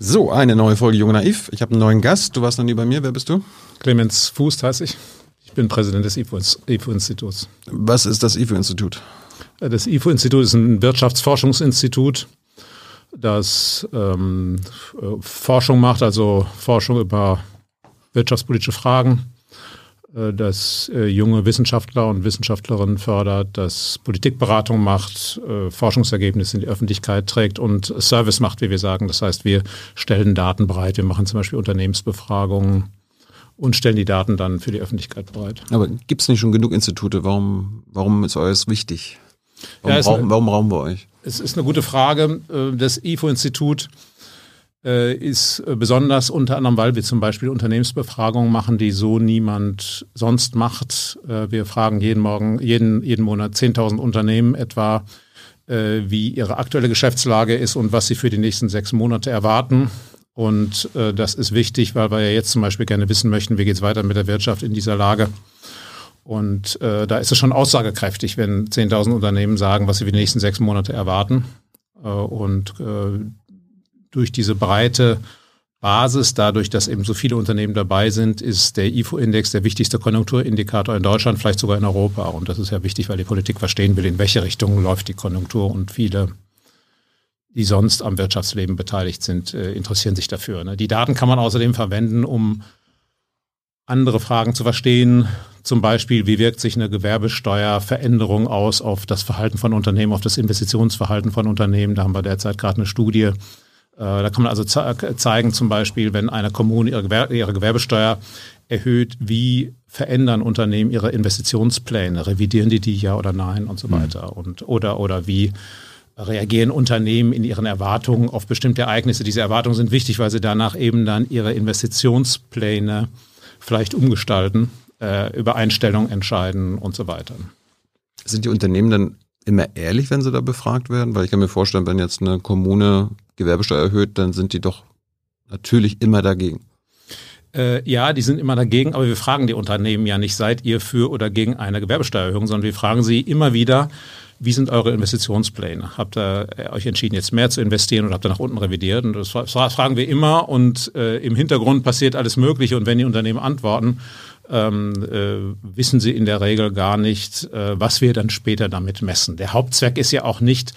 So, eine neue Folge Jung Naiv. Ich habe einen neuen Gast. Du warst noch nie bei mir. Wer bist du? Clemens Fuß heiße ich. Ich bin Präsident des IFO-Instituts. Was ist das IFO-Institut? Das IFO-Institut ist ein Wirtschaftsforschungsinstitut, das ähm, Forschung macht, also Forschung über wirtschaftspolitische Fragen, äh, das äh, junge Wissenschaftler und Wissenschaftlerinnen fördert, das Politikberatung macht, äh, Forschungsergebnisse in die Öffentlichkeit trägt und Service macht, wie wir sagen. Das heißt, wir stellen Daten bereit, wir machen zum Beispiel Unternehmensbefragungen und stellen die Daten dann für die Öffentlichkeit bereit. Aber gibt es nicht schon genug Institute? Warum, warum ist euch wichtig? Warum, ja, brauchen, warum brauchen wir euch? Es ist eine gute Frage. Das IFO-Institut äh, ist äh, besonders unter anderem, weil wir zum Beispiel Unternehmensbefragungen machen, die so niemand sonst macht. Äh, wir fragen jeden Morgen, jeden, jeden Monat 10.000 Unternehmen etwa, wie ihre aktuelle Geschäftslage ist und was sie für die nächsten sechs Monate erwarten. Und das ist wichtig, weil wir ja jetzt zum Beispiel gerne wissen möchten, wie geht es weiter mit der Wirtschaft in dieser Lage. Und äh, da ist es schon aussagekräftig, wenn 10.000 Unternehmen sagen, was sie für die nächsten sechs Monate erwarten. Äh, und äh, durch diese breite Basis, dadurch, dass eben so viele Unternehmen dabei sind, ist der IFO-Index der wichtigste Konjunkturindikator in Deutschland, vielleicht sogar in Europa. Und das ist ja wichtig, weil die Politik verstehen will, in welche Richtung läuft die Konjunktur. Und viele, die sonst am Wirtschaftsleben beteiligt sind, äh, interessieren sich dafür. Ne? Die Daten kann man außerdem verwenden, um andere Fragen zu verstehen. Zum Beispiel, wie wirkt sich eine Gewerbesteuerveränderung aus auf das Verhalten von Unternehmen, auf das Investitionsverhalten von Unternehmen? Da haben wir derzeit gerade eine Studie da kann man also zeigen, zum Beispiel, wenn eine Kommune ihre, Gewer ihre Gewerbesteuer erhöht, wie verändern Unternehmen ihre Investitionspläne? Revidieren die die ja oder nein und so hm. weiter? Und, oder, oder wie reagieren Unternehmen in ihren Erwartungen auf bestimmte Ereignisse? Diese Erwartungen sind wichtig, weil sie danach eben dann ihre Investitionspläne vielleicht umgestalten, äh, über Einstellungen entscheiden und so weiter. Sind die Unternehmen dann immer ehrlich, wenn sie da befragt werden? Weil ich kann mir vorstellen, wenn jetzt eine Kommune Gewerbesteuer erhöht, dann sind die doch natürlich immer dagegen. Äh, ja, die sind immer dagegen, aber wir fragen die Unternehmen ja nicht, seid ihr für oder gegen eine Gewerbesteuererhöhung, sondern wir fragen sie immer wieder, wie sind eure Investitionspläne? Habt ihr äh, euch entschieden, jetzt mehr zu investieren oder habt ihr nach unten revidiert? Und das fragen wir immer und äh, im Hintergrund passiert alles Mögliche und wenn die Unternehmen antworten, ähm, äh, wissen sie in der Regel gar nicht, äh, was wir dann später damit messen. Der Hauptzweck ist ja auch nicht,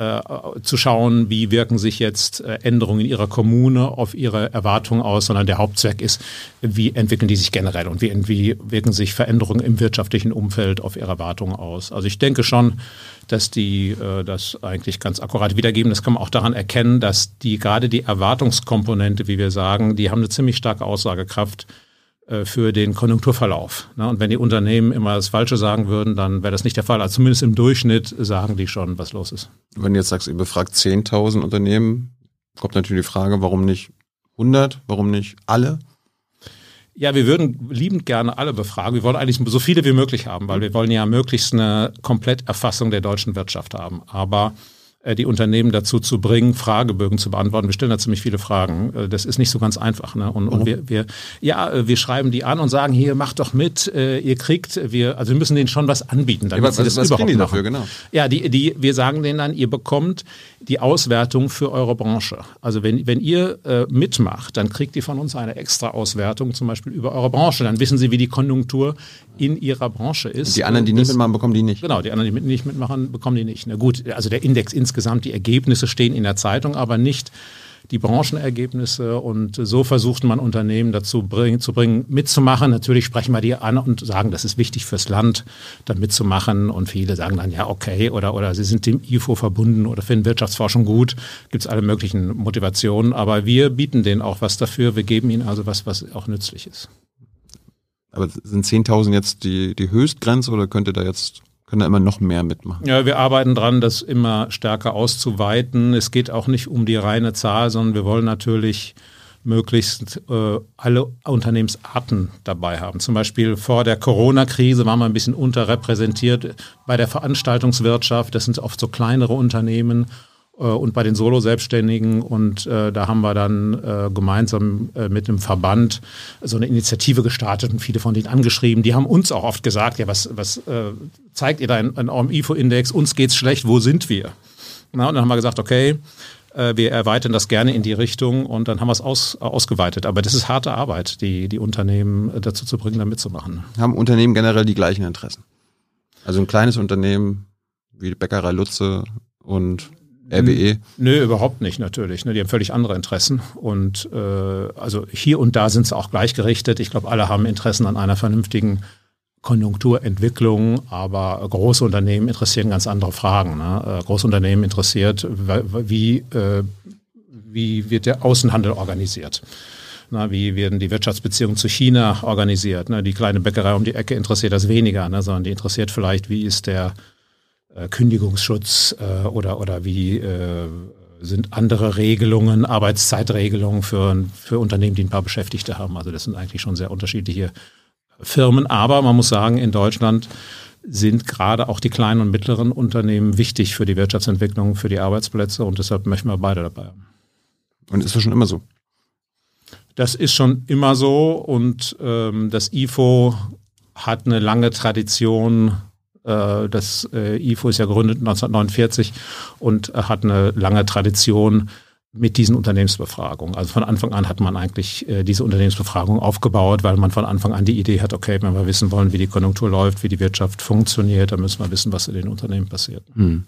äh, zu schauen, wie wirken sich jetzt äh, Änderungen in ihrer Kommune auf ihre Erwartungen aus, sondern der Hauptzweck ist, wie entwickeln die sich generell und wie, wie wirken sich Veränderungen im wirtschaftlichen Umfeld auf ihre Erwartungen aus. Also ich denke schon, dass die äh, das eigentlich ganz akkurat wiedergeben. Das kann man auch daran erkennen, dass die gerade die Erwartungskomponente, wie wir sagen, die haben eine ziemlich starke Aussagekraft für den Konjunkturverlauf. Ne? Und wenn die Unternehmen immer das Falsche sagen würden, dann wäre das nicht der Fall. Also zumindest im Durchschnitt sagen die schon, was los ist. Wenn du jetzt sagst, ihr befragt 10.000 Unternehmen, kommt natürlich die Frage, warum nicht 100, warum nicht alle? Ja, wir würden liebend gerne alle befragen. Wir wollen eigentlich so viele wie möglich haben, weil wir wollen ja möglichst eine Kompletterfassung der deutschen Wirtschaft haben. Aber äh, die Unternehmen dazu zu bringen, Fragebögen zu beantworten. Wir stellen da ziemlich viele Fragen. Äh, das ist nicht so ganz einfach. Ne? Und, und wir, wir, ja, äh, wir schreiben die an und sagen, hier, macht doch mit, ihr kriegt, wir, also wir müssen denen schon was anbieten, damit ja, was, sie das was überhaupt die dafür, genau? Ja, die, die, wir sagen denen dann, ihr bekommt die Auswertung für eure Branche. Also wenn, wenn ihr äh, mitmacht, dann kriegt ihr von uns eine extra Auswertung, zum Beispiel über eure Branche. Dann wissen sie, wie die Konjunktur in ihrer Branche ist. Und die anderen, die nicht mitmachen, bekommen die nicht. Genau, die anderen, die nicht mitmachen, bekommen die nicht. Na gut, also der Index insgesamt, die Ergebnisse stehen in der Zeitung, aber nicht die Branchenergebnisse und so versucht man Unternehmen dazu bringen, zu bringen, mitzumachen. Natürlich sprechen wir die an und sagen, das ist wichtig fürs Land, da mitzumachen und viele sagen dann, ja, okay, oder, oder sie sind dem IFO verbunden oder finden Wirtschaftsforschung gut, gibt es alle möglichen Motivationen, aber wir bieten denen auch was dafür, wir geben ihnen also was, was auch nützlich ist. Aber sind 10.000 jetzt die, die Höchstgrenze oder könnte da jetzt können da immer noch mehr mitmachen. Ja, wir arbeiten dran, das immer stärker auszuweiten. Es geht auch nicht um die reine Zahl, sondern wir wollen natürlich möglichst äh, alle Unternehmensarten dabei haben. Zum Beispiel vor der Corona-Krise waren wir ein bisschen unterrepräsentiert bei der Veranstaltungswirtschaft. Das sind oft so kleinere Unternehmen und bei den Solo-Selbstständigen. Und äh, da haben wir dann äh, gemeinsam äh, mit einem Verband so eine Initiative gestartet und viele von denen angeschrieben. Die haben uns auch oft gesagt, ja, was, was äh, zeigt ihr da in, in eurem IFO-Index? Uns geht's schlecht, wo sind wir? Na, und dann haben wir gesagt, okay, Äh, wir erweitern das gerne in die Richtung und dann haben wir es aus, ausgeweitet. Aber das ist harte Arbeit, die, die Unternehmen dazu zu bringen, da mitzumachen. Haben Unternehmen generell die gleichen Interessen? Also ein kleines Unternehmen wie Bäckerei Lutze und RWE? Nö, überhaupt nicht natürlich. Ne? Die haben völlig andere Interessen. Und äh, also hier und da sind sie auch gleichgerichtet. Ich glaube, alle haben Interessen an einer vernünftigen Konjunkturentwicklung, aber große Unternehmen interessieren ganz andere Fragen. Ne? Äh, große Unternehmen interessiert, wie, äh, wie wird der Außenhandel organisiert. Na, wie werden die Wirtschaftsbeziehungen zu China organisiert? Ne? Die kleine Bäckerei um die Ecke interessiert das weniger, ne? sondern die interessiert vielleicht, wie ist der äh, Kündigungsschutz äh, oder, oder wie äh, sind andere Regelungen, Arbeitszeitregelungen für, für Unternehmen, die ein paar Beschäftigte haben. Also das sind eigentlich schon sehr unterschiedliche Firmen. Aber man muss sagen, in Deutschland sind gerade auch die kleinen und mittleren Unternehmen wichtig für die Wirtschaftsentwicklung, für die Arbeitsplätze und deshalb möchten wir beide dabei haben. Und ist das schon immer so? Das ist schon immer so und ähm, das IFO hat eine lange Tradition das äh, IFO ist ja gegründet 1949 und hat eine lange Tradition mit diesen Unternehmensbefragungen. Also von Anfang an hat man eigentlich äh, diese Unternehmensbefragung aufgebaut, weil man von Anfang an die Idee hat, okay, wenn wir wissen wollen, wie die Konjunktur läuft, wie die Wirtschaft funktioniert, dann müssen wir wissen, was in den Unternehmen passiert. Hm.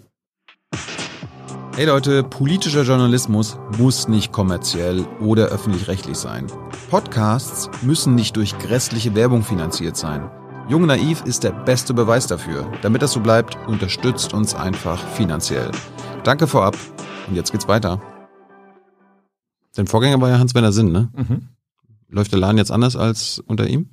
Hey Leute, politischer Journalismus muss nicht kommerziell oder öffentlich-rechtlich sein. Podcasts müssen nicht durch grässliche Werbung finanziert sein. Jung Naiv ist der beste Beweis dafür. Damit das so bleibt, unterstützt uns einfach finanziell. Danke vorab und jetzt geht's weiter. Dein Vorgänger war ja Hans-Werner Sinn, ne? Mhm. Läuft der Laden jetzt anders als unter ihm?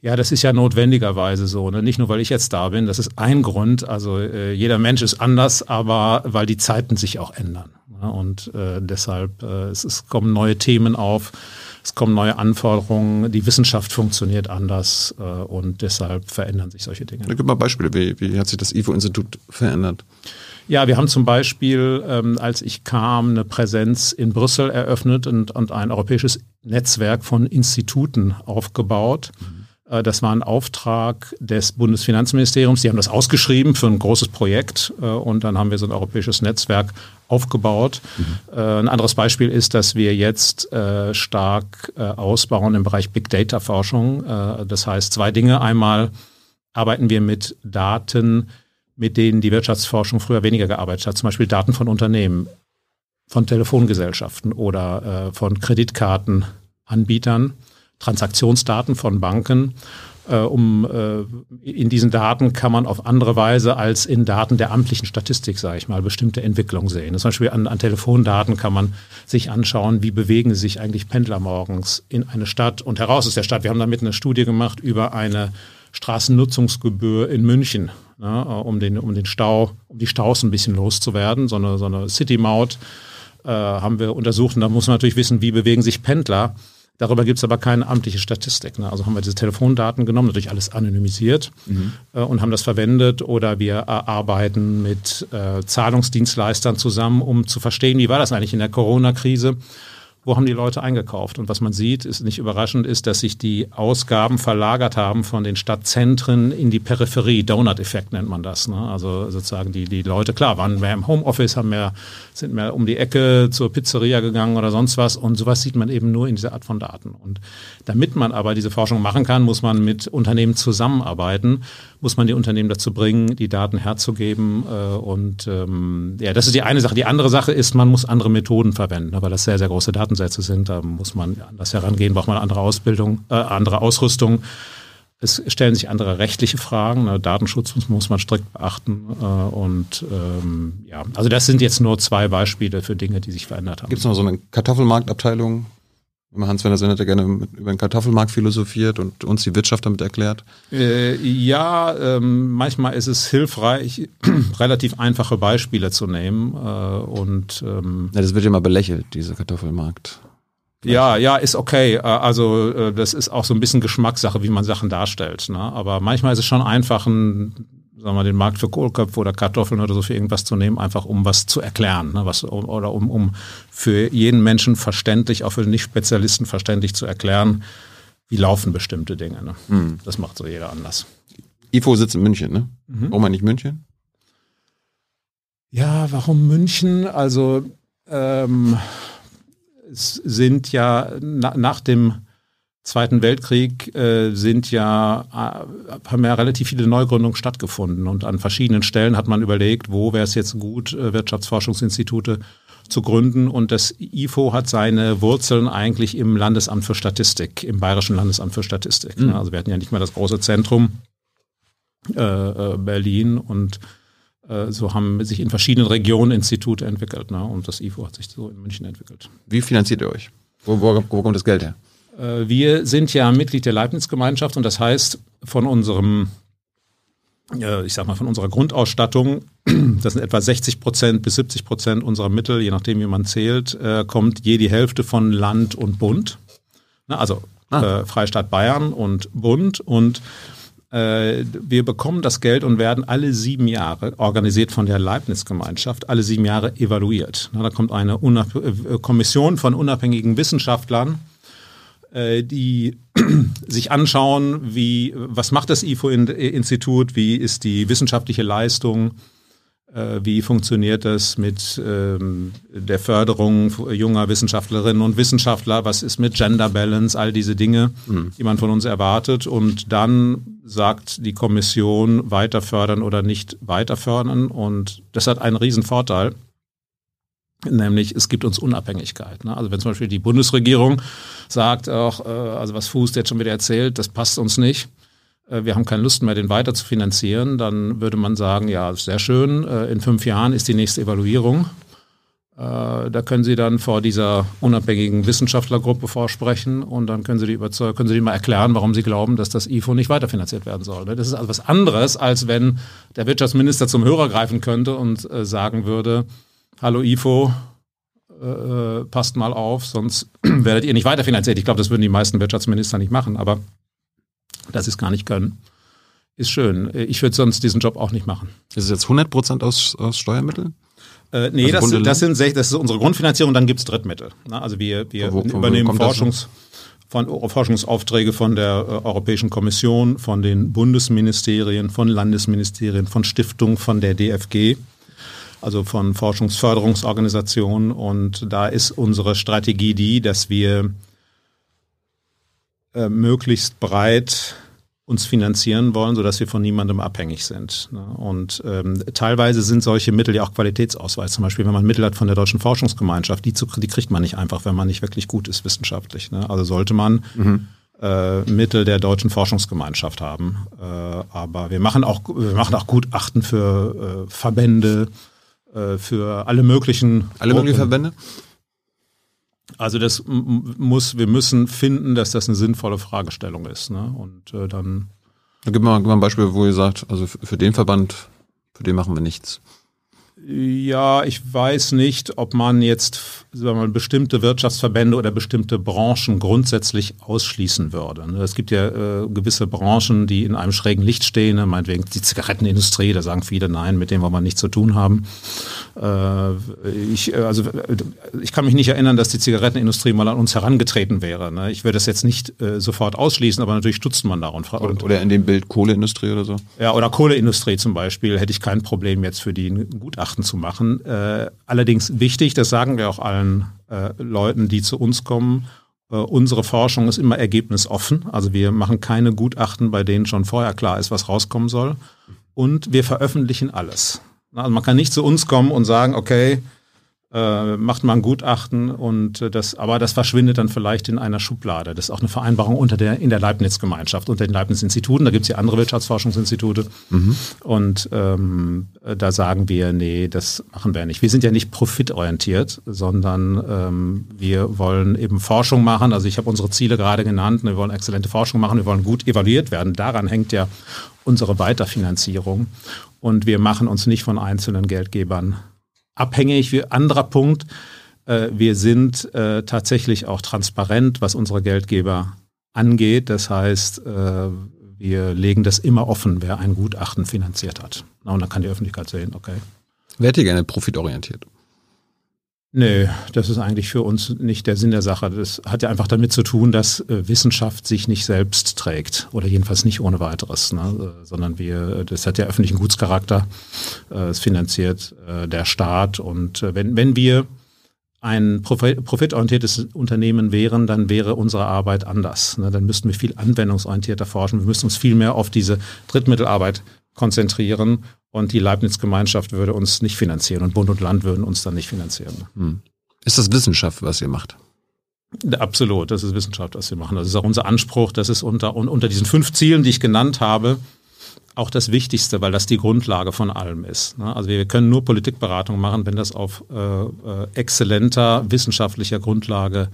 Ja, das ist ja notwendigerweise so. Ne? Nicht nur, weil ich jetzt da bin, das ist ein Grund. Also äh, jeder Mensch ist anders, aber weil die Zeiten sich auch ändern. Ne? Und äh, deshalb, äh, es, es kommen neue Themen auf es kommen neue Anforderungen, die Wissenschaft funktioniert anders äh, und deshalb verändern sich solche Dinge. Gib mal Beispiele, wie, wie hat sich das IFO-Institut verändert? Ja, wir haben zum Beispiel, ähm, als ich kam, eine Präsenz in Brüssel eröffnet und, und ein europäisches Netzwerk von Instituten aufgebaut. Mhm das war ein Auftrag des Bundesfinanzministeriums. Die haben das ausgeschrieben für ein großes Projekt äh, und dann haben wir so ein europäisches Netzwerk aufgebaut. Mhm. Äh, ein anderes Beispiel ist, dass wir jetzt stark ausbauen im Bereich Big Data Forschung. Das heißt zwei Dinge. Einmal arbeiten wir mit Daten, mit denen die Wirtschaftsforschung früher weniger gearbeitet hat. Zum Beispiel Daten von Unternehmen, von Telefongesellschaften oder von Kreditkartenanbietern. Transaktionsdaten von Banken. Äh, um, äh, in diesen Daten kann man auf andere Weise als in Daten der amtlichen Statistik, sage ich mal, bestimmte Entwicklungen sehen. Zum Beispiel an, an Telefondaten kann man sich anschauen, wie bewegen sich eigentlich Pendler morgens in eine Stadt und heraus aus der Stadt. Wir haben damit eine Studie gemacht über eine Straßennutzungsgebühr in München, ne, um, den, um den Stau, um die Staus ein bisschen loszuwerden. So eine, so eine City-Maut äh, haben wir untersucht und da muss man natürlich wissen, wie bewegen sich Pendler. Darüber gibt es aber keine amtliche Statistik. Ne? Also haben wir diese Telefondaten genommen, natürlich alles anonymisiert mhm. äh, und haben das verwendet oder wir äh, arbeiten mit äh, Zahlungsdienstleistern zusammen, um zu verstehen, wie war das eigentlich in der Corona-Krise wo haben die Leute eingekauft? Und was man sieht, ist nicht überraschend, ist, dass sich die Ausgaben verlagert haben von den Stadtzentren in die Peripherie. Donut-Effekt nennt man das. Ne? Also sozusagen die, die Leute, klar, waren mehr im Homeoffice, haben mehr, sind mehr um die Ecke zur Pizzeria gegangen oder sonst was. Und sowas sieht man eben nur in dieser Art von Daten. Und damit man aber diese Forschung machen kann, muss man mit Unternehmen zusammenarbeiten, muss man die Unternehmen dazu bringen, die Daten herzugeben. Äh, und ähm, ja, das ist die eine Sache. Die andere Sache ist, man muss andere Methoden verwenden, weil das sehr, sehr große Daten Datensätze sind. Da muss man anders herangehen, braucht man andere Ausbildung, äh, andere Ausrüstung. Es stellen sich andere rechtliche Fragen. Ne? Datenschutz muss man strikt beachten. Äh, und ähm, ja, also das sind jetzt nur zwei Beispiele für Dinge, die sich verändert haben. Gibt es noch so eine Kartoffelmarktabteilung? Hans-Werner Sinn hat ja gerne mit, über den Kartoffelmarkt philosophiert und uns die Wirtschaft damit erklärt. Äh, ja, ähm, manchmal ist es hilfreich, relativ einfache Beispiele zu nehmen. Äh, und ähm, ja, das wird ja immer belächelt, diese Kartoffelmarkt. Ja, ja, ist okay. Äh, also äh, das ist auch so ein bisschen Geschmackssache, wie man Sachen darstellt. Ne? Aber manchmal ist es schon einfach, ein sagen wir, den Markt für Kohlköpfe oder Kartoffeln oder so für irgendwas zu nehmen, einfach um was zu erklären, ne? was, oder um, um für jeden Menschen verständlich, auch für Nicht-Spezialisten verständlich zu erklären, wie laufen bestimmte Dinge. Ne? Mhm. Das macht so jeder anders. IFO sitzt in München, ne? Mhm. Warum nicht München? Ja, warum München? Also Ähm, es sind ja na, nach dem Zweiten Weltkrieg äh, sind ja, äh, haben ja relativ viele Neugründungen stattgefunden und an verschiedenen Stellen hat man überlegt, wo wäre es jetzt gut, äh, Wirtschaftsforschungsinstitute zu gründen und das IFO hat seine Wurzeln eigentlich im Landesamt für Statistik, im Bayerischen Landesamt für Statistik. Mhm. Also wir hatten ja nicht mehr das große Zentrum Berlin und so haben sich in verschiedenen Regionen Institute entwickelt ne? und das IFO hat sich so in München entwickelt. Wie finanziert ihr euch? Wo, wo, wo kommt das Geld her? Äh, wir sind ja Mitglied der Leibniz-Gemeinschaft und das heißt, von unserem, ich sag mal, von unserer Grundausstattung, das sind etwa 60 Prozent bis 70 Prozent unserer Mittel, je nachdem, wie man zählt, äh, kommt je die Hälfte von Land und Bund. Also ah. Äh, Freistaat Bayern und Bund und wir bekommen das Geld und werden alle sieben Jahre, organisiert von der Leibniz-Gemeinschaft, alle sieben Jahre evaluiert. Da kommt eine Kommission von unabhängigen Wissenschaftlern, äh, die sich anschauen, wie, was macht das IFO-Institut, wie ist die wissenschaftliche Leistung, äh, wie funktioniert das mit ähm, der Förderung junger Wissenschaftlerinnen und Wissenschaftler, was ist mit Gender Balance, all diese Dinge, mhm. die man von uns erwartet. Und dann sagt die Kommission weiter fördern oder nicht weiter fördern. Und das hat einen riesen Vorteil Nämlich, es gibt uns Unabhängigkeit. Ne? Also wenn zum Beispiel die Bundesregierung sagt, auch, äh, also was Fuß jetzt schon wieder erzählt, das passt uns nicht, äh, wir haben keine Lust mehr, den weiter zu finanzieren, dann würde man sagen, ja, sehr schön, äh, in fünf Jahren ist die nächste Evaluierung. Äh, da können Sie dann vor dieser unabhängigen Wissenschaftlergruppe vorsprechen und dann können Sie die überzeugen, können Sie die mal erklären, warum Sie glauben, dass das IFO nicht weiterfinanziert werden soll. Ne? Das ist also was anderes, als wenn der Wirtschaftsminister zum Hörer greifen könnte und äh, sagen würde, hallo IFO, äh, äh, passt mal auf, sonst werdet ihr nicht weiterfinanziert. Ich glaube, das würden die meisten Wirtschaftsminister nicht machen, aber dass sie es gar nicht können, ist schön. Ich würde sonst diesen Job auch nicht machen. Ist es jetzt 100 Prozent aus, aus Steuermitteln? Äh, nee, also das, das, sind, das ist unsere Grundfinanzierung, dann gibt es Drittmittel. Also wir, wir wo, übernehmen Forschungs, von, Forschungsaufträge von der äh, Europäischen Kommission, von den Bundesministerien, von Landesministerien, von Stiftungen, von der DFG also von Forschungsförderungsorganisationen. Und da ist unsere Strategie die, dass wir äh, möglichst breit uns finanzieren wollen, sodass wir von niemandem abhängig sind. Ne? Und ähm, teilweise sind solche Mittel ja auch Qualitätsausweis. Zum Beispiel, wenn man Mittel hat von der Deutschen Forschungsgemeinschaft, die, zu, die kriegt man nicht einfach, wenn man nicht wirklich gut ist wissenschaftlich. Ne? Also sollte man mhm. äh, Mittel der Deutschen Forschungsgemeinschaft haben. Äh, aber wir machen auch, wir machen auch Gutachten für äh, Verbände, äh, für alle möglichen alle möglichen Verbände. Also das muss, wir müssen finden, dass das eine sinnvolle Fragestellung ist. Ne? Und äh, dann. Gib mal, gib mal ein Beispiel, wo ihr sagt, also für den Verband, für den machen wir nichts. Ja, ich weiß nicht, ob man jetzt sagen wir mal, bestimmte Wirtschaftsverbände oder bestimmte Branchen grundsätzlich ausschließen würde. Ne, es gibt ja äh, gewisse Branchen, die in einem schrägen Licht stehen, ne, meinetwegen die Zigarettenindustrie, da sagen viele, nein, mit dem wollen wir nichts zu tun haben. Äh, ich, äh, also, äh, ich kann mich nicht erinnern, dass die Zigarettenindustrie mal an uns herangetreten wäre. Ne. Ich würde das jetzt nicht äh, sofort ausschließen, aber natürlich stutzt man da. Und, oder, oder in dem Bild Kohleindustrie oder so? Ja, oder Kohleindustrie zum Beispiel, hätte ich kein Problem jetzt für die ein Gutachten zu machen. Äh, allerdings wichtig, das sagen wir auch allen, äh, Leuten, die zu uns kommen. Äh, unsere Forschung ist immer ergebnisoffen. Also wir machen keine Gutachten, bei denen schon vorher klar ist, was rauskommen soll. Und wir veröffentlichen alles. Also man kann nicht zu uns kommen und sagen, okay, äh, macht man ein Gutachten und äh, das, aber das verschwindet dann vielleicht in einer Schublade. Das ist auch eine Vereinbarung unter der, in der Leibniz-Gemeinschaft, unter den Leibniz-Instituten. Da gibt es ja andere Wirtschaftsforschungsinstitute. Mhm. Und ähm, da sagen wir, nee, das machen wir nicht. Wir sind ja nicht profitorientiert, sondern ähm, wir wollen eben Forschung machen. Also ich habe unsere Ziele gerade genannt. Wir wollen exzellente Forschung machen. Wir wollen gut evaluiert werden. Daran hängt ja unsere Weiterfinanzierung. Und wir machen uns nicht von einzelnen Geldgebern abhängig. Wie anderer Punkt, äh, wir sind äh, tatsächlich auch transparent, was unsere Geldgeber angeht. Das heißt, äh, wir legen das immer offen, wer ein Gutachten finanziert hat. Und dann kann die Öffentlichkeit sehen, okay. Werdet ihr gerne profitorientiert? Nö, das ist eigentlich für uns nicht der Sinn der Sache. Das hat ja einfach damit zu tun, dass äh, Wissenschaft sich nicht selbst trägt oder jedenfalls nicht ohne weiteres, ne? Äh, sondern wir, das hat ja öffentlichen Gutscharakter. Äh, es finanziert äh, der Staat und äh, wenn wenn wir ein profitorientiertes Unternehmen wären, dann wäre unsere Arbeit anders. Ne? Dann müssten wir viel anwendungsorientierter forschen. Wir müssten uns viel mehr auf diese Drittmittelarbeit konzentrieren und die Leibniz-Gemeinschaft würde uns nicht finanzieren und Bund und Land würden uns dann nicht finanzieren. Hm. Ist das Wissenschaft, was ihr macht? Absolut, das ist Wissenschaft, was wir machen. Das ist auch unser Anspruch. Das ist unter, unter diesen fünf Zielen, die ich genannt habe, auch das Wichtigste, weil das die Grundlage von allem ist. Ne? Also wir können nur Politikberatung machen, wenn das auf äh, äh, exzellenter wissenschaftlicher Grundlage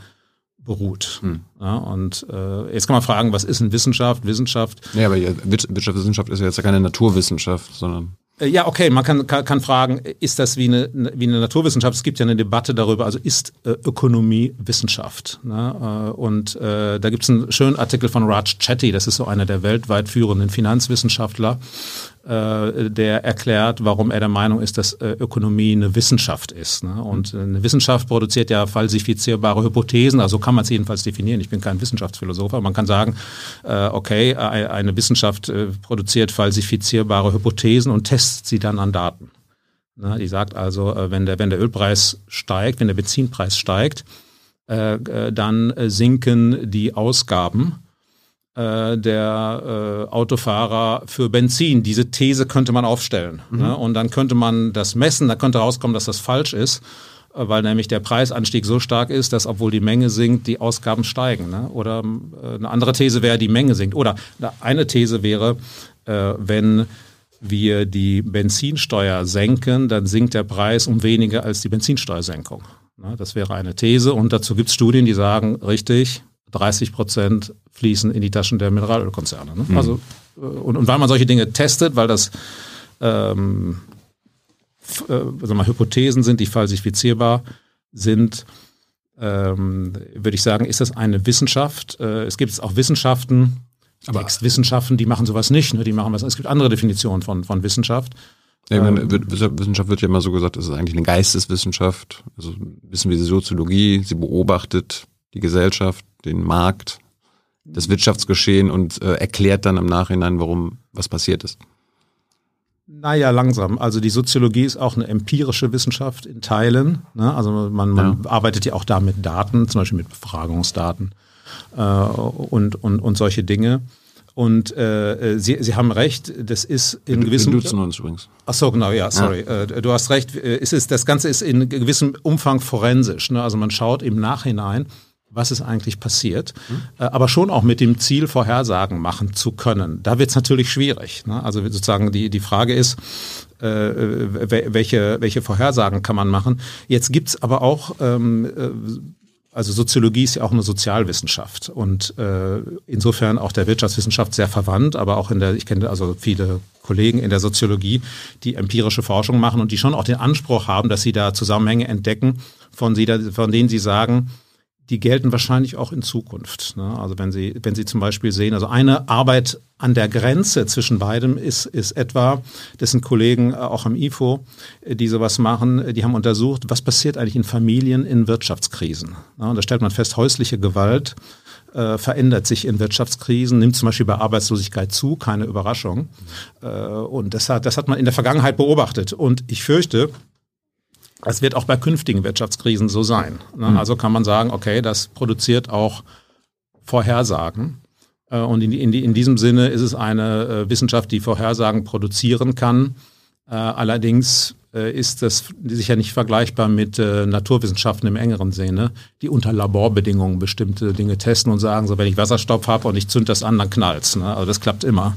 beruht. Hm. Ja, und äh, jetzt kann man fragen, was ist denn Wissenschaft? Wissenschaft. Ja, aber Wirtschaftswissenschaft ist ja jetzt ja keine Naturwissenschaft, sondern ja, okay, man kann, kann, kann fragen, ist das wie eine, wie eine Naturwissenschaft? Es gibt ja eine Debatte darüber, also ist äh, Ökonomie Wissenschaft? Ne? Äh, und äh, da gibt es einen schönen Artikel von Raj Chetty, das ist so einer der weltweit führenden Finanzwissenschaftler, äh, der erklärt, warum er der Meinung ist, dass äh, Ökonomie eine Wissenschaft ist. Ne? Und äh, eine Wissenschaft produziert ja falsifizierbare Hypothesen, also kann man es jedenfalls definieren. Ich bin kein Wissenschaftsphilosoph, aber man kann sagen, äh, okay, eine Wissenschaft äh, produziert falsifizierbare Hypothesen und testet sie dann an Daten. Ne? Die sagt also, äh, wenn der, wenn der Ölpreis steigt, wenn der Benzinpreis steigt, äh, äh dann sinken die Ausgaben äh, der äh, Autofahrer für Benzin. Diese These könnte man aufstellen. Mhm. Ne? Und dann könnte man das messen, da könnte rauskommen, dass das falsch ist, äh, weil nämlich der Preisanstieg so stark ist, dass obwohl die Menge sinkt, die Ausgaben steigen. Ne? Oder äh, eine andere These wäre, die Menge sinkt. Oder eine These wäre, äh, wenn wir die Benzinsteuer senken, dann sinkt der Preis um weniger als die Benzinsteuersenkung. Ne? Das wäre eine These. Und dazu gibt es Studien, die sagen, richtig, 30 Prozent fließen in die Taschen der Mineralölkonzerne. Ne? Mhm. Also, äh, und, und weil man solche Dinge testet, weil das ähm, äh, mal Hypothesen sind, die falsifizierbar sind, ähm, würde ich sagen, ist das eine Wissenschaft. Äh, es gibt auch Wissenschaften, aber Textwissenschaften, die machen sowas nicht. Ne? Die machen was. Es gibt andere Definitionen von, von Wissenschaft. Ja, meine, ähm, Wissenschaft wird ja immer so gesagt, es ist eigentlich eine Geisteswissenschaft. Also wissen wir die Soziologie, sie beobachtet die Gesellschaft, den Markt, das Wirtschaftsgeschehen und äh, erklärt dann im Nachhinein, warum was passiert ist. Naja, langsam. Also die Soziologie ist auch eine empirische Wissenschaft in Teilen. Ne? Also man, man ja. arbeitet ja auch da mit Daten, zum Beispiel mit Befragungsdaten äh, und, und, und solche Dinge. Und äh, Sie, Sie haben recht, das ist in gewissem... Wir duzen uns übrigens. Ach so, genau, ja, sorry. Ja. Äh, du hast recht, äh, es ist, das Ganze ist in gewissem Umfang forensisch. Ne? Also man schaut im Nachhinein, was ist eigentlich passiert, mhm. aber schon auch mit dem Ziel, Vorhersagen machen zu können. Da wird es natürlich schwierig. Ne? Also sozusagen die, die Frage ist, äh, welche, welche Vorhersagen kann man machen. Jetzt gibt's aber auch ähm, äh, also Soziologie ist ja auch eine Sozialwissenschaft und äh, insofern auch der Wirtschaftswissenschaft sehr verwandt, aber auch in der, ich kenne also viele Kollegen in der Soziologie, die empirische Forschung machen und die schon auch den Anspruch haben, dass sie da Zusammenhänge entdecken, von, sie da, von denen sie sagen, die gelten wahrscheinlich auch in Zukunft. Ne? Also wenn Sie, wenn Sie zum Beispiel sehen, also eine Arbeit an der Grenze zwischen beidem ist, ist etwa, das sind Kollegen äh, auch am IFO, äh, die sowas machen, die haben untersucht, was passiert eigentlich in Familien in Wirtschaftskrisen. Ne? Und da stellt man fest, häusliche Gewalt äh, verändert sich in Wirtschaftskrisen, nimmt zum Beispiel bei Arbeitslosigkeit zu, keine Überraschung. Äh, und das hat, das hat man in der Vergangenheit beobachtet. Und ich fürchte, es wird auch bei künftigen Wirtschaftskrisen so sein. Ne? Mhm. Also kann man sagen, okay, das produziert auch Vorhersagen. Äh, und in, in, in, diesem Sinne ist es eine äh, Wissenschaft, die Vorhersagen produzieren kann. Äh, allerdings ist das sicher nicht vergleichbar mit Naturwissenschaften im engeren Sinne, die unter Laborbedingungen bestimmte Dinge testen und sagen, so wenn ich Wasserstoff habe und ich zünd das an, dann knallt's. Ne? Also das klappt immer.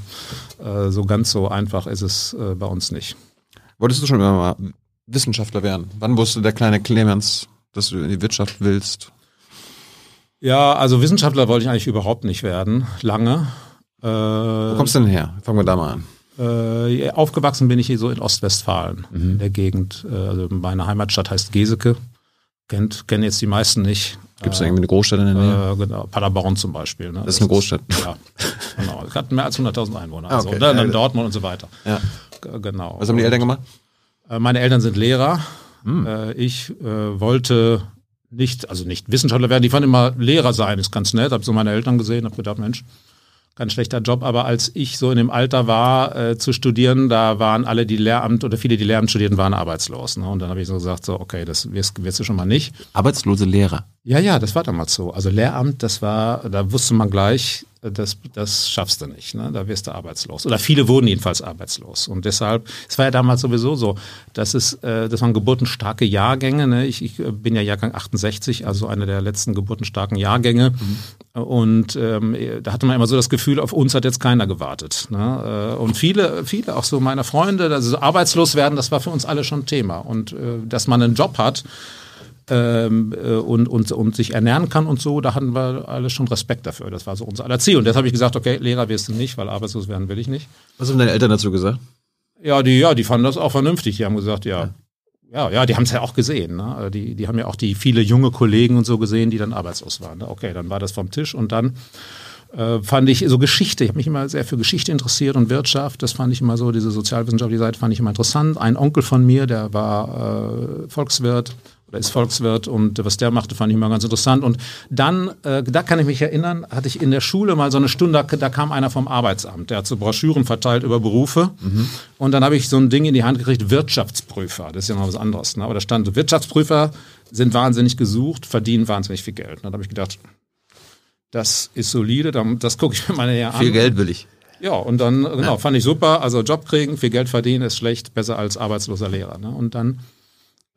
so ganz so einfach ist es bei uns nicht. Wolltest du schon mal Wissenschaftler werden? Wann wusste der kleine Clemens, dass du in die Wirtschaft willst? Ja, also Wissenschaftler wollte ich eigentlich überhaupt nicht werden, lange. Äh, Wo kommst du denn her? Fangen wir da mal an. Äh, aufgewachsen bin ich hier so in Ostwestfalen, mhm. in der Gegend. Äh, also meine Heimatstadt heißt Geseke. Kennt, kennen jetzt die meisten nicht. Gibt es äh, irgendwie eine Großstadt in der Nähe? Äh, genau, Paderborn zum Beispiel. Ne? Das ist eine Großstadt. ja, genau. Es hat mehr als 100.000 Einwohner. Also, okay. ne? dann Dortmund und so weiter. Ja. Genau. Was haben die Eltern gemacht? Äh, meine Eltern sind Lehrer. Hm. Äh, ich äh, wollte nicht, also nicht Wissenschaftler werden, die fanden immer Lehrer sein, ist ganz nett. Habe so meine Eltern gesehen, habe gedacht, Mensch, ganz schlechter Job. Aber als ich so in dem Alter war äh, zu studieren, da waren alle, die Lehramt oder viele, die Lehramt studierten, waren arbeitslos. Ne? Und dann habe ich so gesagt, so okay, das wirst, wirst du schon mal nicht. Arbeitslose Lehrer. Ja, ja, das war damals so. Also Lehramt, das war, da wusste man gleich, das, das schaffst du nicht. Ne? Da wirst du arbeitslos. Oder viele wurden jedenfalls arbeitslos. Und deshalb, es war ja damals sowieso so, dass es, äh, das waren geburtenstarke Jahrgänge. Ne? Ich, ich bin ja Jahrgang 68, also einer der letzten geburtenstarken Jahrgänge. Mhm. Und ähm, da hatte man immer so das Gefühl, auf uns hat jetzt keiner gewartet. Ne? Äh, und viele, viele, auch so meiner Freunde, also arbeitslos werden, das war für uns alle schon Thema. Und äh, dass man einen Job hat, ähm, äh, und, und, und sich ernähren kann und so, da hatten wir alle schon Respekt dafür. Das war so unser aller Ziel. Und jetzt habe ich gesagt, okay, Lehrer wirst du nicht, weil arbeitslos werden will ich nicht. Was haben deine Eltern dazu gesagt? Ja, die, ja, die fanden das auch vernünftig. Die haben gesagt, ja, ja, ja, die haben es ja auch gesehen. Ne? Also die, die haben ja auch die viele junge Kollegen und so gesehen, die dann arbeitslos waren. Ne? Okay, dann war das vom Tisch und dann äh, fand ich so Geschichte. Ich habe mich immer sehr für Geschichte interessiert und Wirtschaft. Das fand ich immer so, diese sozialwissenschaftliche Seite fand ich immer interessant. Ein Onkel von mir, der war äh, Volkswirt oder ist Volkswirt und was der machte, fand ich immer ganz interessant. Und dann, äh, da kann ich mich erinnern, hatte ich in der Schule mal so eine Stunde, da, da kam einer vom Arbeitsamt, der hat so Broschüren verteilt über Berufe. Mhm. Und dann habe ich so ein Ding in die Hand gekriegt, Wirtschaftsprüfer. Das ist ja noch was anderes. Ne? Aber da stand, Wirtschaftsprüfer sind wahnsinnig gesucht, verdienen wahnsinnig viel Geld. Und dann habe ich gedacht, das ist solide, das gucke ich mir mal näher an. Viel Geld will ich. Ja, und dann, genau, fand ich super. Also Job kriegen, viel Geld verdienen ist schlecht, besser als arbeitsloser Lehrer. Ne? Und dann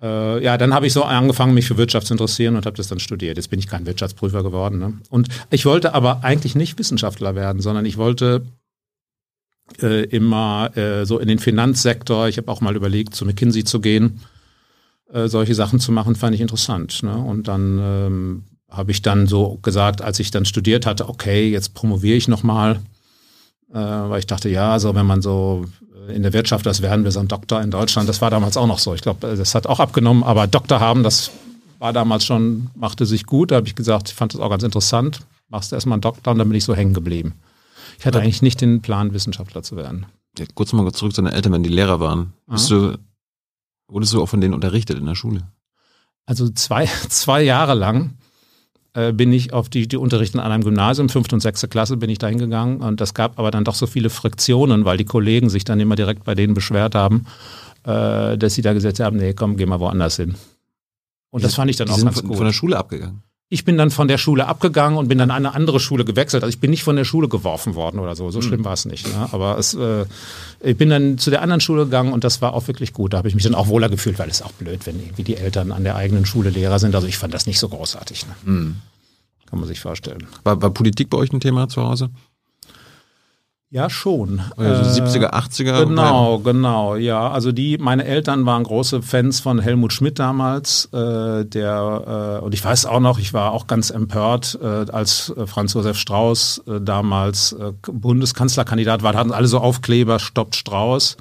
äh, ja, dann habe ich so angefangen, mich für Wirtschaft zu interessieren und habe das dann studiert. Jetzt bin ich kein Wirtschaftsprüfer geworden. Ne? Und ich wollte aber eigentlich nicht Wissenschaftler werden, sondern ich wollte äh, immer äh, so in den Finanzsektor. Ich habe auch mal überlegt, zu McKinsey zu gehen. Äh, solche Sachen zu machen, fand ich interessant. Ne? Und dann ähm, habe ich dann so gesagt, als ich dann studiert hatte, okay, jetzt promoviere ich nochmal. Äh, weil ich dachte, ja, so wenn man so in der Wirtschaft, das werden wir so ein Doktor in Deutschland. Das war damals auch noch so. Ich glaube, das hat auch abgenommen, aber Doktor haben, das war damals schon, machte sich gut. Da habe ich gesagt, ich fand das auch ganz interessant. Machst du erstmal einen Doktor und dann bin ich so hängen geblieben. Ich hatte eigentlich nicht den Plan, Wissenschaftler zu werden. Ja, kurz mal zurück zu deinen Eltern, wenn die Lehrer waren. Bist du, wurdest du auch von denen unterrichtet in der Schule? Also zwei, zwei Jahre lang äh, bin ich auf die, die Unterrichten an einem Gymnasium, fünfte und sechste Klasse bin ich da hingegangen und das gab aber dann doch so viele Friktionen, weil die Kollegen sich dann immer direkt bei denen beschwert haben, äh, dass sie da gesagt haben, nee, komm, geh mal woanders hin. Und die, das fand ich dann auch ganz von, gut. von der Schule abgegangen? Ich bin dann von der Schule abgegangen und bin dann an eine andere Schule gewechselt. Also ich bin nicht von der Schule geworfen worden oder so. So mhm. schlimm war es nicht. Ne? Aber es, äh, ich bin dann zu der anderen Schule gegangen und das war auch wirklich gut. Da habe ich mich dann auch wohler gefühlt, weil es auch blöd, wenn irgendwie die Eltern an der eigenen Schule Lehrer sind. Also ich fand das nicht so großartig. Ne? Mhm. Kann man sich vorstellen. War, war Politik bei euch ein Thema zu Hause? Ja, schon. Also 70er, 80er? Genau, genau, ja. Also die, meine Eltern waren große Fans von Helmut Schmidt damals, äh, der, äh, und ich weiß auch noch, ich war auch ganz empört, äh, als äh, Franz Josef Strauß äh, damals äh, Bundeskanzlerkandidat war, da hatten alle so Aufkleber, stoppt Strauß.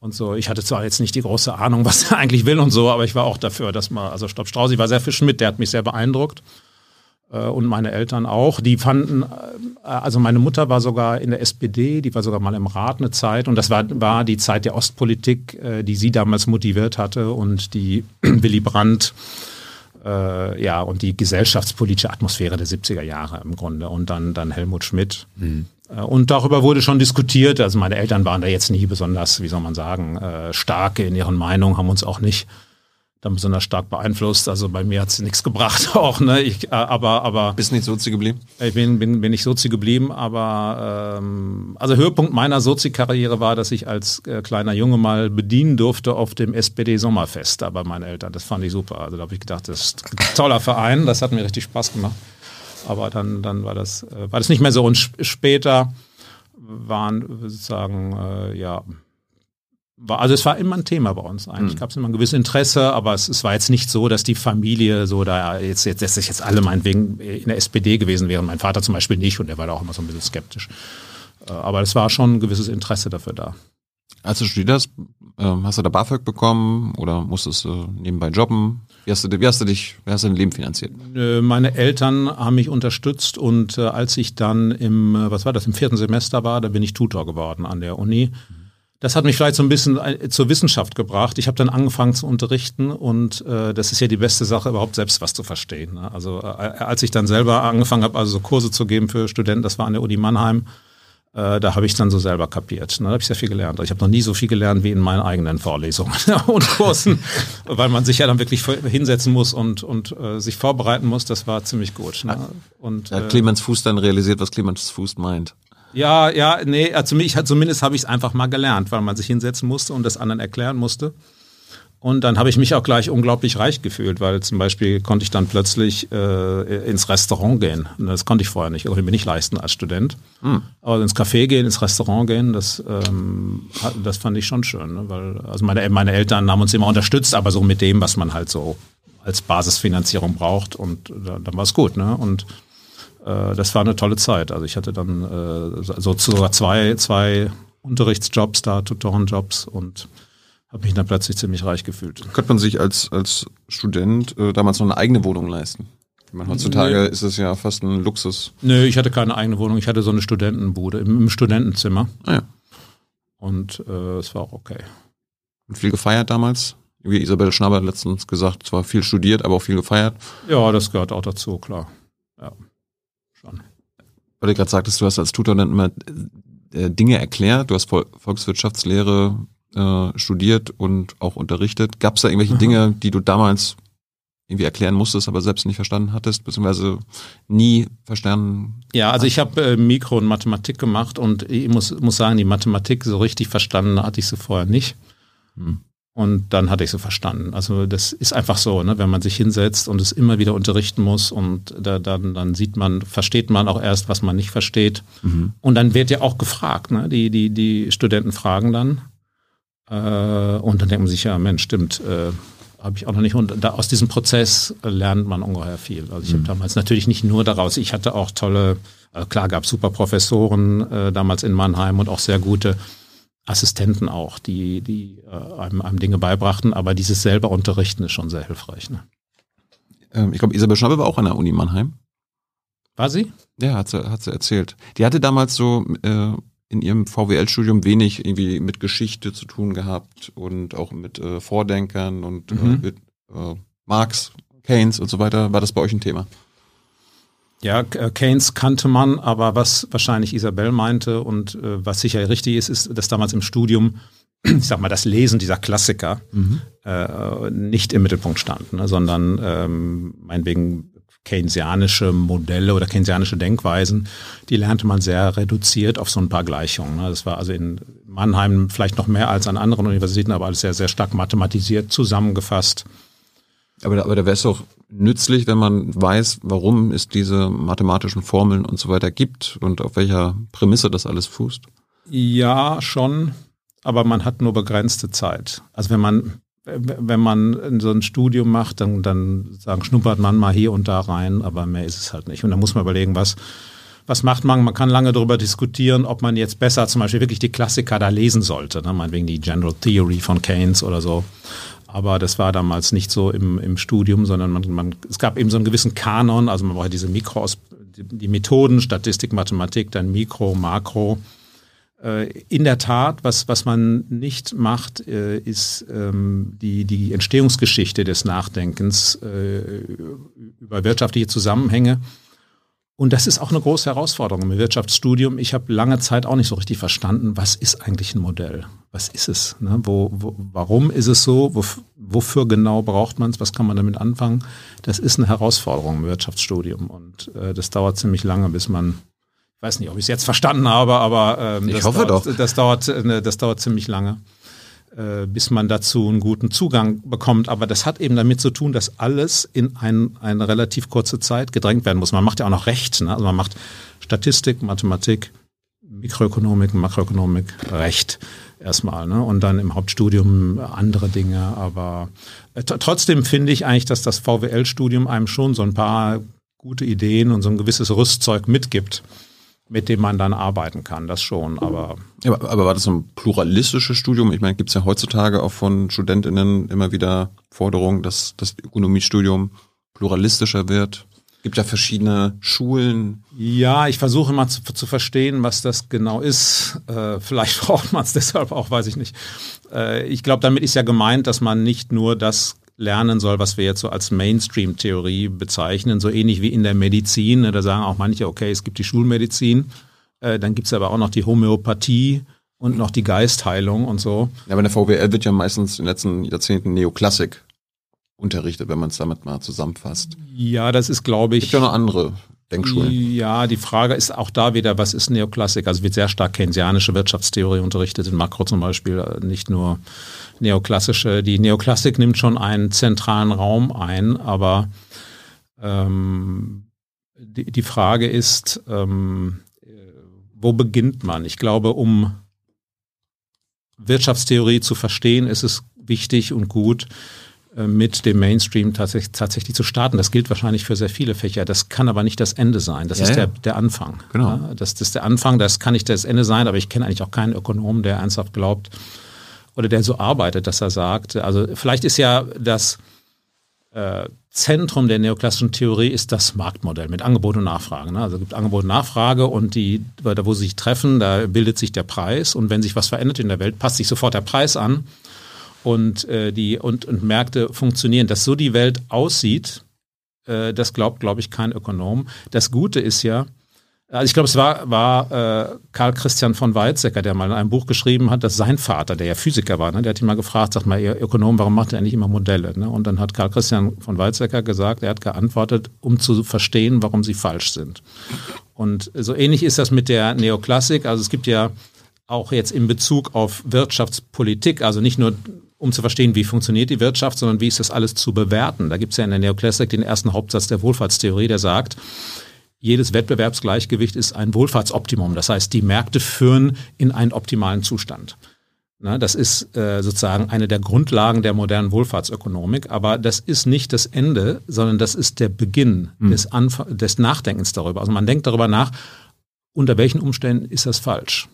Und so, ich hatte zwar jetzt nicht die große Ahnung, was er eigentlich will und so, aber ich war auch dafür, dass man, also Stopp Strauß, ich war sehr für Schmidt, der hat mich sehr beeindruckt. Äh, und meine Eltern auch. Die fanden, äh, also meine Mutter war sogar in der SPD, die war sogar mal im Rat eine Zeit und das war, war die Zeit der Ostpolitik, äh, die sie damals motiviert hatte und die Willy Brandt äh, ja, und die gesellschaftspolitische Atmosphäre der 70er Jahre im Grunde und dann, dann Helmut Schmidt. Mhm. Und darüber wurde schon diskutiert. Also meine Eltern waren da jetzt nie besonders, wie soll man sagen, äh, stark in ihren Meinungen, haben uns auch nicht dann besonders stark beeinflusst. Also bei mir hat es nichts gebracht auch. Ne? Ich, äh, aber, aber Bist nicht Sozi geblieben? Ich bin, bin, bin nicht Sozi geblieben, aber ähm, also Höhepunkt meiner Sozi-Karriere war, dass ich als äh, kleiner Junge mal bedienen durfte auf dem SPD-Sommerfest da bei meinen Eltern. Das fand ich super. Also da habe ich gedacht, das ist ein toller Verein, das hat mir richtig Spaß gemacht. Aber dann, dann war, das, äh, war das nicht mehr so. Und später waren sozusagen, äh, ja, war, also es war immer ein Thema bei uns eigentlich. Mhm. Gab es immer ein gewisses Interesse, aber es, es, war jetzt nicht so, dass die Familie so da jetzt, jetzt, dass sich jetzt alle meinetwegen in der SPD gewesen wären. Mein Vater zum Beispiel nicht und der war da auch immer so ein bisschen skeptisch. Äh, aber es war schon ein gewisses Interesse dafür da. Als du studiert hast, ähm, hast du da BAföG bekommen oder musstest du nebenbei jobben? Wie hast du, wie hast du dich, wie hast du dein Leben finanziert? Meine Eltern haben mich unterstützt und äh, als ich dann im, was war das, im vierten Semester war, da bin ich Tutor geworden an der Uni. Mhm Das hat mich vielleicht so ein bisschen äh, zur Wissenschaft gebracht. Ich habe dann angefangen zu unterrichten und äh, das ist ja die beste Sache, überhaupt selbst was zu verstehen. Ne? Also äh, als ich dann selber angefangen habe, also so Kurse zu geben für Studenten, das war an der Uni Mannheim, äh, da habe ich dann so selber kapiert. Ne? Da habe ich sehr viel gelernt. Ich habe noch nie so viel gelernt wie in meinen eigenen Vorlesungen und Kursen, weil man sich ja dann wirklich hinsetzen muss und, und äh, sich vorbereiten muss. Das war ziemlich gut. Ne? Und, hat Clemens Fuß dann realisiert, was Clemens Fuß meint? Ja, ja, nee, also zumindest habe ich es einfach mal gelernt, weil man sich hinsetzen musste und das anderen erklären musste. Und dann habe ich mich auch gleich unglaublich reich gefühlt, weil zum Beispiel konnte ich dann plötzlich äh, ins Restaurant gehen. Das konnte ich vorher nicht, also ich mir nicht leisten als Student. Hm. Aber ins Café gehen, ins Restaurant gehen, das, ähm, das fand ich schon schön. Ne? Weil, also meine, meine Eltern haben uns immer unterstützt, aber so mit dem, was man halt so als Basisfinanzierung braucht. Und dann, dann war es gut. Ne? Und äh, das war eine tolle Zeit. Also ich hatte dann äh, so sogar zwei, zwei Unterrichtsjobs da, Tutorenjobs und habe mich dann plötzlich ziemlich reich gefühlt. Könnte man sich als, als Student äh, damals noch eine eigene Wohnung leisten? Meine, heutzutage nee. ist es ja fast ein Luxus. Nö, ich hatte keine eigene Wohnung. Ich hatte so eine Studentenbude im, im Studentenzimmer. Ah, ja. Und äh, es war auch okay. Und viel gefeiert damals? Wie Isabel Schnabber letztens gesagt, zwar viel studiert, aber auch viel gefeiert. Ja, das gehört auch dazu, klar. Ja schon. Weil du gerade sagtest, du hast als Tutor dann immer äh, Dinge erklärt, du hast Volkswirtschaftslehre äh, studiert und auch unterrichtet. Gab es da irgendwelche mhm. Dinge, die du damals irgendwie erklären musstest, aber selbst nicht verstanden hattest, beziehungsweise nie verstanden? Ja, also ich habe äh, Mikro und Mathematik gemacht und ich muss, muss sagen, die Mathematik so richtig verstanden hatte ich sie vorher nicht. Hm. Und dann hatte ich so verstanden. Also das ist einfach so, ne? wenn man sich hinsetzt und es immer wieder unterrichten muss und da, dann, dann sieht man, versteht man auch erst, was man nicht versteht. Mhm. Und dann wird ja auch gefragt. Ne? Die, die, die Studenten fragen dann. Äh, und dann denkt man sich, ja, Mensch, stimmt, äh, habe ich auch noch nicht. Und da, aus diesem Prozess lernt man ungeheuer viel. Also ich mhm. habe damals natürlich nicht nur daraus, ich hatte auch tolle, äh, klar gab es super Professoren äh, damals in Mannheim und auch sehr gute Assistenten auch, die, die äh, einem, einem Dinge beibrachten, aber dieses selber Unterrichten ist schon sehr hilfreich. Ne? Ähm, ich glaube, Isabel Schnabel war auch an der Uni Mannheim. War sie? Ja, hat sie, hat sie erzählt. Die hatte damals so äh, in ihrem VWL-Studium wenig irgendwie mit Geschichte zu tun gehabt und auch mit äh, Vordenkern und äh, mhm. mit äh, Marx, Keynes und so weiter. War das bei euch ein Thema? Ja, äh, Keynes kannte man, aber was wahrscheinlich Isabel meinte und äh, was sicher richtig ist, ist, dass damals im Studium, ich sag mal, das Lesen dieser Klassiker mhm. äh, nicht im Mittelpunkt stand, ne, sondern ähm, meinetwegen keynesianische Modelle oder keynesianische Denkweisen, die lernte man sehr reduziert auf so ein paar Gleichungen. Ne. Das war also in Mannheim vielleicht noch mehr als an anderen Universitäten, aber alles sehr, sehr stark mathematisiert zusammengefasst. Aber, aber da wäre es doch nützlich, wenn man weiß, warum es diese mathematischen Formeln und so weiter gibt und auf welcher Prämisse das alles fußt. Ja, schon, aber man hat nur begrenzte Zeit. Also wenn man wenn man so ein Studium macht, dann, dann sagen, schnuppert man mal hier und da rein, aber mehr ist es halt nicht. Und dann muss man überlegen, was, was macht man? Man kann lange darüber diskutieren, ob man jetzt besser zum Beispiel wirklich die Klassiker da lesen sollte, ne? meinetwegen die General Theory von Keynes oder so. Aber das war damals nicht so im, im Studium, sondern man, man, es gab eben so einen gewissen Kanon, also man braucht diese Mikro, die, die Methoden, Statistik, Mathematik, dann Mikro, Makro. Äh, in der Tat, was, was man nicht macht, äh, ist ähm, die, die Entstehungsgeschichte des Nachdenkens äh, über wirtschaftliche Zusammenhänge und das ist auch eine große Herausforderung im Wirtschaftsstudium. Ich habe lange Zeit auch nicht so richtig verstanden, was ist eigentlich ein Modell? Was ist es? Ne? Wo, wo, warum ist es so? Wof, wofür genau braucht man es? Was kann man damit anfangen? Das ist eine Herausforderung im Wirtschaftsstudium und äh, das dauert ziemlich lange, bis man, ich weiß nicht, ob ich es jetzt verstanden habe, aber ähm, ich hoffe dauert, doch. Das dauert, äh, das dauert ziemlich lange. Äh, bis man dazu einen guten Zugang bekommt. Aber das hat eben damit zu tun, dass alles in ein, eine relativ kurze Zeit gedrängt werden muss. Man macht ja auch noch Recht. Ne? Also man macht Statistik, Mathematik, Mikroökonomik, Makroökonomik, Recht erstmal. Ne? Und dann im Hauptstudium andere Dinge. Aber äh, trotzdem finde ich eigentlich, dass das VWL-Studium einem schon so ein paar gute Ideen und so ein gewisses Rüstzeug mitgibt mit dem man dann arbeiten kann, das schon, aber. Ja, aber war das so ein pluralistisches Studium? Ich meine, gibt es ja heutzutage auch von StudentInnen immer wieder Forderungen, dass das Ökonomiestudium pluralistischer wird. Gibt ja verschiedene Schulen. Ja, ich versuche mal zu, zu verstehen, was das genau ist. Äh, vielleicht braucht man es deshalb auch, weiß ich nicht. Äh, ich glaube, damit ist ja gemeint, dass man nicht nur das lernen soll, was wir jetzt so als Mainstream-Theorie bezeichnen, so ähnlich wie in der Medizin. Da sagen auch manche, okay, es gibt die Schulmedizin, äh, dann gibt es aber auch noch die Homöopathie und noch die Geistheilung und so. Ja, aber in der VWL wird ja meistens in den letzten Jahrzehnten Neoklassik unterrichtet, wenn man es damit mal zusammenfasst. Ja, das ist, glaube ich. Gibt ja noch andere Denkschulen. Ja, die Frage ist auch da wieder, was ist Neoklassik? Also wird sehr stark keynesianische Wirtschaftstheorie unterrichtet, in Makro zum Beispiel, nicht nur neoklassische. Die Neoklassik nimmt schon einen zentralen Raum ein, aber ähm, die, die Frage ist, ähm, wo beginnt man? Ich glaube, um Wirtschaftstheorie zu verstehen, ist es wichtig und gut, äh, mit dem Mainstream tatsächlich, tatsächlich zu starten. Das gilt wahrscheinlich für sehr viele Fächer. Das kann aber nicht das Ende sein. Das ja, ist der, der Anfang. Genau. Ja, das, das ist der Anfang, das kann nicht das Ende sein, aber ich kenne eigentlich auch keinen Ökonomen, der ernsthaft glaubt oder der so arbeitet, dass er sagt, also vielleicht ist ja das äh, Zentrum der neoklassischen Theorie ist das Marktmodell mit Angebot und Nachfrage. Ne? Also es gibt Angebot und Nachfrage und die, da wo sie sich treffen, da bildet sich der Preis und wenn sich was verändert in der Welt, passt sich sofort der Preis an und äh, die und, und Märkte funktionieren. Dass so die Welt aussieht, äh, das glaubt, glaube ich, kein Ökonom. Das Gute ist ja, also ich glaube, es war, war äh, Karl Christian von Weizsäcker, der mal in einem Buch geschrieben hat, dass sein Vater, der ja Physiker war, ne, der hat ihn mal gefragt, sag mal, ihr Ökonom, warum macht ihr eigentlich immer Modelle? Ne? Und dann hat Karl Christian von Weizsäcker gesagt, er hat geantwortet, um zu verstehen, warum sie falsch sind. Und so ähnlich ist das mit der Neoklassik. Also es gibt ja auch jetzt in Bezug auf Wirtschaftspolitik, also nicht nur um zu verstehen, wie funktioniert die Wirtschaft, sondern wie ist das alles zu bewerten. Da gibt es ja in der Neoklassik den ersten Hauptsatz der Wohlfahrtstheorie, der sagt, jedes Wettbewerbsgleichgewicht ist ein Wohlfahrtsoptimum. Das heißt, die Märkte führen in einen optimalen Zustand. Na, das ist äh, sozusagen eine der Grundlagen der modernen Wohlfahrtsökonomik, aber das ist nicht das Ende, sondern das ist der Beginn mhm. des, Anf des Nachdenkens darüber. Also man denkt darüber nach, unter welchen Umständen ist das falsch.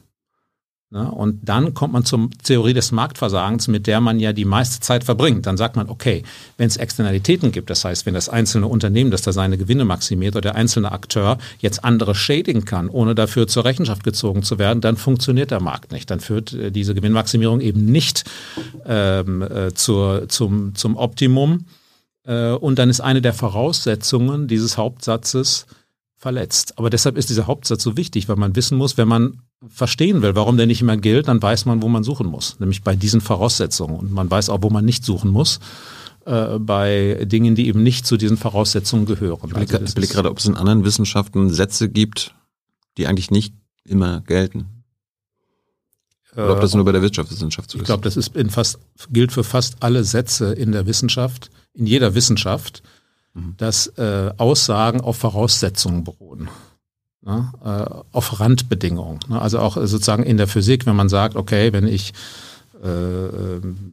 Ne? Und dann kommt man zur Theorie des Marktversagens, mit der man ja die meiste Zeit verbringt. Dann sagt man, okay, wenn es Externalitäten gibt, das heißt, wenn das einzelne Unternehmen, das da seine Gewinne maximiert oder der einzelne Akteur jetzt andere schädigen kann, ohne dafür zur Rechenschaft gezogen zu werden, dann funktioniert der Markt nicht. Dann führt äh, diese Gewinnmaximierung eben nicht ähm, äh, zur, zum, zum Optimum. Äh, und dann ist eine der Voraussetzungen dieses Hauptsatzes verletzt. Aber deshalb ist dieser Hauptsatz so wichtig, weil man wissen muss, wenn man verstehen will, warum der nicht immer gilt, dann weiß man, wo man suchen muss, nämlich bei diesen Voraussetzungen. Und man weiß auch, wo man nicht suchen muss, äh, bei Dingen, die eben nicht zu diesen Voraussetzungen gehören. Ich blicke, also ich gerade, ob es in anderen Wissenschaften Sätze gibt, die eigentlich nicht immer gelten. Oder ob das nur bei der Wirtschaftswissenschaft so ist. Ich glaube, das ist in fast, gilt für fast alle Sätze in der Wissenschaft, in jeder Wissenschaft, mhm. dass äh, Aussagen auf Voraussetzungen beruhen ne, äh, auf Randbedingungen. Ne? Also auch sozusagen in der Physik, wenn man sagt, okay, wenn ich äh, ähm,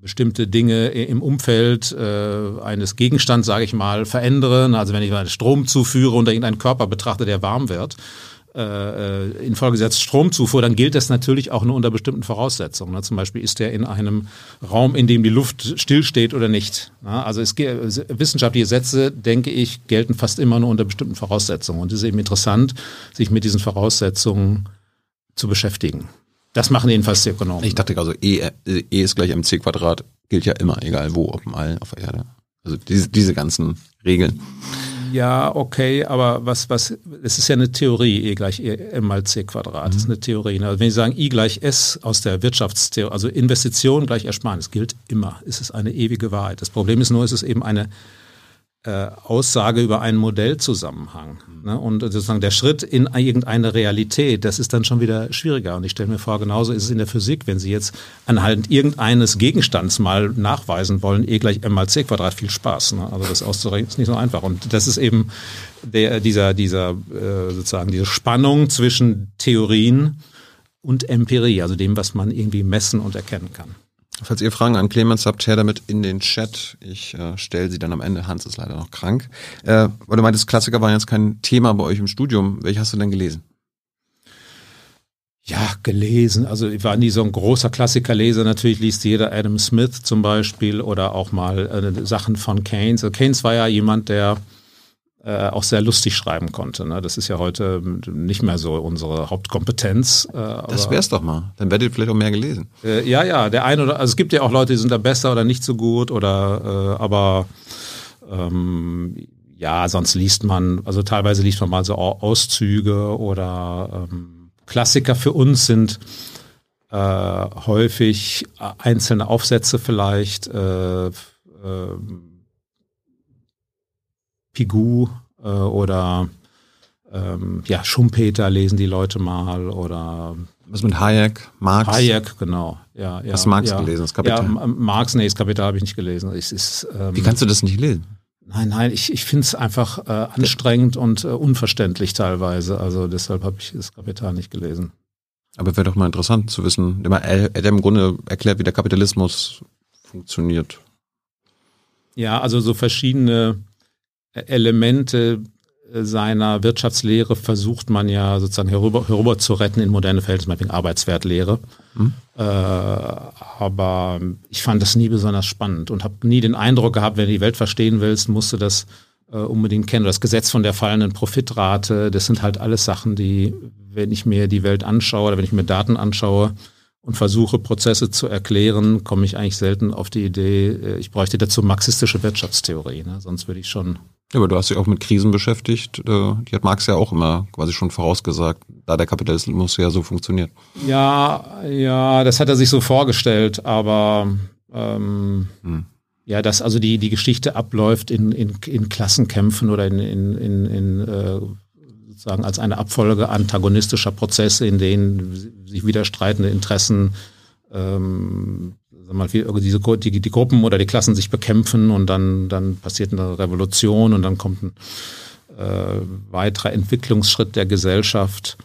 bestimmte Dinge im Umfeld äh, eines Gegenstands, sage ich mal, verändere, ne? also wenn ich mal Strom zuführe und irgendeinen Körper betrachte, der warm wird, äh, äh, infolgesetzt Stromzufuhr, dann gilt das natürlich auch nur unter bestimmten Voraussetzungen. Ne? Zum Beispiel ist der in einem Raum, in dem die Luft stillsteht oder nicht. Ne? Also es, wissenschaftliche Sätze, denke ich, gelten fast immer nur unter bestimmten Voraussetzungen. Und es ist eben interessant, sich mit diesen Voraussetzungen zu beschäftigen. Das machen jedenfalls die Ökonomen. Ich dachte also, E, e ist gleich mc Quadrat, gilt ja immer, egal wo, ob im All, auf der Erde. Also diese, diese ganzen Regeln. Ja, okay, aber was, was, es ist ja eine Theorie, E gleich e, M mal C Quadrat, mhm. das ist eine Theorie. Also wenn Sie sagen I gleich S aus der Wirtschaftstheorie, also Investition gleich Ersparnis, gilt immer. Es ist eine ewige Wahrheit. Das Problem ist nur, es ist eben eine äh, Aussage über einen Modellzusammenhang. Ne? Und sozusagen der Schritt in irgendeine Realität, das ist dann schon wieder schwieriger. Und ich stelle mir vor, genauso ist es in der Physik, wenn Sie jetzt anhand irgendeines Gegenstands mal nachweisen wollen, E gleich M mal C Quadrat, viel Spaß. Ne? Also das auszurechnen ist nicht so einfach. Und das ist eben der, dieser, dieser äh, sozusagen diese Spannung zwischen Theorien und Empirie, also dem, was man irgendwie messen und erkennen kann. Falls ihr Fragen an Clemens habt, her damit in den Chat. Ich äh, stelle sie dann am Ende. Hans ist leider noch krank. Äh, weil du meintest, Klassiker waren jetzt kein Thema bei euch im Studium. Welche hast du denn gelesen? Ja, gelesen. Also ich war nie so ein großer Klassikerleser. Natürlich liest jeder Adam Smith zum Beispiel oder auch mal äh, Sachen von Keynes. Also Keynes war ja jemand, der äh, auch sehr lustig schreiben konnte. Ne? Das ist ja heute nicht mehr so unsere Hauptkompetenz. Äh, das wär's doch mal. Dann werdet ihr vielleicht auch mehr gelesen. Äh, ja, ja. Der eine oder also es gibt ja auch Leute, die sind da besser oder nicht so gut oder äh, aber ähm, ja, sonst liest man, also teilweise liest man mal so Auszüge oder ähm, Klassiker für uns sind äh, häufig einzelne Aufsätze vielleicht. Äh, äh, Pigou äh, oder ähm, ja, Schumpeter lesen die Leute mal oder was mit Hayek, Marx? Hayek, genau. Ja, ja, Hast du Marx ja, gelesen, das Kapital? Ja, Marx, nee, das Kapital habe ich nicht gelesen. Es ist, ähm, Wie kannst du das nicht lesen? Nein, nein, ich, ich finde es einfach äh, anstrengend und äh, unverständlich teilweise. Also deshalb habe ich das Kapital nicht gelesen. Aber wäre doch mal interessant zu wissen. Er hat im Grunde erklärt, wie der Kapitalismus funktioniert. Ja, also so verschiedene Elemente seiner Wirtschaftslehre versucht man ja sozusagen herüber, herüber zu retten in moderne Verhältnisse, meinetwegen Arbeitswertlehre. Mhm. Äh, aber ich fand das nie besonders spannend und habe nie den Eindruck gehabt, wenn du die Welt verstehen willst, musst du das äh, unbedingt kennen. Das Gesetz von der fallenden Profitrate, das sind halt alles Sachen, die, wenn ich mir die Welt anschaue oder wenn ich mir Daten anschaue, und versuche Prozesse zu erklären, komme ich eigentlich selten auf die Idee, äh, ich bräuchte dazu marxistische Wirtschaftstheorie. Ne? Sonst würde ich schon. Ja, aber du hast dich auch mit Krisen beschäftigt. Äh, die hat Marx ja auch immer quasi schon vorausgesagt, da der Kapitalismus ja so funktioniert. Ja, ja, das hat er sich so vorgestellt, aber ähm, hm. ja, dass also die, die Geschichte abläuft in, in, in Klassenkämpfen oder in, in, in, in äh, sozusagen als eine Abfolge antagonistischer Prozesse, in denen sich widerstreitende Interessen ähm, mal, diese, die, die Gruppen oder die Klassen sich bekämpfen und dann, dann passiert eine Revolution und dann kommt ein äh, weiterer Entwicklungsschritt der Gesellschaft.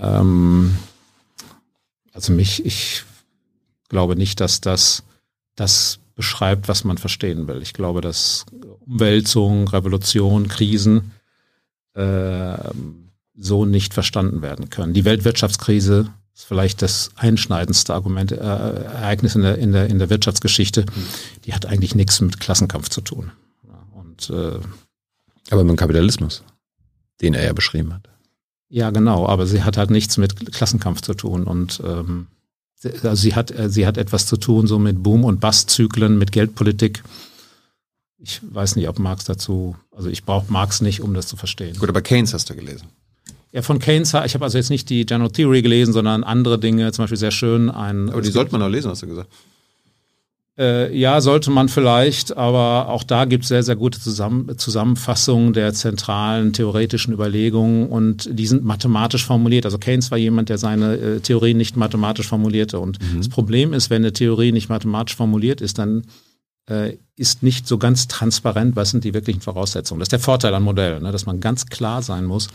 Ähm, also mich, ich glaube nicht, dass das das beschreibt, was man verstehen will. Ich glaube, dass Umwälzung, Revolution, Krisen äh, so nicht verstanden werden können. Die Weltwirtschaftskrise ist vielleicht das einschneidendste Argument, äh, Ereignis in der, in, der, in der Wirtschaftsgeschichte. Die hat eigentlich nichts mit Klassenkampf zu tun. Und, äh, aber mit dem Kapitalismus, den er ja beschrieben hat. Ja, genau, aber sie hat halt nichts mit Klassenkampf zu tun. Und ähm, also sie hat, sie hat etwas zu tun so mit Boom- und Bust-Zyklen, mit Geldpolitik ich weiß nicht, ob Marx dazu, also ich brauche Marx nicht, um das zu verstehen. Gut, aber Keynes hast du gelesen. Ja, von Keynes, ich habe also jetzt nicht die General Theory gelesen, sondern andere Dinge, zum Beispiel sehr schön ein. Aber die sollte man auch lesen, hast du gesagt. Äh, ja, sollte man vielleicht, aber auch da gibt es sehr, sehr gute Zusammen Zusammenfassungen der zentralen theoretischen Überlegungen und die sind mathematisch formuliert. Also Keynes war jemand, der seine äh, Theorien nicht mathematisch formulierte. Und mhm. das Problem ist, wenn eine Theorie nicht mathematisch formuliert ist, dann äh, ist nicht so ganz transparent, was sind die wirklichen Voraussetzungen. Das ist der Vorteil an Modellen, ne, dass man ganz klar sein muss,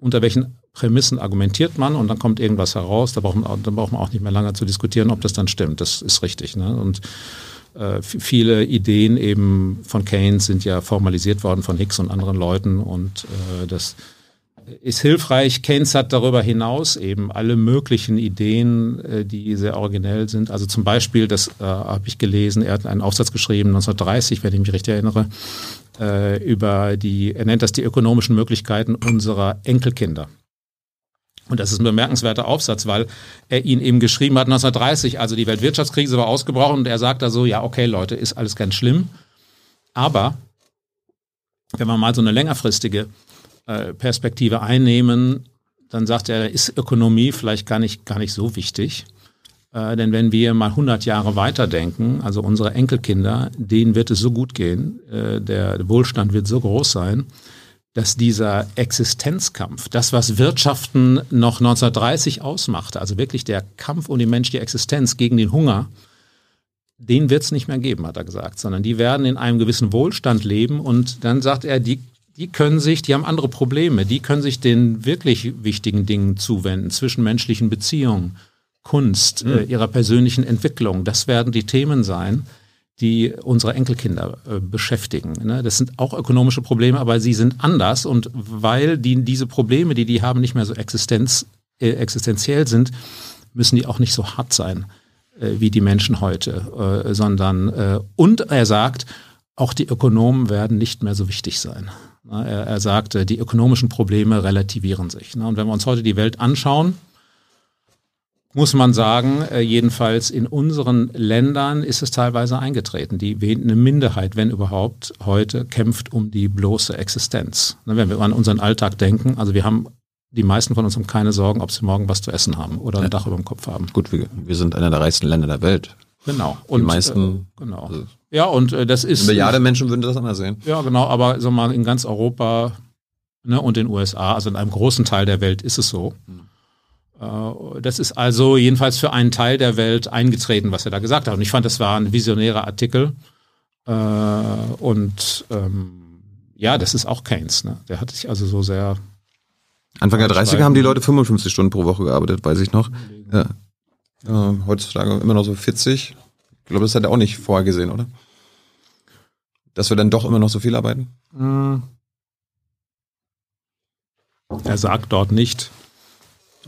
unter welchen Prämissen argumentiert man und dann kommt irgendwas heraus. Da braucht man, da braucht man auch nicht mehr lange zu diskutieren, ob das dann stimmt. Das ist richtig. Ne? Und äh, viele Ideen eben von Keynes sind ja formalisiert worden von Hicks und anderen Leuten und äh, das ist hilfreich. Keynes hat darüber hinaus eben alle möglichen Ideen, äh, die sehr originell sind. Also zum Beispiel, das äh, habe ich gelesen, er hat einen Aufsatz geschrieben, 1930, wenn ich mich richtig erinnere, äh, über die, er nennt das die ökonomischen Möglichkeiten unserer Enkelkinder. Und das ist ein bemerkenswerter Aufsatz, weil er ihn eben geschrieben hat 1930, also die Weltwirtschaftskrise war ausgebrochen und er sagt da so, ja, okay, Leute, ist alles ganz schlimm. Aber wenn man mal so eine längerfristige äh, Perspektive einnehmen, dann sagt er, ist Ökonomie vielleicht gar nicht, gar nicht so wichtig. Äh, denn wenn wir mal 100 Jahre weiterdenken, also unsere Enkelkinder, denen wird es so gut gehen, äh, der Wohlstand wird so groß sein, dass dieser Existenzkampf, das, was Wirtschaften noch 1930 ausmachte, also wirklich der Kampf um die menschliche Existenz gegen den Hunger, den wird es nicht mehr geben, hat er gesagt, sondern die werden in einem gewissen Wohlstand leben und dann sagt er, die die können sich, die haben andere Probleme, die können sich den wirklich wichtigen Dingen zuwenden, zwischenmenschlichen Beziehungen, Kunst, mhm. äh, ihrer persönlichen Entwicklung. Das werden die Themen sein, die unsere Enkelkinder äh, beschäftigen. Ne? Das sind auch ökonomische Probleme, aber sie sind anders und weil die, diese Probleme, die die haben, nicht mehr so existenz, äh, existenziell sind, müssen die auch nicht so hart sein äh, wie die Menschen heute, äh, sondern äh, und er sagt, auch die Ökonomen werden nicht mehr so wichtig sein. Er, er sagte, die ökonomischen Probleme relativieren sich. Und wenn wir uns heute die Welt anschauen, muss man sagen, äh, jedenfalls in unseren Ländern ist es teilweise eingetreten. Die eine Minderheit, wenn überhaupt, heute kämpft um die bloße Existenz. Wenn wir an unseren Alltag denken, also wir haben die meisten von uns haben keine Sorgen, ob sie morgen was zu essen haben oder ein ja. Dach über dem Kopf haben. Gut, wir, wir sind einer der reichsten Länder der Welt. Genau. Und die meisten. Äh, genau. Also ja, und äh, das ist. Eine Milliarde Menschen würden das anders sehen. Ja, genau. Aber so mal in ganz Europa ne, und den USA, also in einem großen Teil der Welt ist es so. Hm. Äh, das ist also jedenfalls für einen Teil der Welt eingetreten, was er da gesagt hat. Und ich fand, das war ein visionärer Artikel. Äh, und ähm, ja, das ist auch Keynes. Ne? Der hat sich also so sehr. Anfang der 30er haben die Leute 55 Stunden pro Woche gearbeitet, weiß ich noch. Ja. Heutzutage immer noch so 40. Ich glaube, das hat er auch nicht vorher gesehen, oder? Dass wir dann doch immer noch so viel arbeiten? Hm. Er sagt dort nicht,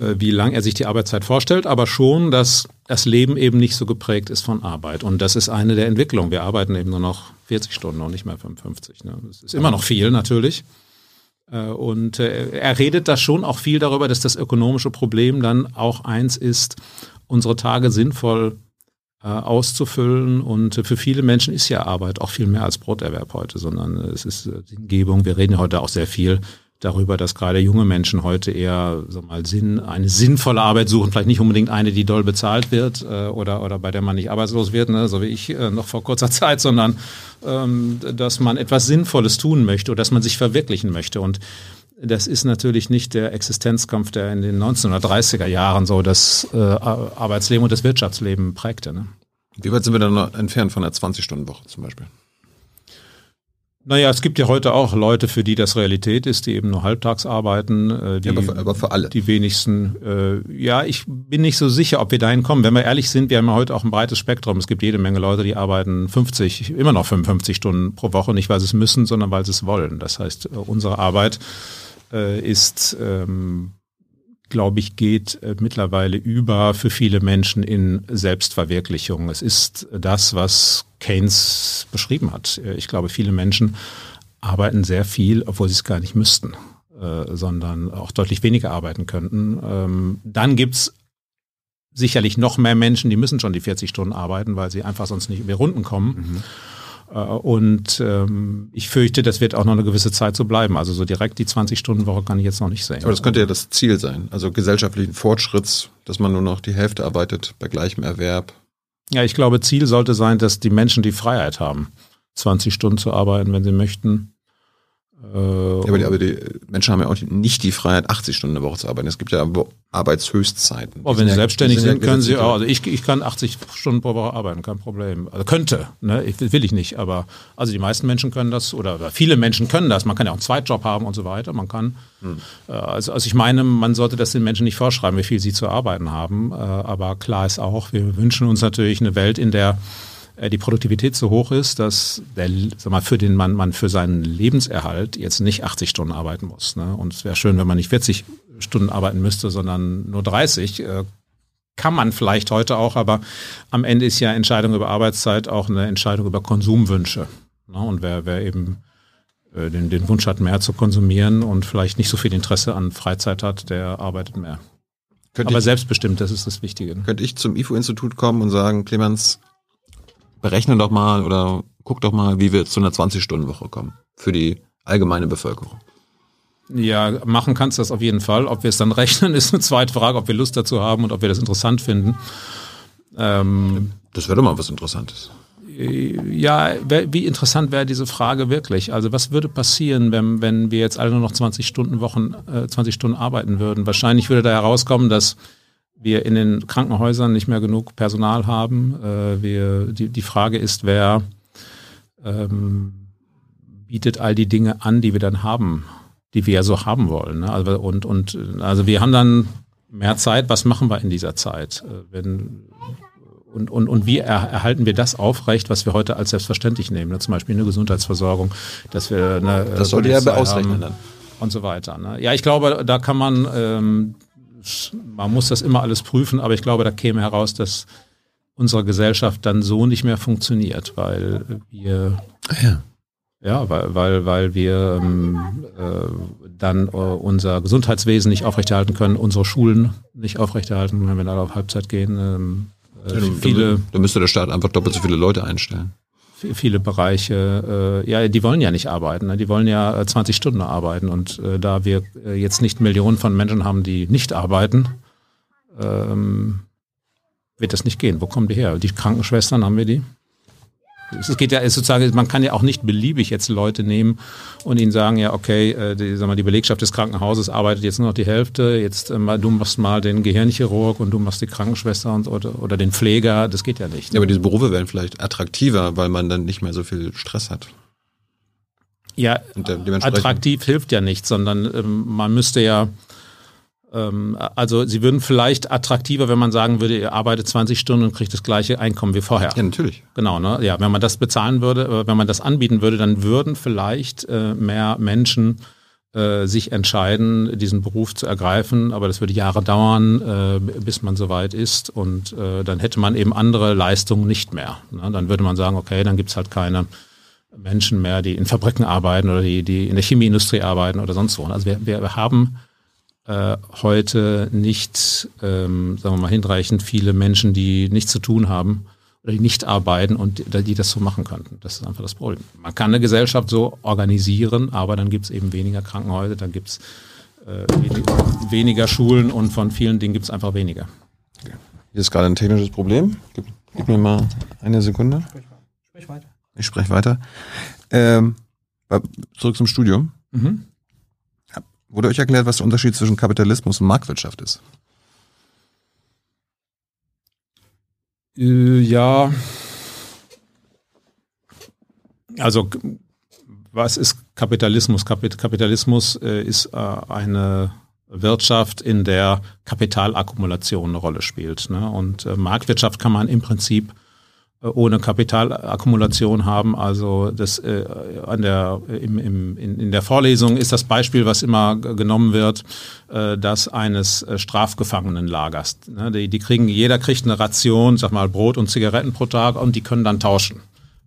wie lang er sich die Arbeitszeit vorstellt, aber schon, dass das Leben eben nicht so geprägt ist von Arbeit. Und das ist eine der Entwicklungen. Wir arbeiten eben nur noch 40 Stunden und nicht mehr 55. Ne? Das ist immer noch viel natürlich. Äh, und äh, er redet da schon auch viel darüber, dass das ökonomische Problem dann auch eins ist, unsere Tage sinnvoll auszufüllen. Und für viele Menschen ist ja Arbeit auch viel mehr als Broterwerb heute, sondern es ist Sinngebung. Wir reden heute auch sehr viel darüber, dass gerade junge Menschen heute eher so mal Sinn, eine sinnvolle Arbeit suchen, vielleicht nicht unbedingt eine, die doll bezahlt wird äh, oder, oder bei der man nicht arbeitslos wird, ne, so wie ich äh, noch vor kurzer Zeit, sondern ähm, dass man etwas Sinnvolles tun möchte oder dass man sich verwirklichen möchte. Und das ist natürlich nicht der Existenzkampf, der in den 1930er Jahren so das äh, Arbeitsleben und das Wirtschaftsleben prägte. Ne? Wie weit sind wir dann entfernt von der 20-Stunden-Woche zum Beispiel? Naja, es gibt ja heute auch Leute, für die das Realität ist, die eben nur halbtags arbeiten. Äh, die, ja, aber, für, aber, für, alle. Die wenigsten. Äh, ja, ich bin nicht so sicher, ob wir dahin kommen. Wenn wir ehrlich sind, wir haben ja heute auch ein breites Spektrum. Es gibt jede Menge Leute, die arbeiten 50, immer noch 55 Stunden pro Woche, nicht weil sie es müssen, sondern weil sie es wollen. Das heißt, äh, unsere Arbeit äh, ist ähm, glaube ich, geht äh, mittlerweile über für viele Menschen in Selbstverwirklichung. Es ist das, was Keynes beschrieben hat. Ich glaube, viele Menschen arbeiten sehr viel, obwohl sie es gar nicht müssten, äh, sondern auch deutlich weniger arbeiten könnten. Ähm, dann gibt's sicherlich noch mehr Menschen, die müssen schon die 40 Stunden arbeiten, weil sie einfach sonst nicht über Runden kommen. Mhm. Äh, und ähm, ich fürchte, das wird auch noch eine gewisse Zeit so bleiben. Also so direkt die 20-Stunden-Woche kann ich jetzt noch nicht sehen. Aber das könnte ja das Ziel sein. Also gesellschaftlichen Fortschritts, dass man nur noch die Hälfte arbeitet bei gleichem Erwerb. Ja, ich glaube, Ziel sollte sein, dass die Menschen die Freiheit haben, 20 Stunden zu arbeiten, wenn sie möchten. Äh, ja, aber, die, aber die Menschen haben ja auch nicht die Freiheit, 80 Stunden eine Woche zu arbeiten. Es gibt ja Arbeitshöchstzeiten. Oh, wenn sie ja, selbstständig sind, können sie auch. Also ich, ich kann 80 Stunden pro Woche arbeiten, kein Problem. Also könnte, ne? Ich, will ich nicht, aber also die meisten Menschen können das oder, oder viele Menschen können das. Man kann ja auch einen Zweitjob haben und so weiter. Man kann, hm. äh, also, also ich meine, man sollte das den Menschen nicht vorschreiben, wie viel sie zu arbeiten haben. Äh, aber klar ist auch, wir wünschen uns natürlich eine Welt, in der die Produktivität so hoch ist, dass der, sag mal, für den man, man für seinen Lebenserhalt jetzt nicht 80 Stunden arbeiten muss. Ne? Und es wäre schön, wenn man nicht 40 Stunden arbeiten müsste, sondern nur 30. Äh, kann man vielleicht heute auch, aber am Ende ist ja Entscheidung über Arbeitszeit auch eine Entscheidung über Konsumwünsche. Ne? Und wer, wer eben äh, den, den Wunsch hat, mehr zu konsumieren und vielleicht nicht so viel Interesse an Freizeit hat, der arbeitet mehr. Könnte Aber ich, selbstbestimmt, das ist das Wichtige. Könnte ich zum IFO-Institut kommen und sagen, Clemens, berechne doch mal oder guck doch mal, wie wir zu einer 20-Stunden-Woche kommen für die allgemeine Bevölkerung. Ja, machen kannst du das auf jeden Fall. Ob wir es dann rechnen, ist eine zweite Frage, ob wir Lust dazu haben und ob wir das interessant finden. Ähm, das wäre doch mal was Interessantes. Ja, wie interessant wäre diese Frage wirklich? Also was würde passieren, wenn, wenn wir jetzt alle nur noch 20 Stunden Wochen, äh, 20 Stunden arbeiten würden? Wahrscheinlich würde da herauskommen, dass wir in den Krankenhäusern nicht mehr genug Personal haben. Äh, wir, die, die Frage ist, wer ähm, bietet all die Dinge an, die wir dann haben, die wir ja so haben wollen. Ne? Also, und, und also wir haben dann mehr Zeit. Was machen wir in dieser Zeit? Äh, wenn, und, und, und wie er, erhalten wir das aufrecht, was wir heute als selbstverständlich nehmen? Ne? Zum Beispiel eine Gesundheitsversorgung, dass wir eine Das soll ja ausrechnen dann. Und so weiter. Ne? Ja, ich glaube, da kann man ähm, man muss das immer alles prüfen, aber ich glaube, da käme heraus, dass unsere Gesellschaft dann so nicht mehr funktioniert, weil wir Ah, ja. ja, weil, weil, weil wir ähm, äh, dann äh, unser Gesundheitswesen nicht aufrechterhalten können, unsere Schulen nicht aufrechterhalten, wenn wir alle auf Halbzeit gehen. Ähm, äh, Ja, viele, Da müsste der Staat einfach doppelt so viele Leute einstellen. Viele Bereiche, äh, ja, die wollen ja nicht arbeiten, ne? die wollen ja äh, 20 Stunden arbeiten und äh, da wir äh, jetzt nicht Millionen von Menschen haben, die nicht arbeiten, ähm, wird das nicht gehen. Wo kommen die her? Die Krankenschwestern haben wir die? Es geht ja sozusagen, man kann ja auch nicht beliebig jetzt Leute nehmen und ihnen sagen, ja, okay, äh, die, sag mal, die Belegschaft des Krankenhauses arbeitet jetzt nur noch die Hälfte, jetzt äh, mal, du machst mal den Gehirnchirurg und du machst die Krankenschwester und, oder, oder den Pfleger, das geht ja nicht. Ja, aber diese Berufe werden vielleicht attraktiver, weil man dann nicht mehr so viel Stress hat. Ja, attraktiv hilft ja nicht, sondern ähm, man müsste ja, also sie würden vielleicht attraktiver, wenn man sagen würde, ihr arbeitet 20 Stunden und kriegt das gleiche Einkommen wie vorher. Ja, natürlich. Genau, ne? Ja, wenn man das bezahlen würde, äh, wenn man das anbieten würde, dann würden vielleicht äh, mehr Menschen äh, sich entscheiden, diesen Beruf zu ergreifen. Aber das würde Jahre dauern, äh, bis man soweit ist. Und dann hätte man eben andere Leistungen nicht mehr. Ne? Dann würde man sagen, okay, dann gibt's halt keine Menschen mehr, die in Fabriken arbeiten oder die, die in der Chemieindustrie arbeiten oder sonst wo. Also wir, wir haben äh, heute nicht, ähm, sagen wir mal, hinreichend viele Menschen, die nichts zu tun haben oder die nicht arbeiten und die, die das so machen könnten. Das ist einfach das Problem. Man kann eine Gesellschaft so organisieren, aber dann gibt es eben weniger Krankenhäuser, dann gibt es äh, wenig, weniger Schulen und von vielen Dingen gibt es einfach weniger. Hier ist gerade ein technisches Problem. Gib, gib mir mal eine Sekunde. Sprich weiter. Ich spreche weiter. Ähm, zurück zum Studium. Mhm. Wurde euch erklärt, was der Unterschied zwischen Kapitalismus und Marktwirtschaft ist? Äh, ja. Also was ist Kapitalismus? Kapit Kapitalismus äh, ist äh, eine Wirtschaft, in der Kapitalakkumulation eine Rolle spielt. Ne? Und Marktwirtschaft kann man im Prinzip ohne Kapitalakkumulation haben. Also das äh, an der im, im, in, in der Vorlesung ist das Beispiel, was immer genommen wird, äh, das eines äh, Strafgefangenenlagers. Ne? Die, die kriegen, jeder kriegt eine Ration, sag mal Brot und Zigaretten pro Tag und die können dann tauschen.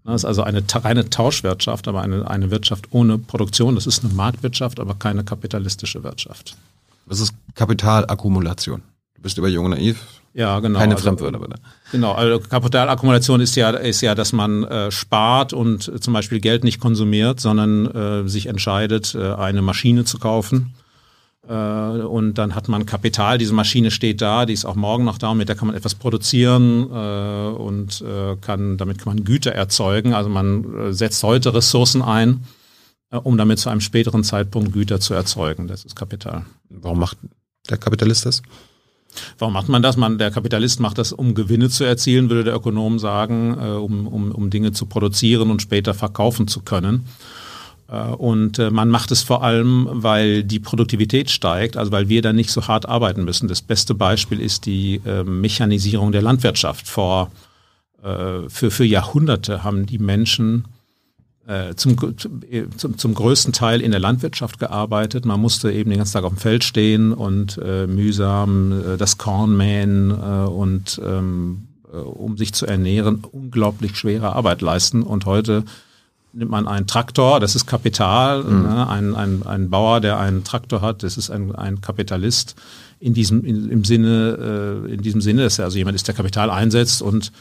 Das ist also eine reine Tauschwirtschaft, aber eine, eine Wirtschaft ohne Produktion. Das ist eine Marktwirtschaft, aber keine kapitalistische Wirtschaft. Was ist Kapitalakkumulation? Du bist über Jung Naiv. Ja, genau. Keine Also- Fremdwörter, bitte. Genau, also Kapitalakkumulation ist ja, ist ja, dass man äh, spart und äh, zum Beispiel Geld nicht konsumiert, sondern äh, sich entscheidet, äh, eine Maschine zu kaufen. Äh, und dann hat man Kapital, diese Maschine steht da, die ist auch morgen noch da und mit der kann man etwas produzieren und kann, damit kann man Güter erzeugen. Also man setzt heute Ressourcen ein, um damit zu einem späteren Zeitpunkt Güter zu erzeugen. Das ist Kapital. Warum macht der Kapitalist das? Warum macht man das? Man, der Kapitalist macht das, um Gewinne zu erzielen, würde der Ökonom sagen, äh, um, um, um Dinge zu produzieren und später verkaufen zu können. Äh, und äh, man macht es vor allem, weil die Produktivität steigt, also weil wir dann nicht so hart arbeiten müssen. Das beste Beispiel ist die äh, Mechanisierung der Landwirtschaft. Vor für, für Jahrhunderte haben die Menschen zum, zum, zum größten Teil in der Landwirtschaft gearbeitet. Man musste eben den ganzen Tag auf dem Feld stehen und äh, mühsam äh, das Korn mähen äh, und ähm, äh, um sich zu ernähren, unglaublich schwere Arbeit leisten. Und heute nimmt man einen Traktor, das ist Kapital, ne? ein, ein, ein Bauer, der einen Traktor hat, das ist ein, ein Kapitalist in diesem, in, im Sinne, äh, in diesem Sinne, dass er also jemand ist, der Kapital einsetzt und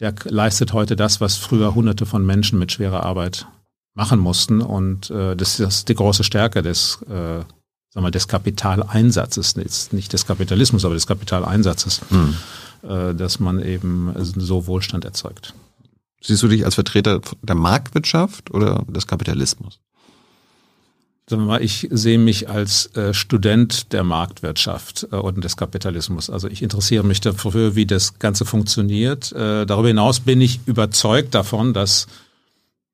der leistet heute das, was früher hunderte von Menschen mit schwerer Arbeit machen mussten. Und äh, das, ist- die große Stärke des, äh, sag mal, des Kapitaleinsatzes, jetzt nicht des Kapitalismus, aber des Kapitaleinsatzes, äh, dass man eben so Wohlstand erzeugt. Siehst du dich als Vertreter der Marktwirtschaft oder des Kapitalismus? Mal, ich sehe mich als äh, Student der Marktwirtschaft äh, und des Kapitalismus. Also ich interessiere mich dafür, wie das Ganze funktioniert. Äh, darüber hinaus bin ich überzeugt davon, dass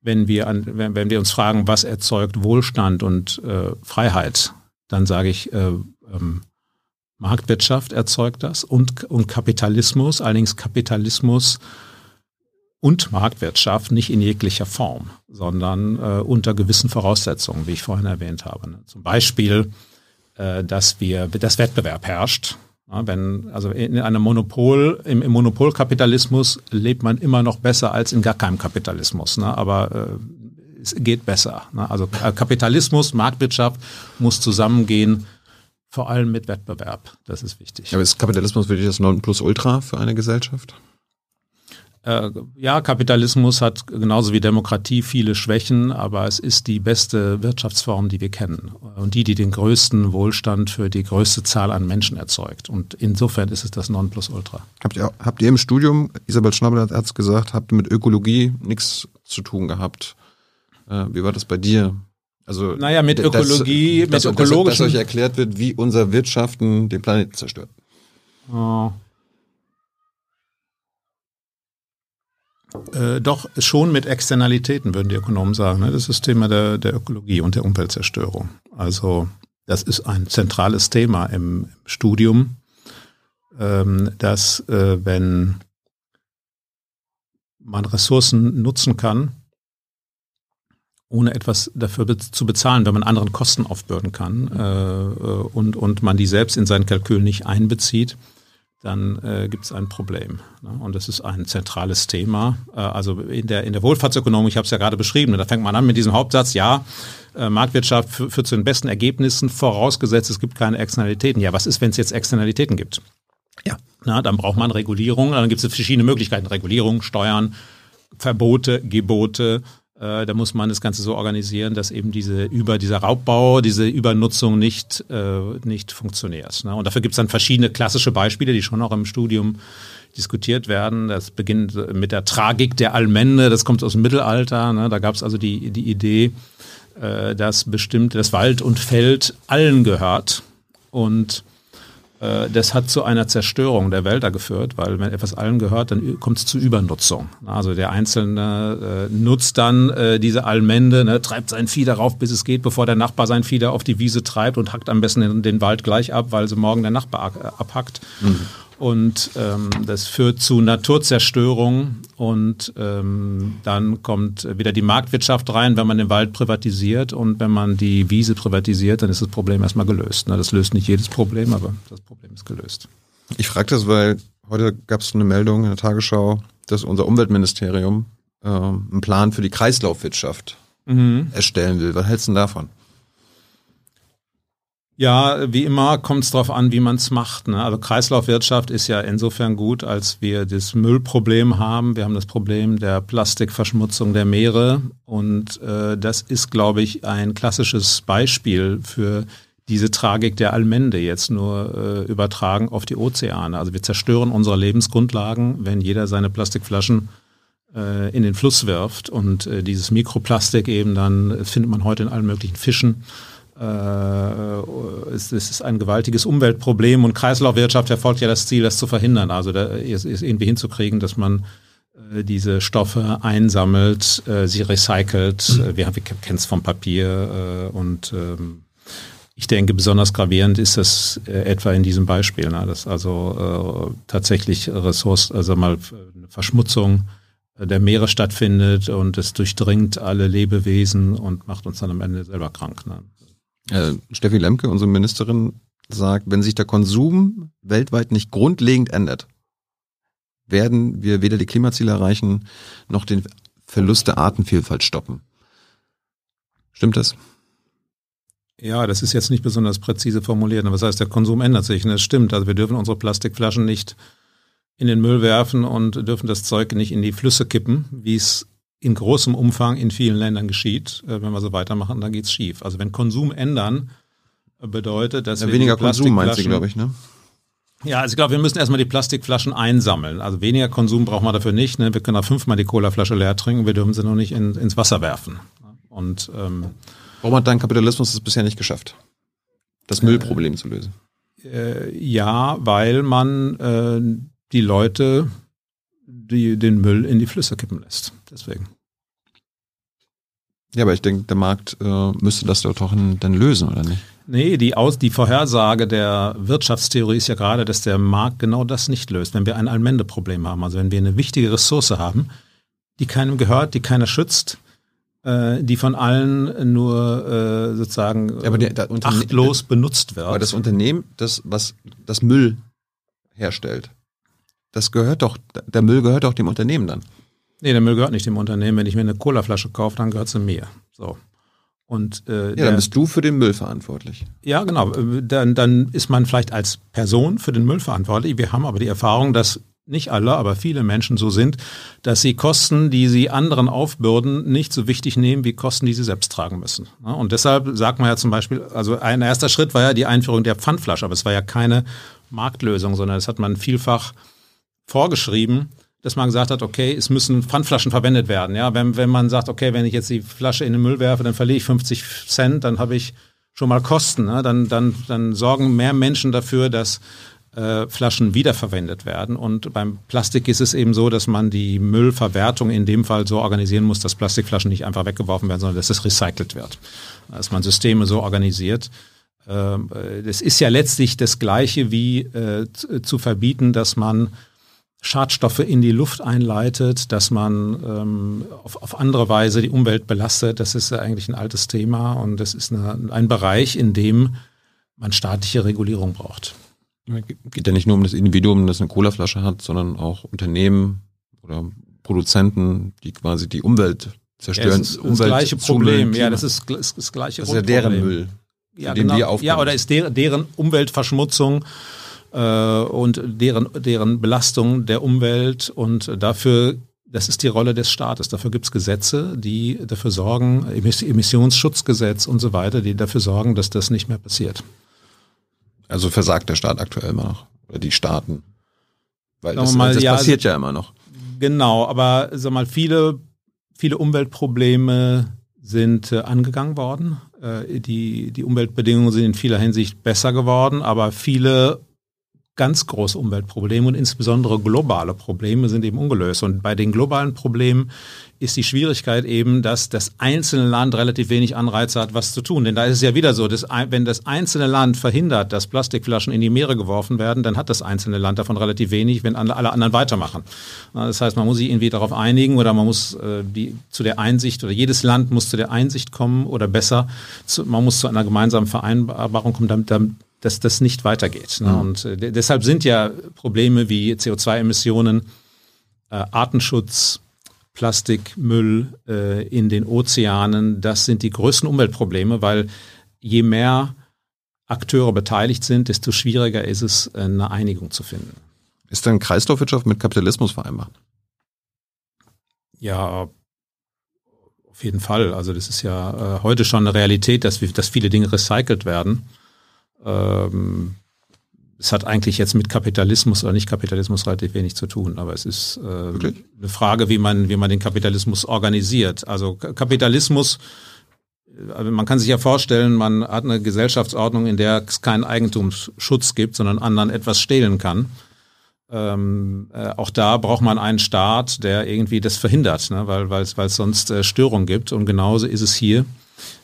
wenn wir, an, wenn, wenn wir uns fragen, was erzeugt Wohlstand und äh, Freiheit, dann sage ich, äh, ähm, Marktwirtschaft erzeugt das und, und Kapitalismus, allerdings Kapitalismus und Marktwirtschaft nicht in jeglicher Form, sondern äh, unter gewissen Voraussetzungen, wie ich vorhin erwähnt habe. Ne? Zum Beispiel, äh, dass wir, dass Wettbewerb herrscht. Ja, wenn, also in einem Monopol, im, im, Monopolkapitalismus lebt man immer noch besser als in gar keinem Kapitalismus. Ne? Aber äh, es geht besser. Ne? Also Kapitalismus, Marktwirtschaft muss zusammengehen, vor allem mit Wettbewerb. Das ist wichtig. Aber ist Kapitalismus wirklich das Nonplusultra für eine Gesellschaft? Äh, ja, Kapitalismus hat genauso wie Demokratie viele Schwächen, aber es ist die beste Wirtschaftsform, die wir kennen und die, die den größten Wohlstand für die größte Zahl an Menschen erzeugt. Und insofern ist es das Nonplusultra. Habt ihr, habt ihr im Studium, Isabel Schnabel hat es gesagt, habt ihr mit Ökologie nichts zu tun gehabt? Äh, wie war das bei dir? Also, naja, mit Ökologie, dass, mit dass, ökologischen... Dass, dass euch erklärt wird, wie unser Wirtschaften den Planeten zerstört. Oh. Äh, doch schon mit Externalitäten, würden die Ökonomen sagen. Ne? Das ist das Thema der, der Ökologie und der Umweltzerstörung. Also das ist ein zentrales Thema im Studium, ähm, dass äh, wenn man Ressourcen nutzen kann, ohne etwas dafür zu bezahlen, wenn man anderen Kosten aufbürden kann äh, äh, und, und man die selbst in sein Kalkül nicht einbezieht, dann äh, gibt es ein Problem. Ne? Und das ist ein zentrales Thema. Äh, also in der, in der Wohlfahrtsökonomik, ich habe es ja gerade beschrieben, da fängt man an mit diesem Hauptsatz, ja, äh, Marktwirtschaft führt zu den besten Ergebnissen, vorausgesetzt es gibt keine Externalitäten. Ja, was ist, wenn es jetzt Externalitäten gibt? Ja. Na, dann braucht man Regulierung, dann gibt es verschiedene Möglichkeiten, Regulierung, Steuern, Verbote, Gebote, äh, da muss man das Ganze so organisieren, dass eben diese über dieser Raubbau, diese Übernutzung nicht äh, nicht funktioniert. Ne? Und dafür gibt es dann verschiedene klassische Beispiele, die schon auch im Studium diskutiert werden. Das beginnt mit der Tragik der Allmende, das kommt aus dem Mittelalter. Ne? Da gab es also die die Idee, äh, dass bestimmt das Wald und Feld allen gehört und das hat zu einer Zerstörung der Wälder geführt, weil wenn etwas allen gehört, dann kommt es zu Übernutzung. Also der Einzelne äh, nutzt dann äh, diese Allmende, ne, treibt sein Vieh darauf, bis es geht, bevor der Nachbar sein Vieh da auf die Wiese treibt und hackt am besten den, den Wald gleich ab, weil sie morgen der Nachbar abhackt. Mhm. Und ähm, das führt zu Naturzerstörung und ähm, dann kommt wieder die Marktwirtschaft rein, wenn man den Wald privatisiert und wenn man die Wiese privatisiert, dann ist das Problem erstmal gelöst. Na, das löst nicht jedes Problem, aber das Problem ist gelöst. Ich frage das, weil heute gab es eine Meldung in der Tagesschau, dass unser Umweltministerium äh, einen Plan für die Kreislaufwirtschaft mhm. erstellen will. Was hältst du denn davon? Ja, wie immer kommt es darauf an, wie man es macht. Ne? Also Kreislaufwirtschaft ist ja insofern gut, als wir das Müllproblem haben. Wir haben das Problem der Plastikverschmutzung der Meere. Und äh, das ist, glaube ich, ein klassisches Beispiel für diese Tragik der Allmende jetzt nur äh, übertragen auf die Ozeane. Also wir zerstören unsere Lebensgrundlagen, wenn jeder seine Plastikflaschen äh, in den Fluss wirft. Und äh, dieses Mikroplastik eben dann findet man heute in allen möglichen Fischen äh, es, es, ist ein gewaltiges Umweltproblem und Kreislaufwirtschaft verfolgt ja das Ziel, das zu verhindern. Also da ist, ist irgendwie hinzukriegen, dass man äh, diese Stoffe einsammelt, äh, sie recycelt. Mhm. Wir, wir kennen es vom Papier äh, und ähm, ich denke, besonders gravierend ist das äh, etwa in diesem Beispiel, ne, dass also äh, tatsächlich Ressourcen, also mal eine Verschmutzung der Meere stattfindet und es durchdringt alle Lebewesen und macht uns dann am Ende selber krank. Äh, Steffi Lemke, unsere Ministerin, sagt, wenn sich der Konsum weltweit nicht grundlegend ändert, werden wir weder die Klimaziele erreichen, noch den Verlust der Artenvielfalt stoppen. Stimmt das? Ja, das ist jetzt nicht besonders präzise formuliert. Aber was heißt, der Konsum ändert sich? Das stimmt. Also wir dürfen unsere Plastikflaschen nicht in den Müll werfen und dürfen das Zeug nicht in die Flüsse kippen, wie es in großem Umfang in vielen Ländern geschieht. Äh, wenn wir so weitermachen, dann geht's schief. Also wenn Konsum ändern äh, bedeutet, dass ja, wir weniger Konsum meinst du, glaube ich, ne? Ja, also ich glaube, wir müssen erstmal die Plastikflaschen einsammeln. Also weniger Konsum brauchen wir dafür nicht. Ne? Wir können auch fünfmal die Colaflasche leer trinken, wir dürfen sie nur nicht in, ins Wasser werfen. Und ähm, Warum hat dein Kapitalismus es bisher nicht geschafft, das Müllproblem äh, zu lösen? Äh, ja, weil man äh, die Leute die den Müll in die Flüsse kippen lässt. Deswegen. Ja, aber ich denke, der Markt äh, müsste das doch dann lösen, oder nicht? Nee, die, Aus die Vorhersage der Wirtschaftstheorie ist ja gerade, dass der Markt genau das nicht löst. Wenn wir ein Allmende-Problem haben, also wenn wir eine wichtige Ressource haben, die keinem gehört, die keiner schützt, äh, die von allen nur äh, sozusagen ja, aber der, der achtlos benutzt wird. Aber das Unternehmen, das was das Müll herstellt. Das gehört doch, der Müll gehört doch dem Unternehmen dann. Nee, der Müll gehört nicht dem Unternehmen. Wenn ich mir eine Colaflasche kaufe, dann gehört sie mir. So. Und, äh, ja, dann bist du für den Müll verantwortlich. Ja, genau. Dann, dann ist man vielleicht als Person für den Müll verantwortlich. Wir haben aber die Erfahrung, dass nicht alle, aber viele Menschen so sind, dass sie Kosten, die sie anderen aufbürden, nicht so wichtig nehmen wie Kosten, die sie selbst tragen müssen. Und deshalb sagt man ja zum Beispiel, also ein erster Schritt war ja die Einführung der Pfandflasche, aber es war ja keine Marktlösung, sondern das hat man vielfach vorgeschrieben, dass man gesagt hat, okay, es müssen Pfandflaschen verwendet werden. Ja, wenn, wenn man sagt, okay, wenn ich jetzt die Flasche in den Müll werfe, dann verliere ich 50 Cent, dann habe ich schon mal Kosten. Ne? Dann, dann, dann sorgen mehr Menschen dafür, dass äh, Flaschen wiederverwendet werden. Und beim Plastik ist es eben so, dass man die Müllverwertung in dem Fall so organisieren muss, dass Plastikflaschen nicht einfach weggeworfen werden, sondern dass es recycelt wird. Dass man Systeme so organisiert. Äh, das ist ja letztlich das Gleiche wie äh, zu verbieten, dass man Schadstoffe in die Luft einleitet, dass man ähm, auf, auf andere Weise die Umwelt belastet. Das ist ja eigentlich ein altes Thema und das ist eine, ein Bereich, in dem man staatliche Regulierung braucht. Geht ja nicht nur um das Individuum, das eine Colaflasche hat, sondern auch Unternehmen oder Produzenten, die quasi die Umwelt zerstören. Ja, das, ist das gleiche Problem. Ja, das ist das, das gleiche Das ist ja deren Müll. Ja, genau. ja, oder ist der, deren Umweltverschmutzung und deren, deren Belastung der Umwelt und dafür das ist die Rolle des Staates. Dafür gibt es Gesetze, die dafür sorgen, Emissionsschutzgesetz und so weiter, die dafür sorgen, dass das nicht mehr passiert. Also versagt der Staat aktuell immer noch. Oder die Staaten. Weil das, mal, das ja, passiert ja immer noch. Genau, aber sag mal, viele, viele Umweltprobleme sind äh, angegangen worden. Äh, die, die Umweltbedingungen sind in vieler Hinsicht besser geworden, aber viele ganz große Umweltprobleme und insbesondere globale Probleme sind eben ungelöst. Und bei den globalen Problemen ist die Schwierigkeit eben, dass das einzelne Land relativ wenig Anreize hat, was zu tun. Denn da ist es ja wieder so, dass wenn das einzelne Land verhindert, dass Plastikflaschen in die Meere geworfen werden, dann hat das einzelne Land davon relativ wenig, wenn alle anderen weitermachen. Das heißt, man muss sich irgendwie darauf einigen oder man muss äh, die, zu der Einsicht oder jedes Land muss zu der Einsicht kommen oder besser, man muss zu einer gemeinsamen Vereinbarung kommen, damit, damit dass das nicht weitergeht. Ne? Mhm. Und äh, deshalb sind ja Probleme wie CO2-Emissionen, äh, Artenschutz, Plastikmüll äh, in den Ozeanen, das sind die größten Umweltprobleme, weil je mehr Akteure beteiligt sind, desto schwieriger ist es, äh, eine Einigung zu finden. Ist denn Kreislaufwirtschaft mit Kapitalismus vereinbart? Ja, auf jeden Fall. Also das ist ja äh, heute schon eine Realität, dass, wir, dass viele Dinge recycelt werden. Ähm, es hat eigentlich jetzt mit Kapitalismus oder nicht Kapitalismus relativ wenig zu tun, aber es ist äh, eine Frage, wie man, wie man den Kapitalismus organisiert. Also Kapitalismus, also man kann sich ja vorstellen, man hat eine Gesellschaftsordnung, in der es keinen Eigentumsschutz gibt, sondern anderen etwas stehlen kann. Ähm, äh, auch da braucht man einen Staat, der irgendwie das verhindert, ne? weil weil es sonst äh, Störungen gibt. Und genauso ist es hier.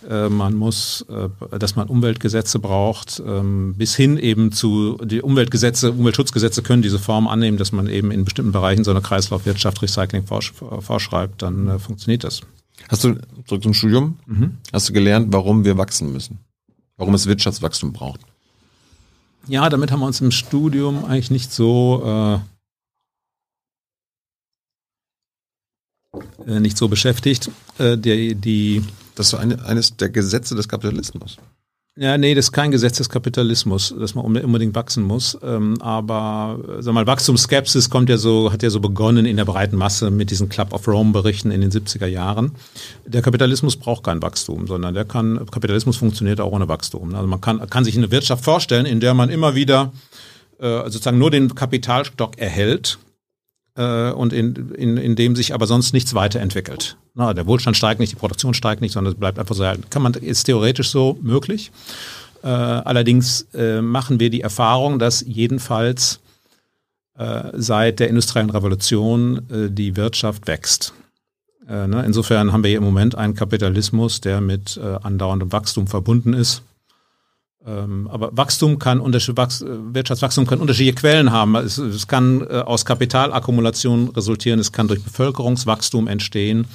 Äh, man muss, äh, dass man Umweltgesetze braucht, ähm, bis hin eben zu, die Umweltgesetze, Umweltschutzgesetze können diese Form annehmen, dass man eben in bestimmten Bereichen so eine Kreislaufwirtschaft, Recycling vorschreibt, dann äh, funktioniert das. Hast du, zurück zum Studium, mhm. hast du gelernt, warum wir wachsen müssen? Warum es Wirtschaftswachstum braucht? Ja, damit haben wir uns im Studium eigentlich nicht so äh, nicht so beschäftigt. Äh, die, die das ist so eine, eines der Gesetze des Kapitalismus. Ja, nee, das ist kein Gesetz des Kapitalismus, dass man unbedingt wachsen muss. Ähm, aber sag mal, Wachstumsskepsis kommt ja so, hat ja so begonnen in der breiten Masse mit diesen Club of Rome Berichten in den 70er Jahren. Der Kapitalismus braucht kein Wachstum, sondern der kann, Kapitalismus funktioniert auch ohne Wachstum. Also man kann, kann sich eine Wirtschaft vorstellen, in der man immer wieder äh, sozusagen nur den Kapitalstock erhält äh, und in, in, in dem sich aber sonst nichts weiterentwickelt. Na, der Wohlstand steigt nicht, die Produktion steigt nicht, sondern es bleibt einfach so. Kann man, ist theoretisch so möglich. Äh, allerdings äh, machen wir die Erfahrung, dass jedenfalls äh, seit der industriellen Revolution äh, die Wirtschaft wächst. Äh, ne? Insofern haben wir hier im Moment einen Kapitalismus, der mit äh, andauerndem Wachstum verbunden ist. Ähm, aber Wachstum kann Wirtschaftswachstum kann unterschiedliche Quellen haben. Es, es kann äh, aus Kapitalakkumulation resultieren, es kann durch Bevölkerungswachstum entstehen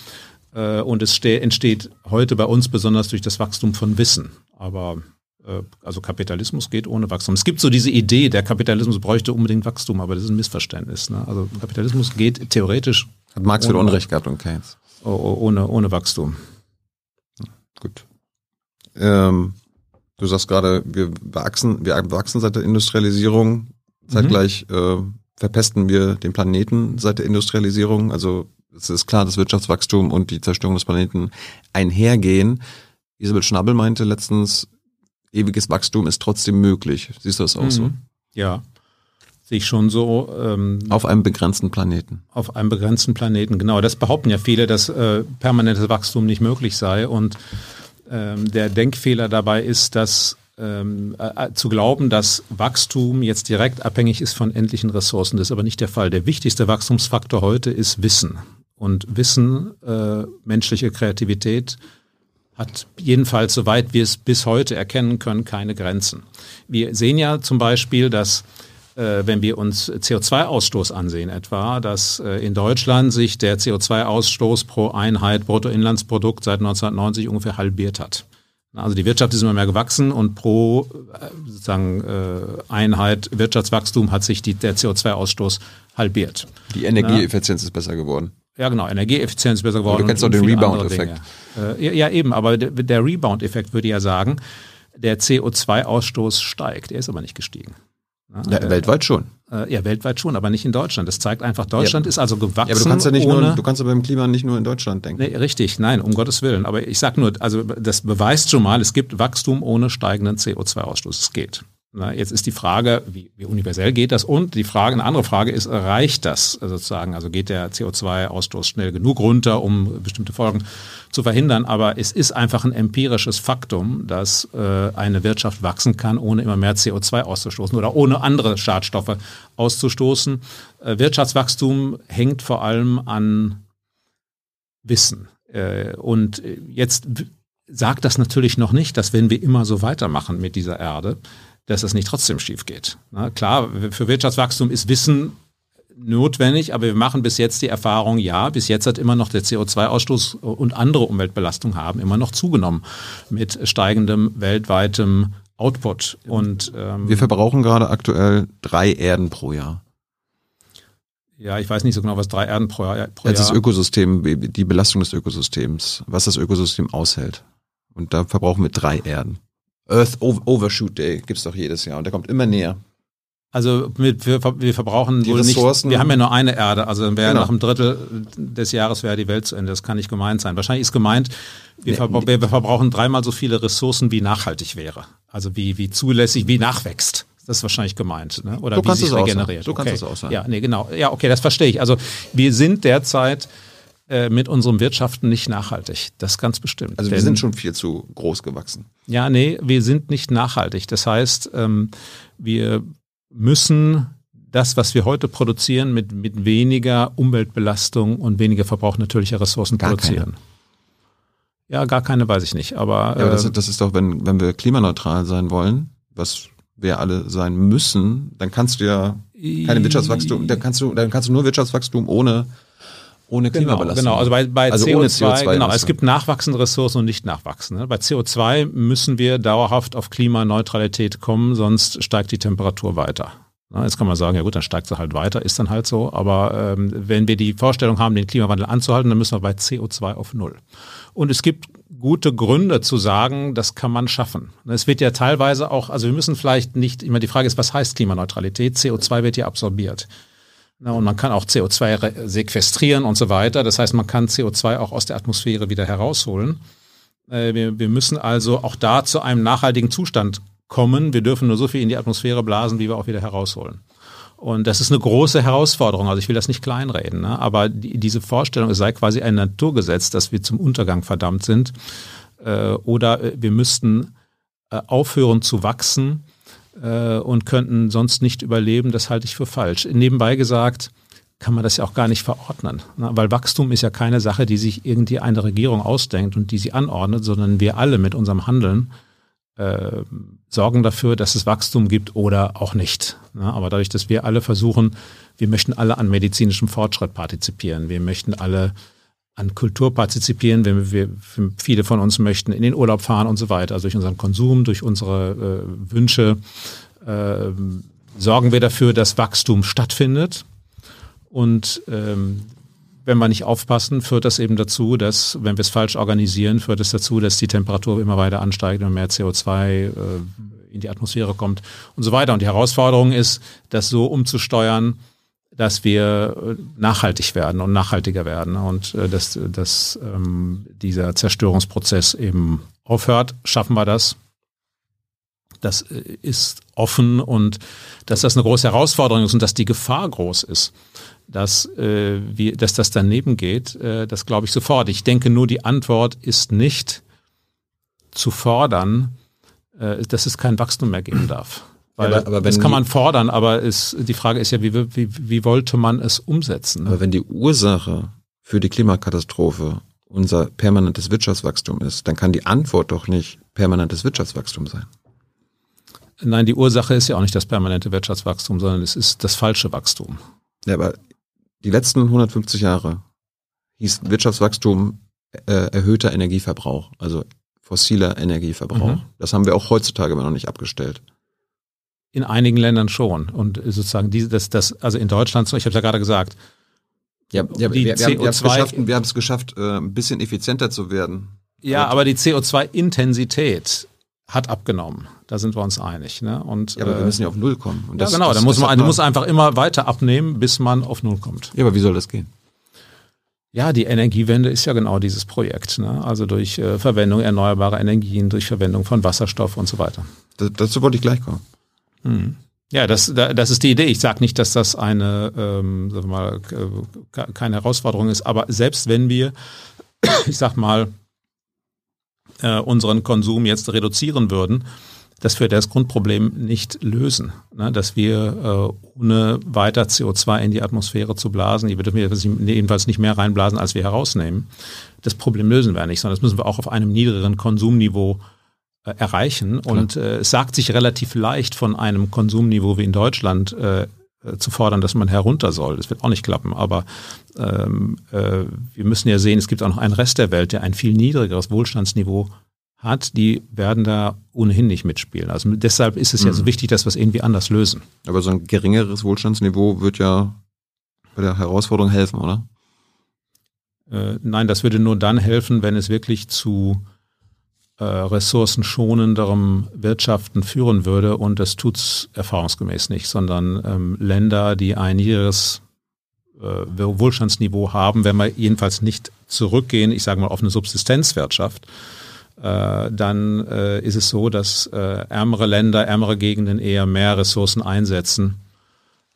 äh, und es entsteht heute bei uns besonders durch das Wachstum von Wissen. Aber Äh, also Kapitalismus geht ohne Wachstum. Es gibt so diese Idee, der Kapitalismus bräuchte unbedingt Wachstum, aber das ist ein Missverständnis. Ne? Also Kapitalismus geht theoretisch. Hat Marx wieder Unrecht gehabt und Keynes. Ohne, ohne Wachstum. Gut. Ähm, du sagst gerade, wir wachsen, wir wachsen seit der Industrialisierung. Zeitgleich mhm. äh, verpesten wir den Planeten seit der Industrialisierung. Also es ist klar, dass Wirtschaftswachstum und die Zerstörung des Planeten einhergehen. Isabel Schnabel meinte letztens, ewiges Wachstum ist trotzdem möglich. Siehst du das auch mhm. so? Ja, sehe ich schon so. Ähm, auf einem begrenzten Planeten. Auf einem begrenzten Planeten, genau. Das behaupten ja viele, dass äh, permanentes Wachstum nicht möglich sei. Und ähm, der Denkfehler dabei ist, dass ähm, äh, zu glauben, dass Wachstum jetzt direkt abhängig ist von endlichen Ressourcen. Das ist aber nicht der Fall. Der wichtigste Wachstumsfaktor heute ist Wissen. Und Wissen, äh, menschliche Kreativität, hat jedenfalls, soweit wir es bis heute erkennen können, keine Grenzen. Wir sehen ja zum Beispiel, dass wenn wir uns CO2-Ausstoß ansehen etwa, dass äh, in Deutschland sich der CO2-Ausstoß pro Einheit Bruttoinlandsprodukt seit 1990 ungefähr halbiert hat. Also die Wirtschaft ist immer mehr gewachsen und pro äh, sozusagen Einheit Wirtschaftswachstum hat sich die, der CO2-Ausstoß halbiert. Die Energieeffizienz ist besser geworden. Ja, genau. Energieeffizienz ist besser geworden. Aber du kennst auch den Rebound-Effekt. Äh, ja, eben, aber der, der Rebound-Effekt würde ja sagen, der CO2-Ausstoß steigt. Er ist aber nicht gestiegen. Ja, ja, weltweit schon. Äh, ja, weltweit schon, aber nicht in Deutschland. Das zeigt einfach, Deutschland ja, ist also gewachsen. Ja, aber du kannst ja nicht nur, du kannst aber im Klima nicht nur in Deutschland denken. Nee, richtig, nein, um Gottes Willen. Aber ich sage nur, also das beweist schon mal, es gibt Wachstum ohne steigenden CO2-Ausstoß. Es geht. Na, jetzt ist die Frage, wie, wie universell geht das? Und die Frage, eine andere Frage ist, reicht das sozusagen? Also geht der CO2-Ausstoß schnell genug runter, um bestimmte Folgen zu verhindern? Aber es ist einfach ein empirisches Faktum, dass äh, eine Wirtschaft wachsen kann, ohne immer mehr CO2 auszustoßen oder ohne andere Schadstoffe auszustoßen. Äh, Wirtschaftswachstum hängt vor allem an Wissen. Äh, und jetzt sagt das natürlich noch nicht, dass wenn wir immer so weitermachen mit dieser Erde, dass es nicht trotzdem schief geht. Na, klar, für Wirtschaftswachstum ist Wissen notwendig, aber wir machen bis jetzt die Erfahrung, ja, bis jetzt hat immer noch der CO2-Ausstoß und andere Umweltbelastungen haben immer noch zugenommen mit steigendem weltweitem Output. Und ähm, wir verbrauchen gerade aktuell drei Erden pro Jahr. Ja, ich weiß nicht so genau, was drei Erden pro Jahr. Pro Jahr. Das Ökosystem, die Belastung des Ökosystems, was das Ökosystem aushält. Und da verbrauchen wir drei Erden. Earth Overshoot Day gibt's doch jedes Jahr und der kommt immer näher. Also mit, wir, wir verbrauchen die wohl Ressourcen. nicht, wir haben ja nur eine Erde, also dann wäre genau. nach einem Drittel des Jahres wäre die Welt zu Ende. Das kann nicht gemeint sein. Wahrscheinlich ist gemeint, wir, nee, verbra wir verbrauchen dreimal so viele Ressourcen, wie nachhaltig wäre. Also wie, wie zulässig, wie nachwächst. Das ist wahrscheinlich gemeint, ne? Oder du wie sich regeneriert. Du okay. kannst es auch sagen. Ja, nee, genau. Ja, okay, das verstehe ich. Also wir sind derzeit äh, mit unserem Wirtschaften nicht nachhaltig. Das ganz bestimmt. Also wir Denn, sind schon viel zu groß gewachsen. Ja, nee, wir sind nicht nachhaltig. Das heißt, ähm, wir müssen das, was wir heute produzieren, mit, mit weniger Umweltbelastung und weniger Verbrauch natürlicher Ressourcen gar produzieren. Keine. Ja, gar keine weiß ich nicht. Aber, ja, aber das, äh, das ist doch, wenn, wenn wir klimaneutral sein wollen, was wir alle sein müssen, dann kannst du ja keine Wirtschaftswachstum, dann kannst du, dann kannst du nur Wirtschaftswachstum ohne ohne genau, Klimabelastung. Genau, also bei, bei also CO2, CO2 genau, es gibt nachwachsende Ressourcen und nicht nachwachsende. Bei CO2 müssen wir dauerhaft auf Klimaneutralität kommen, sonst steigt die Temperatur weiter. Jetzt kann man sagen, ja gut, dann steigt sie halt weiter, ist dann halt so. Aber ähm, wenn wir die Vorstellung haben, den Klimawandel anzuhalten, dann müssen wir bei CO2 auf Null. Und es gibt gute Gründe zu sagen, das kann man schaffen. Es wird ja teilweise auch, also wir müssen vielleicht nicht, immer die Frage ist, was heißt Klimaneutralität? CO2 wird ja absorbiert. Und man kann auch CO2 sequestrieren und so weiter. Das heißt, man kann CO2 auch aus der Atmosphäre wieder herausholen. Äh, wir, müssen also auch da zu einem nachhaltigen Zustand kommen. Wir dürfen nur so viel in die Atmosphäre blasen, wie wir auch wieder herausholen. Und das ist eine große Herausforderung. Also ich will das nicht kleinreden, ne? aber die, diese Vorstellung, es sei quasi ein Naturgesetz, dass wir zum Untergang verdammt sind, äh, oder äh, wir müssten aufhören zu wachsen äh, und könnten sonst nicht überleben, das halte ich für falsch. Nebenbei gesagt, kann man das ja auch gar nicht verordnen. Ne? Weil Wachstum ist ja keine Sache, die sich irgendwie eine Regierung ausdenkt und die sie anordnet, sondern wir alle mit unserem Handeln äh, sorgen dafür, dass es Wachstum gibt oder auch nicht. Ne? Aber dadurch, dass wir alle versuchen, wir möchten alle an medizinischem Fortschritt partizipieren, wir möchten alle an Kultur partizipieren, wenn wir, viele von uns möchten in den Urlaub fahren und so weiter. Also durch unseren Konsum, durch unsere äh, Wünsche äh, sorgen wir dafür, dass Wachstum stattfindet. Und ähm, wenn wir nicht aufpassen, führt das eben dazu, dass, wenn wir es falsch organisieren, führt es dazu, dass die Temperatur immer weiter ansteigt und mehr CO2 äh, in die Atmosphäre kommt und so weiter. Und die Herausforderung ist, das so umzusteuern, dass wir äh, nachhaltig werden und nachhaltiger werden und äh, dass, dass ähm, dieser Zerstörungsprozess eben aufhört. Schaffen wir das? Das äh, ist offen und dass das eine große Herausforderung ist und dass die Gefahr groß ist, dass, äh, wie, dass das daneben geht, äh, das glaube ich sofort. Ich denke nur, die Antwort ist nicht zu fordern, äh, dass es kein Wachstum mehr geben darf. Weil aber, aber das kann man fordern, aber ist, die Frage ist ja, wie, wie, wie wollte man es umsetzen? Ne? Aber wenn die Ursache für die Klimakatastrophe unser permanentes Wirtschaftswachstum ist, dann kann die Antwort doch nicht permanentes Wirtschaftswachstum sein. Nein, die Ursache ist ja auch nicht das permanente Wirtschaftswachstum, sondern es ist das falsche Wachstum. Ja, aber die letzten 150 Jahre hieß Wirtschaftswachstum äh, erhöhter Energieverbrauch, also fossiler Energieverbrauch. Mhm. Das haben wir auch heutzutage immer noch nicht abgestellt. In einigen Ländern schon. Und sozusagen diese, das, das, also in Deutschland, ich habe es ja gerade gesagt. Ja, ja wir, wir, CO2, wir haben es geschafft, äh, ein bisschen effizienter zu werden. Ja, aber die CO2-Intensität hat abgenommen. Da sind wir uns einig. Ne? Und, ja, aber wir äh, müssen ja auf Null kommen. Und das, ja, genau. Das, da muss man, man muss einfach immer weiter abnehmen, bis man auf Null kommt. Ja, aber wie soll das gehen? Ja, die Energiewende ist ja genau dieses Projekt. Ne? Also durch äh, Verwendung erneuerbarer Energien, durch Verwendung von Wasserstoff und so weiter. Das, dazu wollte ich gleich kommen. Hm. Ja, das, das ist die Idee. Ich sage nicht, dass das eine ähm, sagen wir mal, keine Herausforderung ist, aber selbst wenn wir, ich sag mal, äh, unseren Konsum jetzt reduzieren würden, das wird das Grundproblem nicht lösen, ne? dass wir äh, ohne weiter CO2 in die Atmosphäre zu blasen, die dürfen wir jedenfalls nicht mehr reinblasen, als wir herausnehmen. Das Problem lösen wir nicht, sondern das müssen wir auch auf einem niedrigeren Konsumniveau äh, erreichen. Klar. Und äh, es sagt sich relativ leicht von einem Konsumniveau wie in Deutschland äh, äh, zu fordern, dass man herunter soll. Das wird auch nicht klappen. Aber ähm, äh, wir müssen ja sehen, es gibt auch noch einen Rest der Welt, der ein viel niedrigeres Wohlstandsniveau hat, die werden da ohnehin nicht mitspielen. Also deshalb ist es mhm. ja so mhm. wichtig, dass wir es irgendwie anders lösen. Aber so ein geringeres Wohlstandsniveau wird ja bei der Herausforderung helfen, oder? Äh, nein, das würde nur dann helfen, wenn es wirklich zu äh, ressourcenschonenderem Wirtschaften führen würde. Und das tut es erfahrungsgemäß nicht, sondern ähm, Länder, die ein niedriges äh, Wohlstandsniveau haben, wenn wir jedenfalls nicht zurückgehen, ich sage mal auf eine Subsistenzwirtschaft, äh, dann äh, ist es so, dass äh, ärmere Länder, ärmere Gegenden eher mehr Ressourcen einsetzen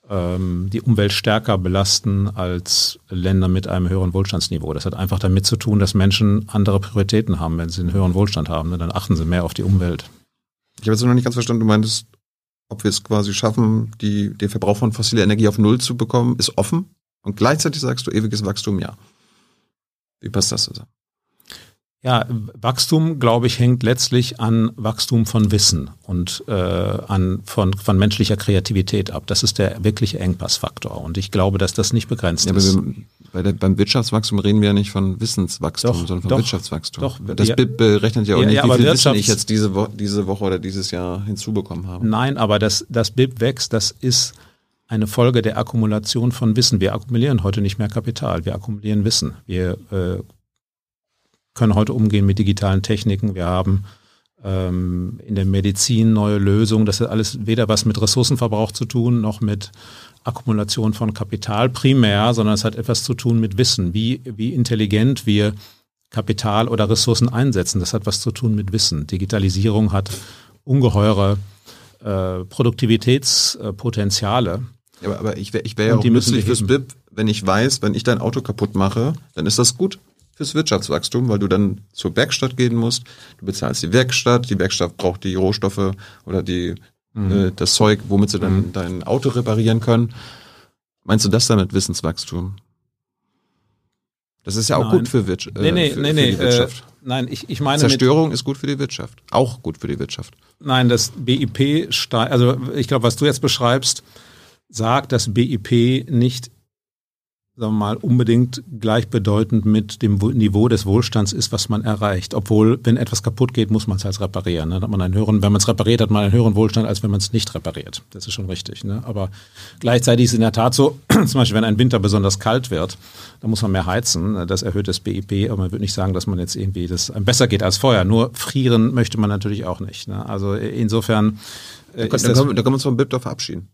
ähm, die Umwelt stärker belasten als Länder mit einem höheren Wohlstandsniveau. Das hat einfach damit zu tun, dass Menschen andere Prioritäten haben. Wenn sie einen höheren Wohlstand haben, ne, dann achten sie mehr auf die Umwelt. Ich habe jetzt noch nicht ganz verstanden, du meintest, ob wir es quasi schaffen, die, den Verbrauch von fossiler Energie auf Null zu bekommen, ist offen. Und gleichzeitig sagst du ewiges Wachstum, ja. Wie passt das zusammen? Ja, Wachstum, glaube ich, hängt letztlich an Wachstum von Wissen und äh, an, von, von menschlicher Kreativität ab. Das ist der wirkliche Engpassfaktor. Und ich glaube, dass das nicht begrenzt ja, ist. bei der, beim Wirtschaftswachstum reden wir ja nicht von Wissenswachstum, doch, sondern von doch, Wirtschaftswachstum. Doch, das ja, berechnet ja auch ja, nicht, wie viel Wissen ich jetzt diese, Wo diese Woche oder dieses Jahr hinzubekommen habe. Nein, aber das, das BIP wächst, das ist eine Folge der Akkumulation von Wissen. Wir akkumulieren heute nicht mehr Kapital, wir akkumulieren Wissen. Wir äh, können heute umgehen mit digitalen Techniken. Wir haben ähm, in der Medizin neue Lösungen. Das hat alles weder was mit Ressourcenverbrauch zu tun, noch mit Akkumulation von Kapital primär, sondern es hat etwas zu tun mit Wissen, wie, wie intelligent wir Kapital oder Ressourcen einsetzen. Das hat was zu tun mit Wissen. Digitalisierung hat ungeheure äh, Produktivitätspotenziale. Ja, aber, aber ich wäre wär ja auch nützlich fürs BIP, wenn ich weiß, wenn ich dein Auto kaputt mache, dann ist das gut fürs Wirtschaftswachstum, weil du dann zur Werkstatt gehen musst. Du bezahlst die Werkstatt, die Werkstatt braucht die Rohstoffe oder die, mhm. äh, das Zeug, womit sie dann mhm. dein Auto reparieren können. Meinst du das damit Wissenswachstum? Das ist ja auch nein. gut für, Wirtschaft, äh, nee, nee, für, nee, nee, für die Wirtschaft. Äh, nein, ich, ich meine. Zerstörung ist gut für die Wirtschaft. Auch gut für die Wirtschaft. Nein, das BIP steigt, also ich glaube, was du jetzt beschreibst, sagt, dass BIP nicht sagen wir mal, unbedingt gleichbedeutend mit dem Niveau des Wohlstands ist, was man erreicht. Obwohl, wenn etwas kaputt geht, muss man es halt reparieren. Ne? Dann hat man einen höheren, wenn man es repariert, hat man einen höheren Wohlstand, als wenn man es nicht repariert. Das ist schon richtig. Ne? Aber gleichzeitig ist es in der Tat so, zum Beispiel, wenn ein Winter besonders kalt wird, dann muss man mehr heizen. Das erhöht das BIP, aber man würde nicht sagen, dass man jetzt irgendwie das besser geht als vorher. Nur frieren möchte man natürlich auch nicht. Ne? Also insofern. Äh, da, können, da, können, da können wir uns vom BIP doch verabschieden.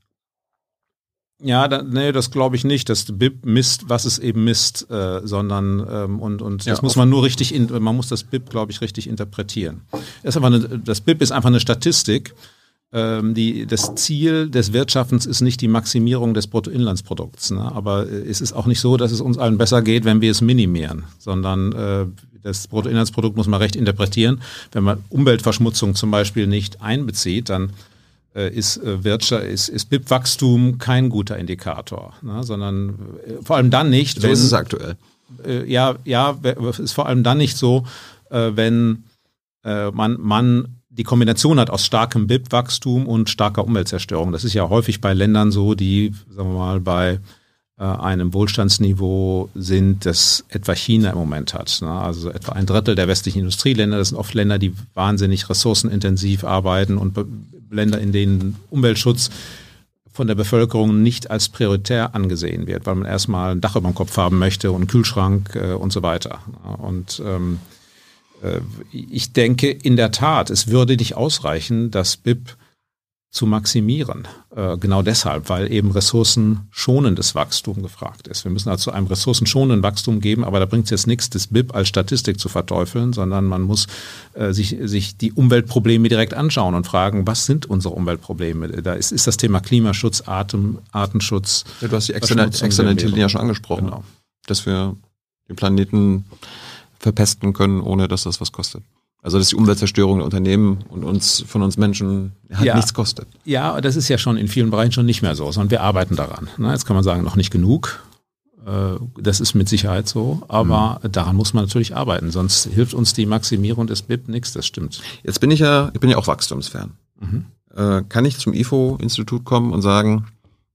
Ja, da, nee, das glaube ich nicht, dass BIP misst, was es eben misst, äh, sondern ähm, und und ja, das muss man nur richtig, in, man muss das BIP, glaube ich, richtig interpretieren. Das, ist einfach eine, das BIP ist einfach eine Statistik. Ähm, die, das Ziel des Wirtschaftens ist nicht die Maximierung des Bruttoinlandsprodukts, ne? aber äh, es ist auch nicht so, dass es uns allen besser geht, wenn wir es minimieren, sondern äh, das Bruttoinlandsprodukt muss man recht interpretieren. Wenn man Umweltverschmutzung zum Beispiel nicht einbezieht, dann ist äh, Wirtschaft, ist, ist BIP-Wachstum kein guter Indikator, ne, sondern äh, vor allem dann nicht. So wenn, ist es aktuell. ja, ja, ist vor allem dann nicht so, wenn man, man die Kombination hat aus starkem BIP-Wachstum und starker Umweltzerstörung. Das ist ja häufig bei Ländern so, die, sagen wir mal, bei einem Wohlstandsniveau sind, das etwa China im Moment hat. Ne? Also etwa ein Drittel der westlichen Industrieländer, das sind oft Länder, die wahnsinnig ressourcenintensiv arbeiten und Länder, in denen Umweltschutz von der Bevölkerung nicht als prioritär angesehen wird, weil man erstmal ein Dach über dem Kopf haben möchte und einen Kühlschrank äh, und so weiter. Und ähm, äh, ich denke in der Tat, es würde nicht ausreichen, dass BIP zu maximieren. Äh, genau deshalb, weil eben ressourcenschonendes Wachstum gefragt ist. Wir müssen also einem ressourcenschonenden Wachstum geben, aber da bringt es jetzt nichts, das BIP als Statistik zu verteufeln, sondern man muss äh, sich, sich die Umweltprobleme direkt anschauen und fragen, was sind unsere Umweltprobleme? Da ist, ist das Thema Klimaschutz, Atem, Artenschutz. Ja, du hast die Externalitäten ja schon angesprochen, genau. dass wir den Planeten verpesten können, ohne dass das was kostet. Also dass die Umweltzerstörung der Unternehmen und uns von uns Menschen halt ja. nichts kostet. Ja, das ist ja schon in vielen Bereichen schon nicht mehr so, sondern wir arbeiten daran. Jetzt kann man sagen, noch nicht genug. Äh, das ist mit Sicherheit so, aber mhm. daran muss man natürlich arbeiten, sonst hilft uns die Maximierung des BIP nichts, das stimmt. Jetzt bin ich ja, ich bin ja auch Wachstumsfan. Mhm. Äh, kann ich zum IFO-Institut kommen und sagen,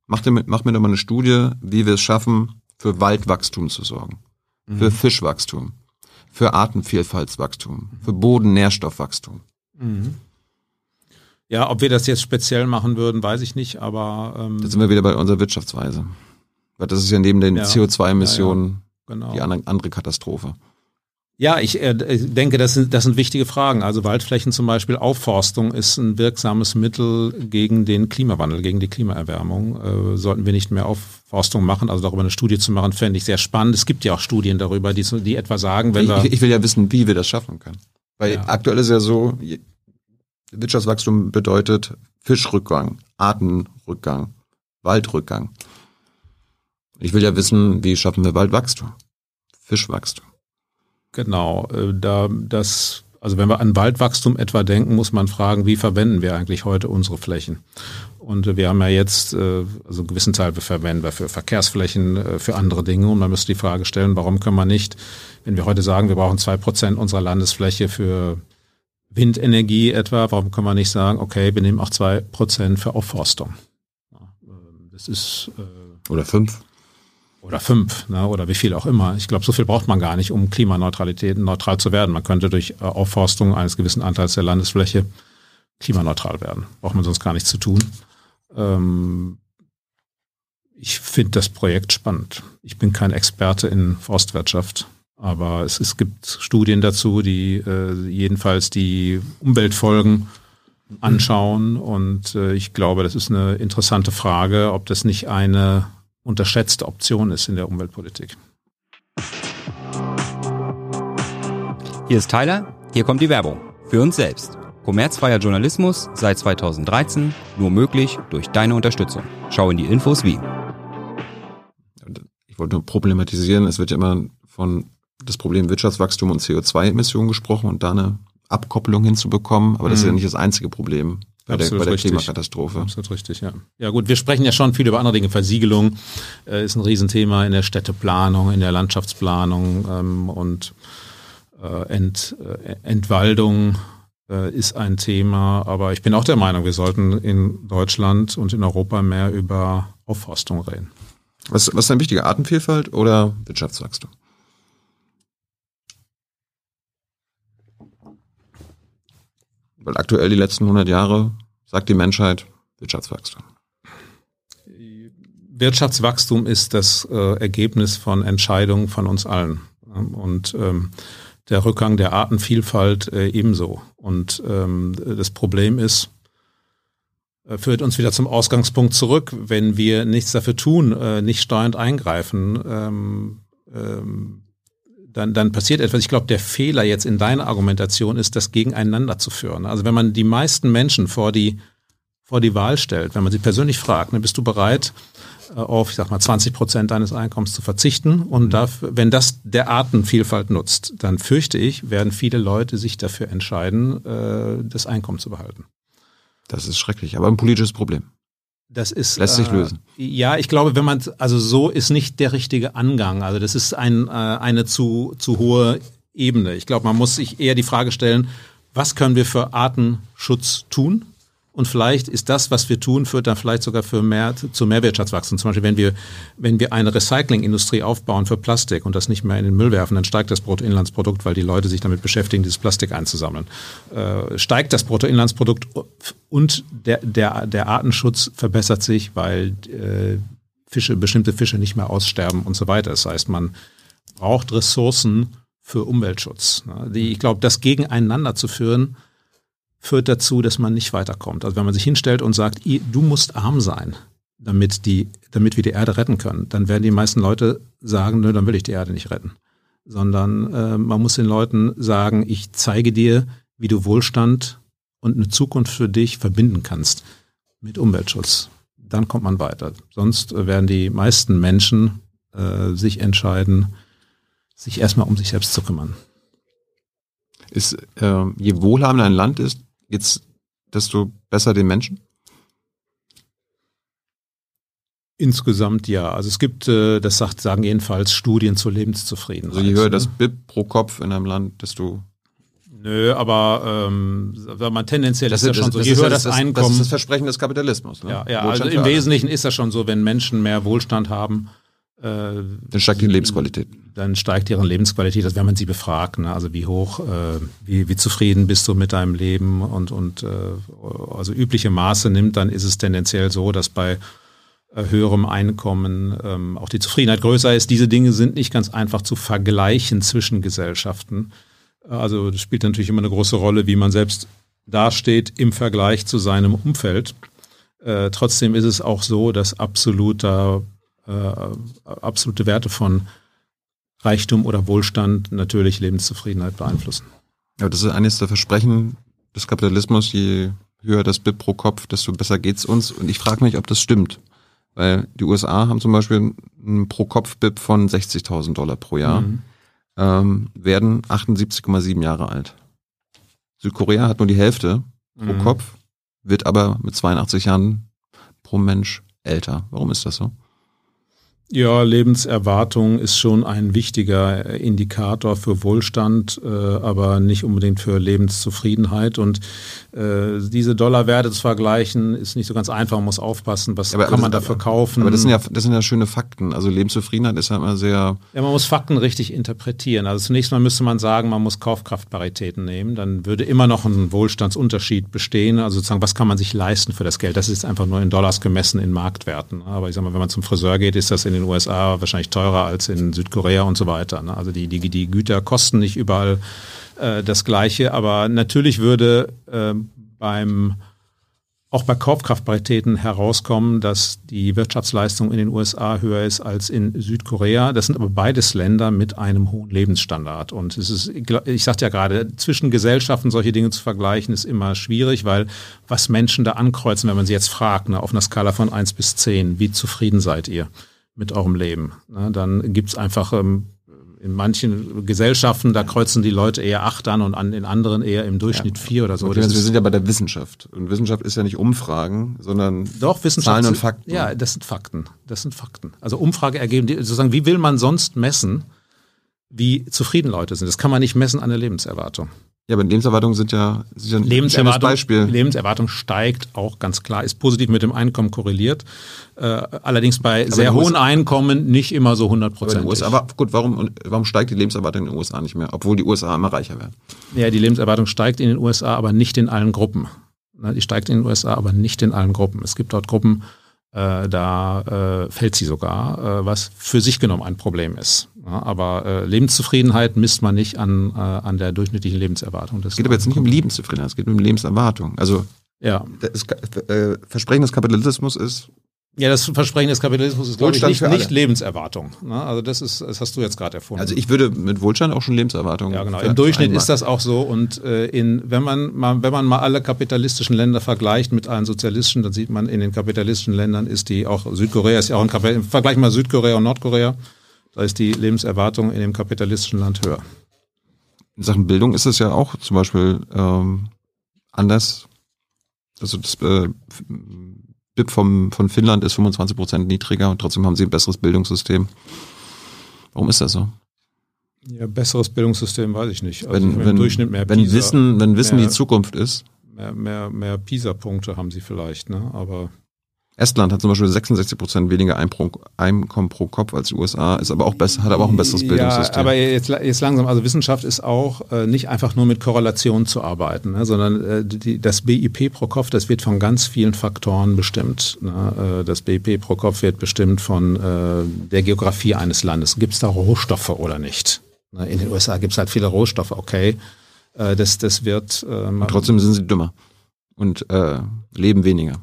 mach, dir, mach mir doch mal eine Studie, wie wir es schaffen, für Waldwachstum zu sorgen, mhm. für Fischwachstum, für Artenvielfaltswachstum, für Bodennährstoffwachstum. Mhm. Ja, ob wir das jetzt speziell machen würden, weiß ich nicht, aber ähm, da sind wir wieder bei unserer Wirtschaftsweise. Weil das ist ja neben den ja, CO2-Emissionen ja, ja, genau. die andere, andere Katastrophe. Ja, ich äh, denke, das sind, das sind wichtige Fragen. Also Waldflächen zum Beispiel, Aufforstung ist ein wirksames Mittel gegen den Klimawandel, gegen die Klimaerwärmung. Äh, sollten wir nicht mehr Aufforstung machen, also darüber eine Studie zu machen, fände ich sehr spannend. Es gibt ja auch Studien darüber, die, die etwa sagen, wenn wir... Ich, ich will ja wissen, wie wir das schaffen können. Weil ja. aktuell ist ja so, Wirtschaftswachstum bedeutet Fischrückgang, Artenrückgang, Waldrückgang. Ich will ja wissen, wie schaffen wir Waldwachstum, Fischwachstum. Genau, äh, da das also wenn wir an Waldwachstum etwa denken, muss man fragen, wie verwenden wir eigentlich heute unsere Flächen? Und äh, wir haben ja jetzt, äh, also einen gewissen Teil verwenden wir für Verkehrsflächen, für andere Dinge. Und man müsste die Frage stellen, warum können wir nicht, wenn wir heute sagen, wir brauchen zwei Prozent unserer Landesfläche für Windenergie etwa, warum können wir nicht sagen, okay, wir nehmen auch zwei Prozent für Aufforstung? Das ist oder fünf oder fünf ne, oder wie viel auch immer. Ich glaube, so viel braucht man gar nicht, um Klimaneutralität neutral zu werden. Man könnte durch äh, Aufforstung eines gewissen Anteils der Landesfläche klimaneutral werden. Braucht man sonst gar nichts zu tun. Ähm, ich finde das Projekt spannend. Ich bin kein Experte in Forstwirtschaft, aber es, es gibt Studien dazu, die äh, jedenfalls die Umweltfolgen anschauen. Und äh, ich glaube, das ist eine interessante Frage, ob das nicht eine unterschätzte Option ist in der Umweltpolitik. Hier ist Tyler, hier kommt die Werbung. Für uns selbst. Kommerzfreier Journalismus seit 2013, nur möglich durch deine Unterstützung. Schau in die Infos wie. Ich wollte nur problematisieren, es wird ja immer von das Problem Wirtschaftswachstum und CO2-Emissionen gesprochen und da eine Abkopplung hinzubekommen, aber das ist ja mhm. nicht das einzige Problem bei Absolut der, bei der richtig. Klimakatastrophe. Absolut richtig, ja. Ja gut, wir sprechen ja schon viel über andere Dinge. Versiegelung äh, ist ein Riesenthema in der Städteplanung, in der Landschaftsplanung ähm, und äh, Ent, äh, Entwaldung äh, ist ein Thema. Aber ich bin auch der Meinung, wir sollten in Deutschland und in Europa mehr über Aufforstung reden. Was, was ist ein wichtiger Artenvielfalt oder Wirtschaftswachstum? Weil aktuell die letzten 100 Jahre sagt die Menschheit Wirtschaftswachstum. Wirtschaftswachstum ist das äh, Ergebnis von Entscheidungen von uns allen. Und ähm, der Rückgang der Artenvielfalt äh, ebenso. Und ähm, das Problem ist, äh, führt uns wieder zum Ausgangspunkt zurück, wenn wir nichts dafür tun, äh, nicht steuernd eingreifen, ähm, ähm, dann, dann passiert etwas. Ich glaube, der Fehler jetzt in deiner Argumentation ist, das gegeneinander zu führen. Also wenn man die meisten Menschen vor die, vor die Wahl stellt, wenn man sie persönlich fragt, ne, bist du bereit, äh, auf, ich sag mal, 20 Prozent deines Einkommens zu verzichten. Und dafür, wenn das der Artenvielfalt nutzt, dann fürchte ich, werden viele Leute sich dafür entscheiden, äh, das Einkommen zu behalten. Das ist schrecklich, aber ein politisches Problem. Das ist lässt sich äh, lösen. Ja, ich glaube, wenn man also so ist nicht der richtige Angang. Also das ist ein, äh, eine zu zu hohe Ebene. Ich glaube, man muss sich eher die Frage stellen, was können wir für Artenschutz tun? Und vielleicht ist das, was wir tun, führt dann vielleicht sogar für mehr, zu mehr Wirtschaftswachstum. Zum Beispiel, wenn wir, wenn wir eine Recyclingindustrie aufbauen für Plastik und das nicht mehr in den Müll werfen, dann steigt das Bruttoinlandsprodukt, weil die Leute sich damit beschäftigen, dieses Plastik einzusammeln. Äh, steigt das Bruttoinlandsprodukt und der, der, der Artenschutz verbessert sich, weil äh, Fische, bestimmte Fische nicht mehr aussterben und so weiter. Das heißt, man braucht Ressourcen für Umweltschutz. Die, ich glaube, das gegeneinander zu führen, führt dazu, dass man nicht weiterkommt. Also wenn man sich hinstellt und sagt, du musst arm sein, damit, die, damit wir die Erde retten können, dann werden die meisten Leute sagen, nö, dann will ich die Erde nicht retten. Sondern äh, man muss den Leuten sagen, ich zeige dir, wie du Wohlstand und eine Zukunft für dich verbinden kannst mit Umweltschutz. Dann kommt man weiter. Sonst werden die meisten Menschen äh, sich entscheiden, sich erstmal um sich selbst zu kümmern. Ist, äh, je wohlhabender ein Land ist, geht's desto besser den Menschen? Insgesamt ja. Also es gibt, äh, das sagt, sagen jedenfalls Studien zur Lebenszufriedenheit. Also je höher das BIP pro Kopf in einem Land, desto Nö, aber ähm, man tendenziell das ist das ja schon so. Je höher das, das, Einkommen. Das ist das Versprechen des Kapitalismus. Ne? Ja, ja also im Wesentlichen ist das schon so, wenn Menschen mehr Wohlstand haben, dann steigt die Lebensqualität. Dann steigt deren Lebensqualität, also wenn man sie befragt, ne? also wie hoch, äh, wie, wie zufrieden bist du mit deinem Leben und, und äh, also übliche Maße nimmt, dann ist es tendenziell so, dass bei äh, höherem Einkommen ähm, auch die Zufriedenheit größer ist. Diese Dinge sind nicht ganz einfach zu vergleichen zwischen Gesellschaften. Also das spielt natürlich immer eine große Rolle, wie man selbst dasteht im Vergleich zu seinem Umfeld. Äh, trotzdem ist es auch so, dass absoluter äh, absolute Werte von Reichtum oder Wohlstand natürlich Lebenszufriedenheit beeinflussen. Ja, das ist eines der Versprechen des Kapitalismus. Je höher das BIP pro Kopf, desto besser geht's uns. Und ich frage mich, ob das stimmt. Weil die USA haben zum Beispiel ein Pro-Kopf-BIP von 60.000 Dollar pro Jahr, mhm. ähm, werden 78,7 Jahre alt. Südkorea hat nur die Hälfte pro mhm. Kopf, wird aber mit 82 Jahren pro Mensch älter. Warum ist das so? Ja, Lebenserwartung ist schon ein wichtiger Indikator für Wohlstand, äh, aber nicht unbedingt für Lebenszufriedenheit. Und äh, diese Dollarwerte zu vergleichen, ist nicht so ganz einfach. Man muss aufpassen, was aber, kann man dafür kaufen. Aber das sind ja, das sind ja schöne Fakten. Also Lebenszufriedenheit ist ja immer sehr. Ja, man muss Fakten richtig interpretieren. Also zunächst mal müsste man sagen, man muss Kaufkraftparitäten nehmen. Dann würde immer noch ein Wohlstandsunterschied bestehen. Also sozusagen, was kann man sich leisten für das Geld? Das ist einfach nur in Dollars gemessen in Marktwerten. Aber ich sag mal, wenn man zum Friseur geht, ist das in den USA wahrscheinlich teurer als in Südkorea und so weiter. Ne? Also die, die, die Güter kosten nicht überall äh, das Gleiche, aber natürlich würde äh, beim auch bei Kaufkraftparitäten herauskommen, dass die Wirtschaftsleistung in den USA höher ist als in Südkorea. Das sind aber beides Länder mit einem hohen Lebensstandard. Und es ist, ich sagte ja gerade, zwischen Gesellschaften solche Dinge zu vergleichen, ist immer schwierig, weil was Menschen da ankreuzen, wenn man sie jetzt fragt, ne, auf einer Skala von eins bis zehn, wie zufrieden seid ihr? Mit eurem Leben. Ne? Dann gibt's einfach ähm, in manchen Gesellschaften, da kreuzen die Leute eher acht an und an in anderen eher im Durchschnitt ja. vier oder so. Okay, also wir sind ja bei der Wissenschaft. Und Wissenschaft ist ja nicht Umfragen, sondern Doch, Wissenschaft Zahlen und Fakten. Ja, das sind Fakten. Das sind Fakten. Also Umfrage ergeben, sozusagen, wie will man sonst messen, wie zufrieden Leute sind? Das kann man nicht messen an der Lebenserwartung. Ja, aber Lebenserwartungen sind ja, sind ja ein Lebenserwartung, Beispiel. Lebenserwartung steigt auch ganz klar, ist positiv mit dem Einkommen korreliert. Äh, allerdings bei sehr in den hohen USA Einkommen nicht immer so Aber, in den hundertprozentig. USA, aber gut, warum, warum steigt die Lebenserwartung in den USA nicht mehr, obwohl die USA immer reicher werden? Ja, die Lebenserwartung steigt in den USA, aber nicht in allen Gruppen. Ne, Die steigt in den USA, aber nicht in allen Gruppen. Es gibt dort Gruppen, äh, da äh, fällt sie sogar, äh, was für sich genommen ein Problem ist. Ja, aber äh, Lebenszufriedenheit misst man nicht an, äh, an der durchschnittlichen Lebenserwartung. Das Es geht aber jetzt nicht um Lebenszufriedenheit, es geht um Lebenserwartung. Also Ja. das äh, Versprechen des Kapitalismus ist, ja, das Versprechen des Kapitalismus ist, glaube ich, Wohlstand nicht, nicht Lebenserwartung. Ne? Also das ist, das hast du jetzt gerade erfunden. also ich würde mit Wohlstand auch schon Lebenserwartung. Ja, genau. Im Durchschnitt vereinbaren. ist das auch so. Und äh, in, wenn, man mal, wenn man mal alle kapitalistischen Länder vergleicht mit allen sozialistischen, dann sieht man, in den kapitalistischen Ländern ist die auch, Südkorea ist ja auch ein Kapital, vergleich mal Südkorea und Nordkorea, da ist die Lebenserwartung in dem kapitalistischen Land höher. In Sachen Bildung ist es ja auch zum Beispiel ähm, anders. Also das äh, BIP vom, von Finnland ist 25 Prozent niedriger und trotzdem haben sie ein besseres Bildungssystem. Warum ist das so? Ja, besseres Bildungssystem weiß ich nicht. Also Wenn, im wenn, Durchschnitt mehr wenn PISA, Wissen, wenn Wissen mehr- die Zukunft ist. mehr, mehr, mehr PISA-Punkte haben sie vielleicht, ne? Aber Estland hat zum Beispiel 66 Prozent weniger Einkommen pro Kopf als die USA, ist aber auch besser, hat aber auch ein besseres Bildungssystem. Ja, aber jetzt, jetzt langsam, also Wissenschaft ist auch äh, nicht einfach nur mit Korrelation zu arbeiten, ne, sondern äh, die, das BIP pro Kopf, das wird von ganz vielen Faktoren bestimmt. Ne? Äh, das BIP pro Kopf wird bestimmt von äh, der Geografie eines Landes. Gibt es da Rohstoffe oder nicht? Ne, in den USA gibt es halt viele Rohstoffe, okay. Äh, das, das wird Und trotzdem sind sie dümmer und leben weniger.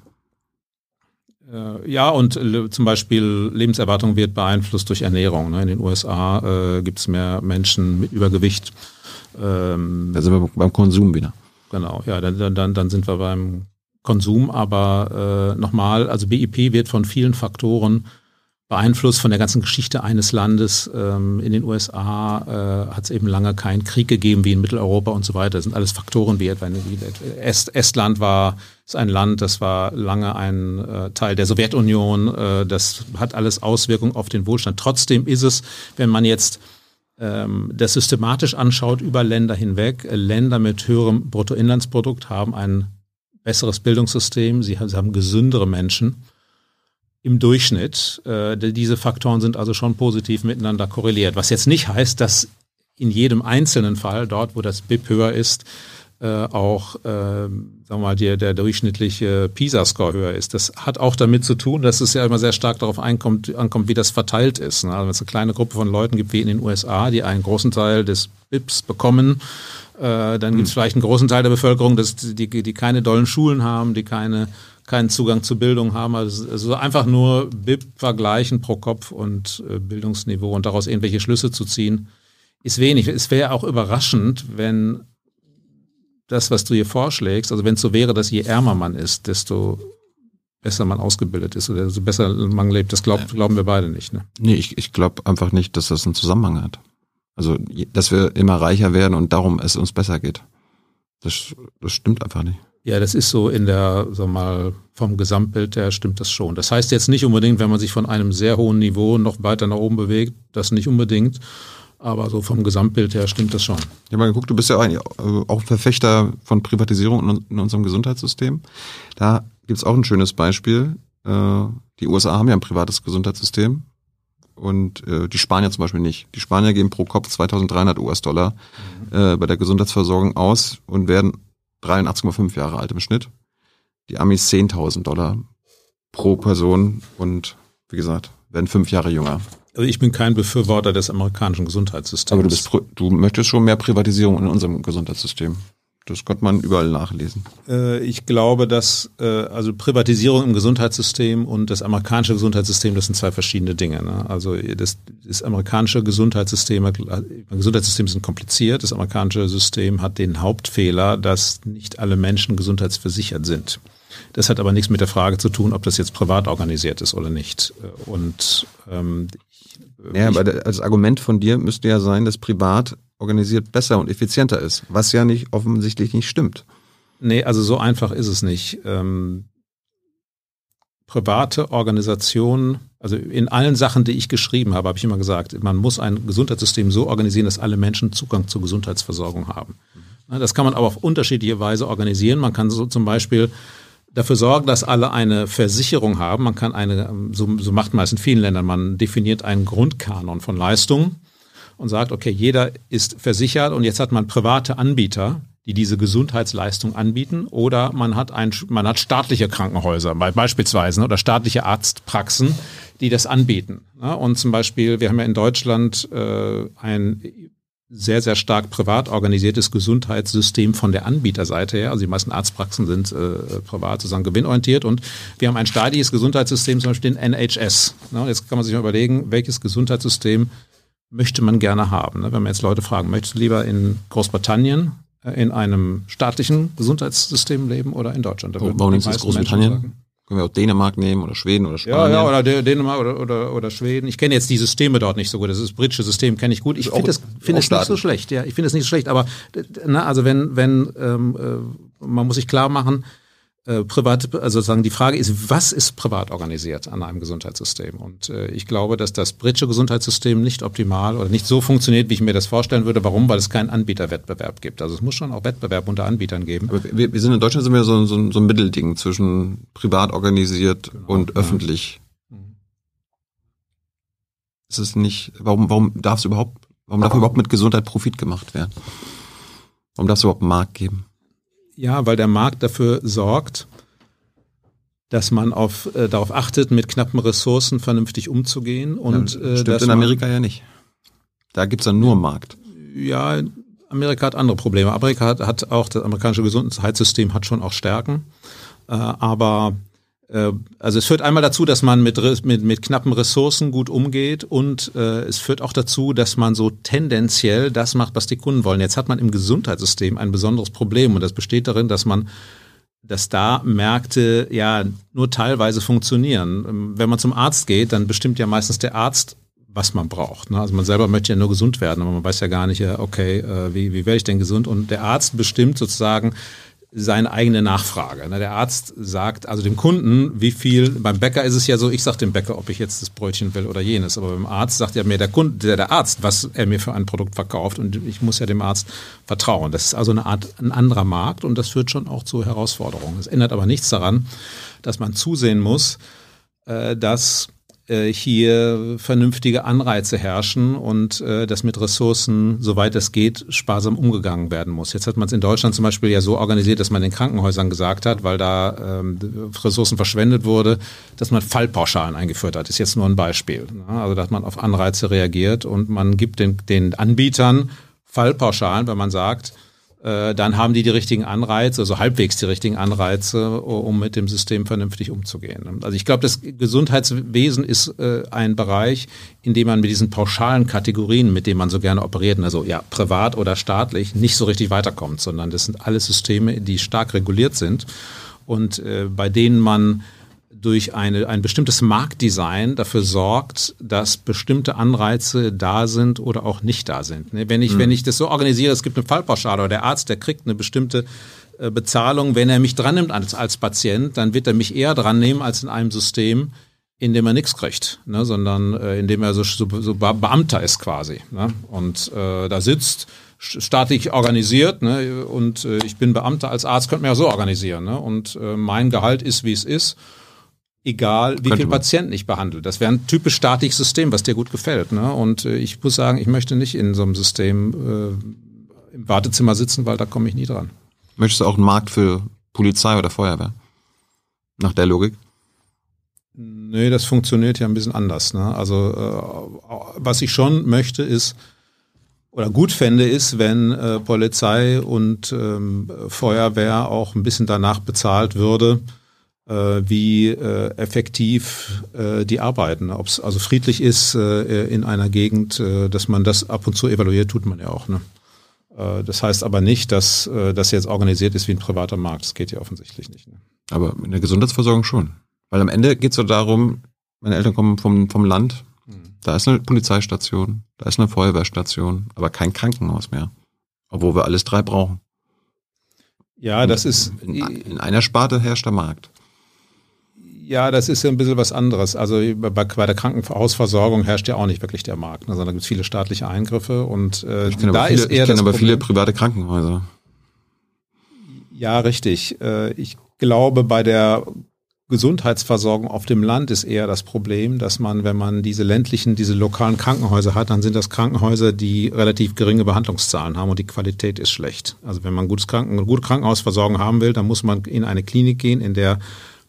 Äh, Ja, und zum Beispiel Lebenserwartung wird beeinflusst durch Ernährung. Ne? In den USA äh, gibt es mehr Menschen mit Übergewicht. Ähm, Da sind wir beim Konsum wieder. genau, ja, dann, dann- dann, dann sind wir beim Konsum. Aber äh, nochmal, also BIP wird von vielen Faktoren beeinflusst von der ganzen Geschichte eines Landes. Ähm, in den USA äh, hat es eben lange keinen Krieg gegeben wie in Mitteleuropa und so weiter. Das sind alles Faktoren wie etwa wie Est, Estland war ist ein Land, das war lange ein äh, Teil der Sowjetunion. Äh, das hat alles Auswirkungen auf den Wohlstand. Trotzdem ist es, wenn man jetzt ähm, das systematisch anschaut über Länder hinweg, äh, Länder mit höherem Bruttoinlandsprodukt haben ein besseres Bildungssystem, sie haben gesündere Menschen im Durchschnitt. Äh, die- diese Faktoren sind also schon positiv miteinander korreliert. Was jetzt nicht heißt, dass in jedem einzelnen Fall, dort wo das BIP höher ist, äh, auch äh, sagen wir mal, der, der durchschnittliche PISA-Score höher ist. Das hat auch damit zu tun, dass es ja immer sehr stark darauf einkommt, ankommt, wie das verteilt ist. Ne? Also wenn es eine kleine Gruppe von Leuten gibt wie in den USA, die einen großen Teil des BIPs bekommen, äh, dann gibt es vielleicht einen großen Teil der Bevölkerung, das, die, die keine dollen Schulen haben, die keine, keinen Zugang zu Bildung haben. Also, also einfach nur BIP vergleichen pro Kopf und äh, Bildungsniveau und daraus irgendwelche Schlüsse zu ziehen, ist wenig. Es wäre auch überraschend, wenn das, was du hier vorschlägst, also wenn es so wäre, dass je ärmer man ist, desto besser man ausgebildet ist oder desto besser man lebt. Das glaubt, glauben wir beide nicht. Ne? Nee, ich, ich glaube einfach nicht, dass das einen Zusammenhang hat. Also, dass wir immer reicher werden und darum es uns besser geht. Das, das stimmt einfach nicht. Ja, das ist so in der, sag mal, vom Gesamtbild her stimmt das schon. Das heißt jetzt nicht unbedingt, wenn man sich von einem sehr hohen Niveau noch weiter nach oben bewegt, das nicht unbedingt. Aber so vom Gesamtbild her stimmt das schon. Ja, mal geguckt, du bist ja eigentlich auch ein Verfechter von Privatisierung in, unserem Gesundheitssystem. Da gibt's auch ein schönes Beispiel. Äh, die USA haben ja ein privates Gesundheitssystem und äh, die Spanier zum Beispiel nicht. Die Spanier geben pro Kopf 2300 US-Dollar äh, bei der Gesundheitsversorgung aus und werden 83,5 Jahre alt im Schnitt. Die Amis 10.000 Dollar pro Person und wie gesagt, werden fünf Jahre jünger. Also ich bin kein Befürworter des amerikanischen Gesundheitssystems. Aber du, bist, du möchtest schon mehr Privatisierung in unserem Gesundheitssystem. Das konnte man überall nachlesen. Äh, Ich glaube, dass äh, also Privatisierung im Gesundheitssystem und das amerikanische Gesundheitssystem, das sind zwei verschiedene Dinge. Ne? Also das, das amerikanische Gesundheitssystem, äh, Gesundheitssysteme sind kompliziert. Das amerikanische System hat den Hauptfehler, dass nicht alle Menschen gesundheitsversichert sind. Das hat aber nichts mit der Frage zu tun, ob das jetzt privat organisiert ist oder nicht. Und ähm, Ja, aber das Argument von dir müsste ja sein, dass privat organisiert besser und effizienter ist, was ja nicht offensichtlich nicht stimmt. Nee, also so einfach ist es nicht. Ähm, private Organisationen, also in allen Sachen, die ich geschrieben habe, habe ich immer gesagt, man muss ein Gesundheitssystem so organisieren, dass alle Menschen Zugang zur Gesundheitsversorgung haben. Das kann man aber auf unterschiedliche Weise organisieren. Man kann so zum Beispiel dafür sorgen, dass alle eine Versicherung haben. Man kann eine, so, so macht man es in vielen Ländern, man definiert einen Grundkanon von Leistungen und sagt, okay, jeder ist versichert und jetzt hat man private Anbieter, die diese Gesundheitsleistung anbieten oder man hat ein, man hat staatliche Krankenhäuser beispielsweise oder staatliche Arztpraxen, die das anbieten. Und zum Beispiel, wir haben ja in Deutschland äh, ein sehr, sehr stark privat organisiertes Gesundheitssystem von der Anbieterseite her. Also die meisten Arztpraxen sind äh, privat sozusagen gewinnorientiert und wir haben ein staatliches Gesundheitssystem, zum Beispiel den NHS. Ne? Jetzt kann man sich mal überlegen, welches Gesundheitssystem möchte man gerne haben. Ne? Wenn man jetzt Leute fragen, möchtest du lieber in Großbritannien äh, in einem staatlichen Gesundheitssystem leben oder in Deutschland? Warum nimmst du Großbritannien? Können wir auch Dänemark nehmen oder Schweden oder Spanien? Ja, ja oder Dänemark oder, oder, oder Schweden. Ich kenne jetzt die Systeme dort nicht so gut. Das ist das britische System, kenne ich gut. Ich finde es find nicht so schlecht. Ja, ich finde es nicht so schlecht. Aber na, also wenn, wenn ähm, äh, man muss sich klar machen, äh, privat, also sozusagen die Frage ist, was ist privat organisiert an einem Gesundheitssystem? Und äh, ich glaube, dass das britische Gesundheitssystem nicht optimal oder nicht so funktioniert, wie ich mir das vorstellen würde. Warum? Weil es keinen Anbieterwettbewerb gibt. Also es muss schon auch Wettbewerb unter Anbietern geben. Aber wir, wir sind in Deutschland sind wir so, so, so ein Mittelding zwischen privat organisiert genau, und ja. öffentlich. Mhm. Ist es nicht, warum, warum darf es überhaupt, warum darf überhaupt mit Gesundheit Profit gemacht werden? Warum darf es überhaupt einen Markt geben? Ja, weil der Markt dafür sorgt, dass man auf, äh, darauf achtet, mit knappen Ressourcen vernünftig umzugehen. Und, ja, stimmt äh, in Amerika ja nicht. Da gibt's dann nur Markt. Ja, Amerika hat andere Probleme. Amerika hat, hat auch, das amerikanische Gesundheitssystem hat schon auch Stärken. Äh, aber also es führt einmal dazu, dass man mit, mit, mit knappen Ressourcen gut umgeht und äh, es führt auch dazu, dass man so tendenziell das macht, was die Kunden wollen. Jetzt hat man im Gesundheitssystem ein besonderes Problem und das besteht darin, dass man dass da Märkte ja nur teilweise funktionieren. Wenn man zum Arzt geht, dann bestimmt ja meistens der Arzt, was man braucht. Ne? Also man selber möchte ja nur gesund werden, aber man weiß ja gar nicht, okay, äh, wie, wie werde ich denn gesund? Und der Arzt bestimmt sozusagen, seine eigene Nachfrage. Der Arzt sagt also dem Kunden, wie viel, beim Bäcker ist es ja so, ich sage dem Bäcker, ob ich jetzt das Brötchen will oder jenes, aber beim Arzt sagt ja mir der Kunde, der, der Arzt, was er mir für ein Produkt verkauft und ich muss ja dem Arzt vertrauen. Das ist also eine Art, ein anderer Markt und das führt schon auch zu Herausforderungen. Es ändert aber nichts daran, dass man zusehen muss, äh, dass hier vernünftige Anreize herrschen und äh, dass mit Ressourcen, soweit es geht, sparsam umgegangen werden muss. Jetzt hat man es in Deutschland zum Beispiel ja so organisiert, dass man den Krankenhäusern gesagt hat, weil da ähm, Ressourcen verschwendet wurde, dass man Fallpauschalen eingeführt hat. Ist jetzt nur ein Beispiel. Ne? Also da hat man auf Anreize reagiert und man gibt den, den Anbietern Fallpauschalen, wenn man sagt, äh, dann haben die die richtigen Anreize, also halbwegs die richtigen Anreize, um mit dem System vernünftig umzugehen. Also ich glaube, das Gesundheitswesen ist äh, ein Bereich, in dem man mit diesen pauschalen Kategorien, mit denen man so gerne operiert, also ja, privat oder staatlich, nicht so richtig weiterkommt, sondern das sind alles Systeme, die stark reguliert sind und äh, bei denen man durch eine, ein bestimmtes Marktdesign dafür sorgt, dass bestimmte Anreize da sind oder auch nicht da sind. Ne, wenn ich, mhm. wenn ich das so organisiere, es gibt eine Fallpauschale oder der Arzt, der kriegt eine bestimmte äh, Bezahlung, wenn er mich dran nimmt als, als Patient, dann wird er mich eher dran nehmen als in einem System, in dem er nichts kriegt, ne, sondern äh, in dem er so, so, so Beamter ist quasi. Ne, und äh, da sitzt staatlich organisiert ne, und äh, ich bin Beamter als Arzt, könnte man ja so organisieren. Ne, und äh, mein Gehalt ist, wie es ist egal wie viele Patienten ich behandle. Das wäre ein typisch staatliches System, was dir gut gefällt. Ne? Und äh, ich muss sagen, ich möchte nicht in so einem System äh, im Wartezimmer sitzen, weil da komme ich nie dran. Möchtest du auch einen Markt für Polizei oder Feuerwehr? Nach der Logik? Nee, das funktioniert ja ein bisschen anders. Ne? Also äh, was ich schon möchte ist, oder gut fände, ist, wenn äh, Polizei und ähm, Feuerwehr auch ein bisschen danach bezahlt würde, wie äh, effektiv äh, die arbeiten. Ob es also friedlich ist äh, in einer Gegend, äh, dass man das ab und zu evaluiert, tut man ja auch. Ne? Äh, das heißt aber nicht, dass äh, das jetzt organisiert ist wie ein privater Markt. Das geht ja offensichtlich nicht. Ne? Aber in der Gesundheitsversorgung schon. Weil am Ende geht es so darum, meine Eltern kommen vom, vom Land, hm. da ist eine Polizeistation, da ist eine Feuerwehrstation, aber kein Krankenhaus mehr. Obwohl wir alles drei brauchen. Ja, das ist. In, in einer Sparte herrscht der Markt. Ja, das ist ja ein bisschen was anderes. Also bei, bei der Krankenhausversorgung herrscht ja auch nicht wirklich der Markt, ne, sondern da gibt es viele staatliche Eingriffe und äh, ich da viele, ist eher ich kenne aber Problem. viele private Krankenhäuser. Ja, richtig. Äh, ich glaube, bei der Gesundheitsversorgung auf dem Land ist eher das Problem, dass man, wenn man diese ländlichen, diese lokalen Krankenhäuser hat, dann sind das Krankenhäuser, die relativ geringe Behandlungszahlen haben und die Qualität ist schlecht. Also wenn man gutes Kranken, gute Krankenhausversorgung haben will, dann muss man in eine Klinik gehen, in der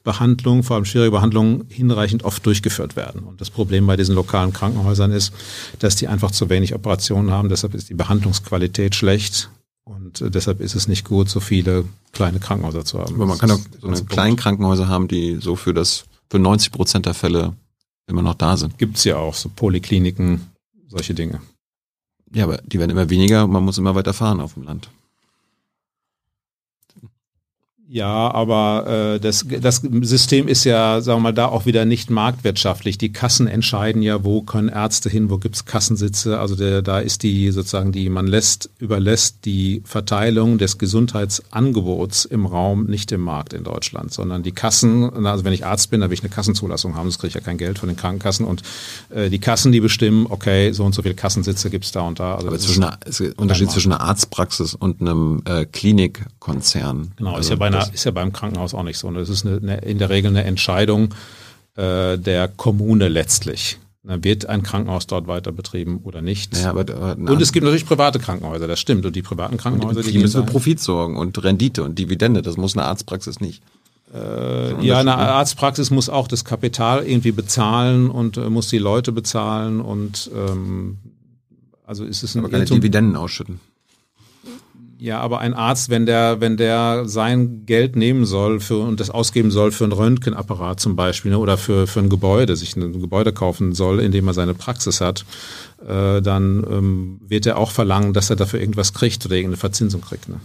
Behandlung, vor allem schwierige Behandlungen, hinreichend oft durchgeführt werden. Und das Problem bei diesen lokalen Krankenhäusern ist, dass die einfach zu wenig Operationen haben. Deshalb ist die Behandlungsqualität schlecht. Und äh, deshalb ist es nicht gut, so viele kleine Krankenhäuser zu haben. Aber man kann auch so eine kleinen Krankenhäuser haben, die so für das, für 90 Prozent der Fälle immer noch da sind. Gibt's ja auch, so Polikliniken, solche Dinge. Ja, aber die werden immer weniger und man muss immer weiter fahren auf dem Land. Ja, aber äh, das, das System ist ja, sagen wir mal, da auch wieder nicht marktwirtschaftlich. Die Kassen entscheiden ja, wo können Ärzte hin, wo gibt's Kassensitze. Also der, da ist die sozusagen die, man lässt, überlässt die Verteilung des Gesundheitsangebots im Raum nicht dem Markt in Deutschland, sondern die Kassen, also wenn ich Arzt bin, dann will ich eine Kassenzulassung haben, das kriege ich ja kein Geld von den Krankenkassen. Und äh, die Kassen, die bestimmen, okay, so und so viele Kassensitze gibt's da und da. Also aber zwischen einer, ist Unterschied zwischen einer Arztpraxis und einem äh, Klinikkonzern. Genau, also ist ja bei einer ist ja beim Krankenhaus auch nicht so. Das ist eine, eine, in der Regel eine Entscheidung äh, der Kommune letztlich. Dann wird ein Krankenhaus dort weiter betrieben oder nicht. Ja, aber, aber und es gibt natürlich private Krankenhäuser, das stimmt. Und die privaten Krankenhäuser, die, die müssen für Profit sorgen und Rendite und Dividende. Das muss eine Arztpraxis nicht. Äh, ja, eine Arztpraxis muss auch das Kapital irgendwie bezahlen und äh, muss die Leute bezahlen und ähm, also ist es ein aber keine Dividenden ausschütten. Ja, aber ein Arzt, wenn der, wenn der sein Geld nehmen soll für, und das ausgeben soll für einen Röntgenapparat zum Beispiel ne, oder für, für ein Gebäude, sich ein Gebäude kaufen soll, in dem er seine Praxis hat, äh, dann ähm, wird er auch verlangen, dass er dafür irgendwas kriegt oder irgendeine Verzinsung kriegt. Ne?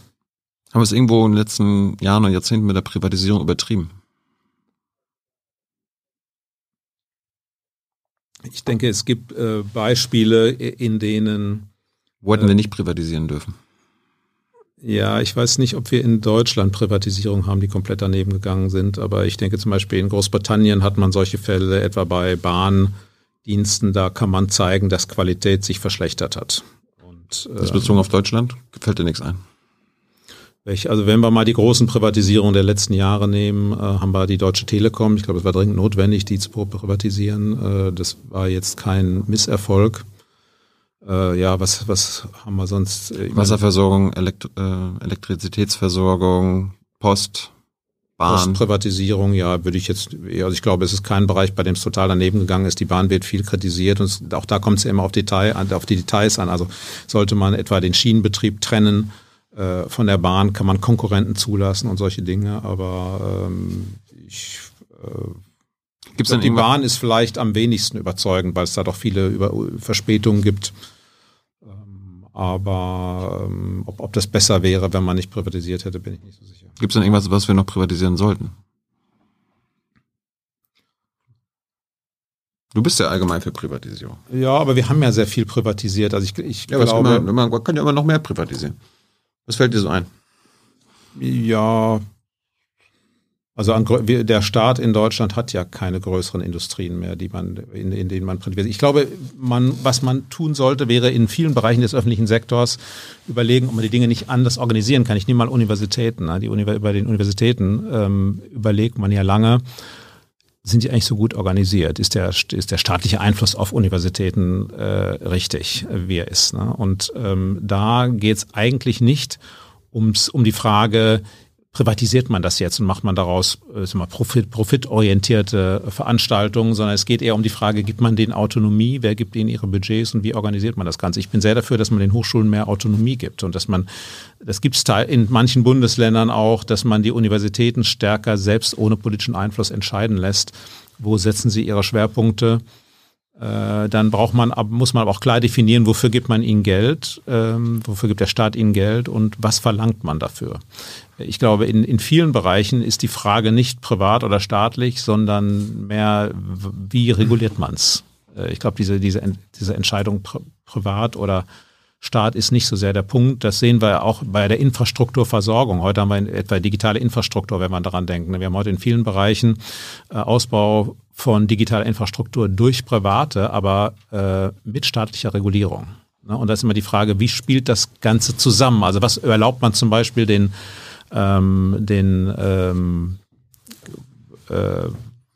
Haben wir es irgendwo in den letzten Jahren und Jahrzehnten mit der Privatisierung übertrieben? Ich denke, es gibt äh, Beispiele, in denen. Wo hätten äh, wir nicht privatisieren dürfen? Ja, ich weiß nicht, ob wir in Deutschland Privatisierung haben, die komplett daneben gegangen sind. Aber ich denke zum Beispiel in Großbritannien hat man solche Fälle, etwa bei Bahndiensten, da kann man zeigen, dass Qualität sich verschlechtert hat. Und, das bezogen ähm, auf Deutschland? Gefällt dir nichts ein? Also wenn wir mal die großen Privatisierungen der letzten Jahre nehmen, äh, haben wir die Deutsche Telekom. Ich glaube, es war dringend notwendig, die zu privatisieren. Äh, das war jetzt kein Misserfolg. Äh, ja, was, was haben wir sonst? Ich Wasserversorgung, Elekt äh, Elektrizitätsversorgung, Post, Bahn. Privatisierung, ja, würde ich jetzt, also ich glaube, es ist kein Bereich, bei dem es total daneben gegangen ist. Die Bahn wird viel kritisiert und auch da kommt es ja immer auf, Detail, auf die Details an. Also sollte man etwa den Schienenbetrieb trennen äh, von der Bahn, kann man Konkurrenten zulassen und solche Dinge, aber ähm, ich äh, Gibt's dann die Bahn ist vielleicht am wenigsten überzeugend, weil es da doch viele Über Verspätungen gibt. Ähm, aber ähm, ob, ob das besser wäre, wenn man nicht privatisiert hätte, bin ich nicht so sicher. Gibt es denn irgendwas, was wir noch privatisieren sollten? Du bist ja allgemein für Privatisierung. Ja, aber wir haben ja sehr viel privatisiert. Also ich, ich ja, glaube, man, man kann ja immer noch mehr privatisieren. Was fällt dir so ein? Ja, also an, der Staat in Deutschland hat ja keine größeren Industrien mehr, die man, in, in denen man privatisiert. Ich glaube, man, was man tun sollte, wäre in vielen Bereichen des öffentlichen Sektors überlegen, ob man die Dinge nicht anders organisieren kann. Ich nehme mal Universitäten. Ne? Die Uni bei den Universitäten ähm, überlegt man ja lange, sind die eigentlich so gut organisiert? Ist der, ist der staatliche Einfluss auf Universitäten äh, richtig, wie er ist? Ne? Und ähm, da geht es eigentlich nicht ums, um die Frage, privatisiert man das jetzt und macht man daraus äh, mal, profit, profitorientierte Veranstaltungen, sondern es geht eher um die Frage, gibt man denen Autonomie, wer gibt ihnen ihre Budgets und wie organisiert man das Ganze? Ich bin sehr dafür, dass man den Hochschulen mehr Autonomie gibt und dass man, das gibt es in manchen Bundesländern auch, dass man die Universitäten stärker selbst ohne politischen Einfluss entscheiden lässt, wo setzen sie ihre Schwerpunkte? äh, dann braucht man, muss man aber auch klar definieren, wofür gibt man ihnen Geld, ähm, wofür gibt der Staat ihnen Geld und was verlangt man dafür. Ich glaube, in, in vielen Bereichen ist die Frage nicht privat oder staatlich, sondern mehr, wie reguliert man es? Äh, ich glaube, diese, diese, diese Entscheidung pri privat oder Staat ist nicht so sehr der Punkt. Das sehen wir auch bei der Infrastrukturversorgung. Heute haben wir etwa digitale Infrastruktur, wenn man daran denkt. Wir haben heute in vielen Bereichen äh, Ausbau von digitaler Infrastruktur durch Private, aber äh, mit staatlicher Regulierung. Ne? Und da ist immer die Frage, wie spielt das Ganze zusammen? Also was erlaubt man zum Beispiel den, ähm, den, ähm, äh,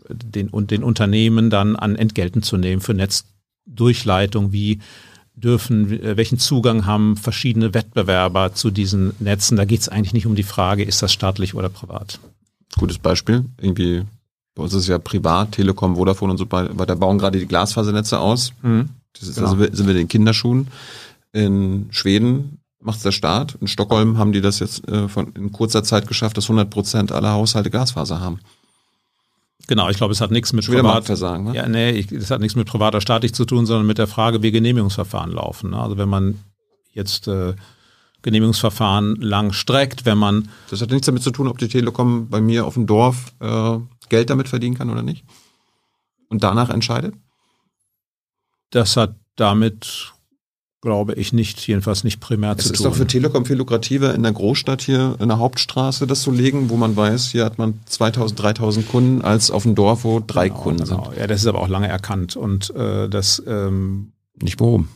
den, und den Unternehmen dann an Entgelten zu nehmen für Netzdurchleitung? Wie dürfen, äh, welchen Zugang haben verschiedene Wettbewerber zu diesen Netzen? Da geht es eigentlich nicht um die Frage, ist das staatlich oder privat. Gutes Beispiel. Irgendwie, bei uns ist es ja privat, Telekom, Vodafone und so weiter, bauen gerade die Glasfasernetze aus. Mhm. Das ist, genau. also sind wir in den Kinderschuhen. In Schweden macht es der Staat. In Stockholm haben die das jetzt äh, von, in kurzer Zeit geschafft, dass 100 Prozent aller Haushalte Glasfaser haben. Genau, ich glaube, es hat nichts mit Privat Versagen, ne? Ja, nee, es hat nichts mit privater staatlich zu tun, sondern mit der Frage, wie Genehmigungsverfahren laufen. Ne? Also wenn man jetzt äh, Genehmigungsverfahren lang streckt, wenn man Das hat nichts damit zu tun, ob die Telekom bei mir auf dem Dorf äh, Geld damit verdienen kann oder nicht. Und danach entscheidet? Das hat damit glaube ich nicht, jedenfalls nicht primär es zu tun. Es ist doch für Telekom viel lukrativer, in der Großstadt hier in der Hauptstraße das zu legen, wo man weiß, hier hat man 2000, 3000 Kunden, als auf dem Dorf, wo drei genau, Kunden genau. sind. Ja, das ist aber auch lange erkannt und äh, das ähm, nicht warum.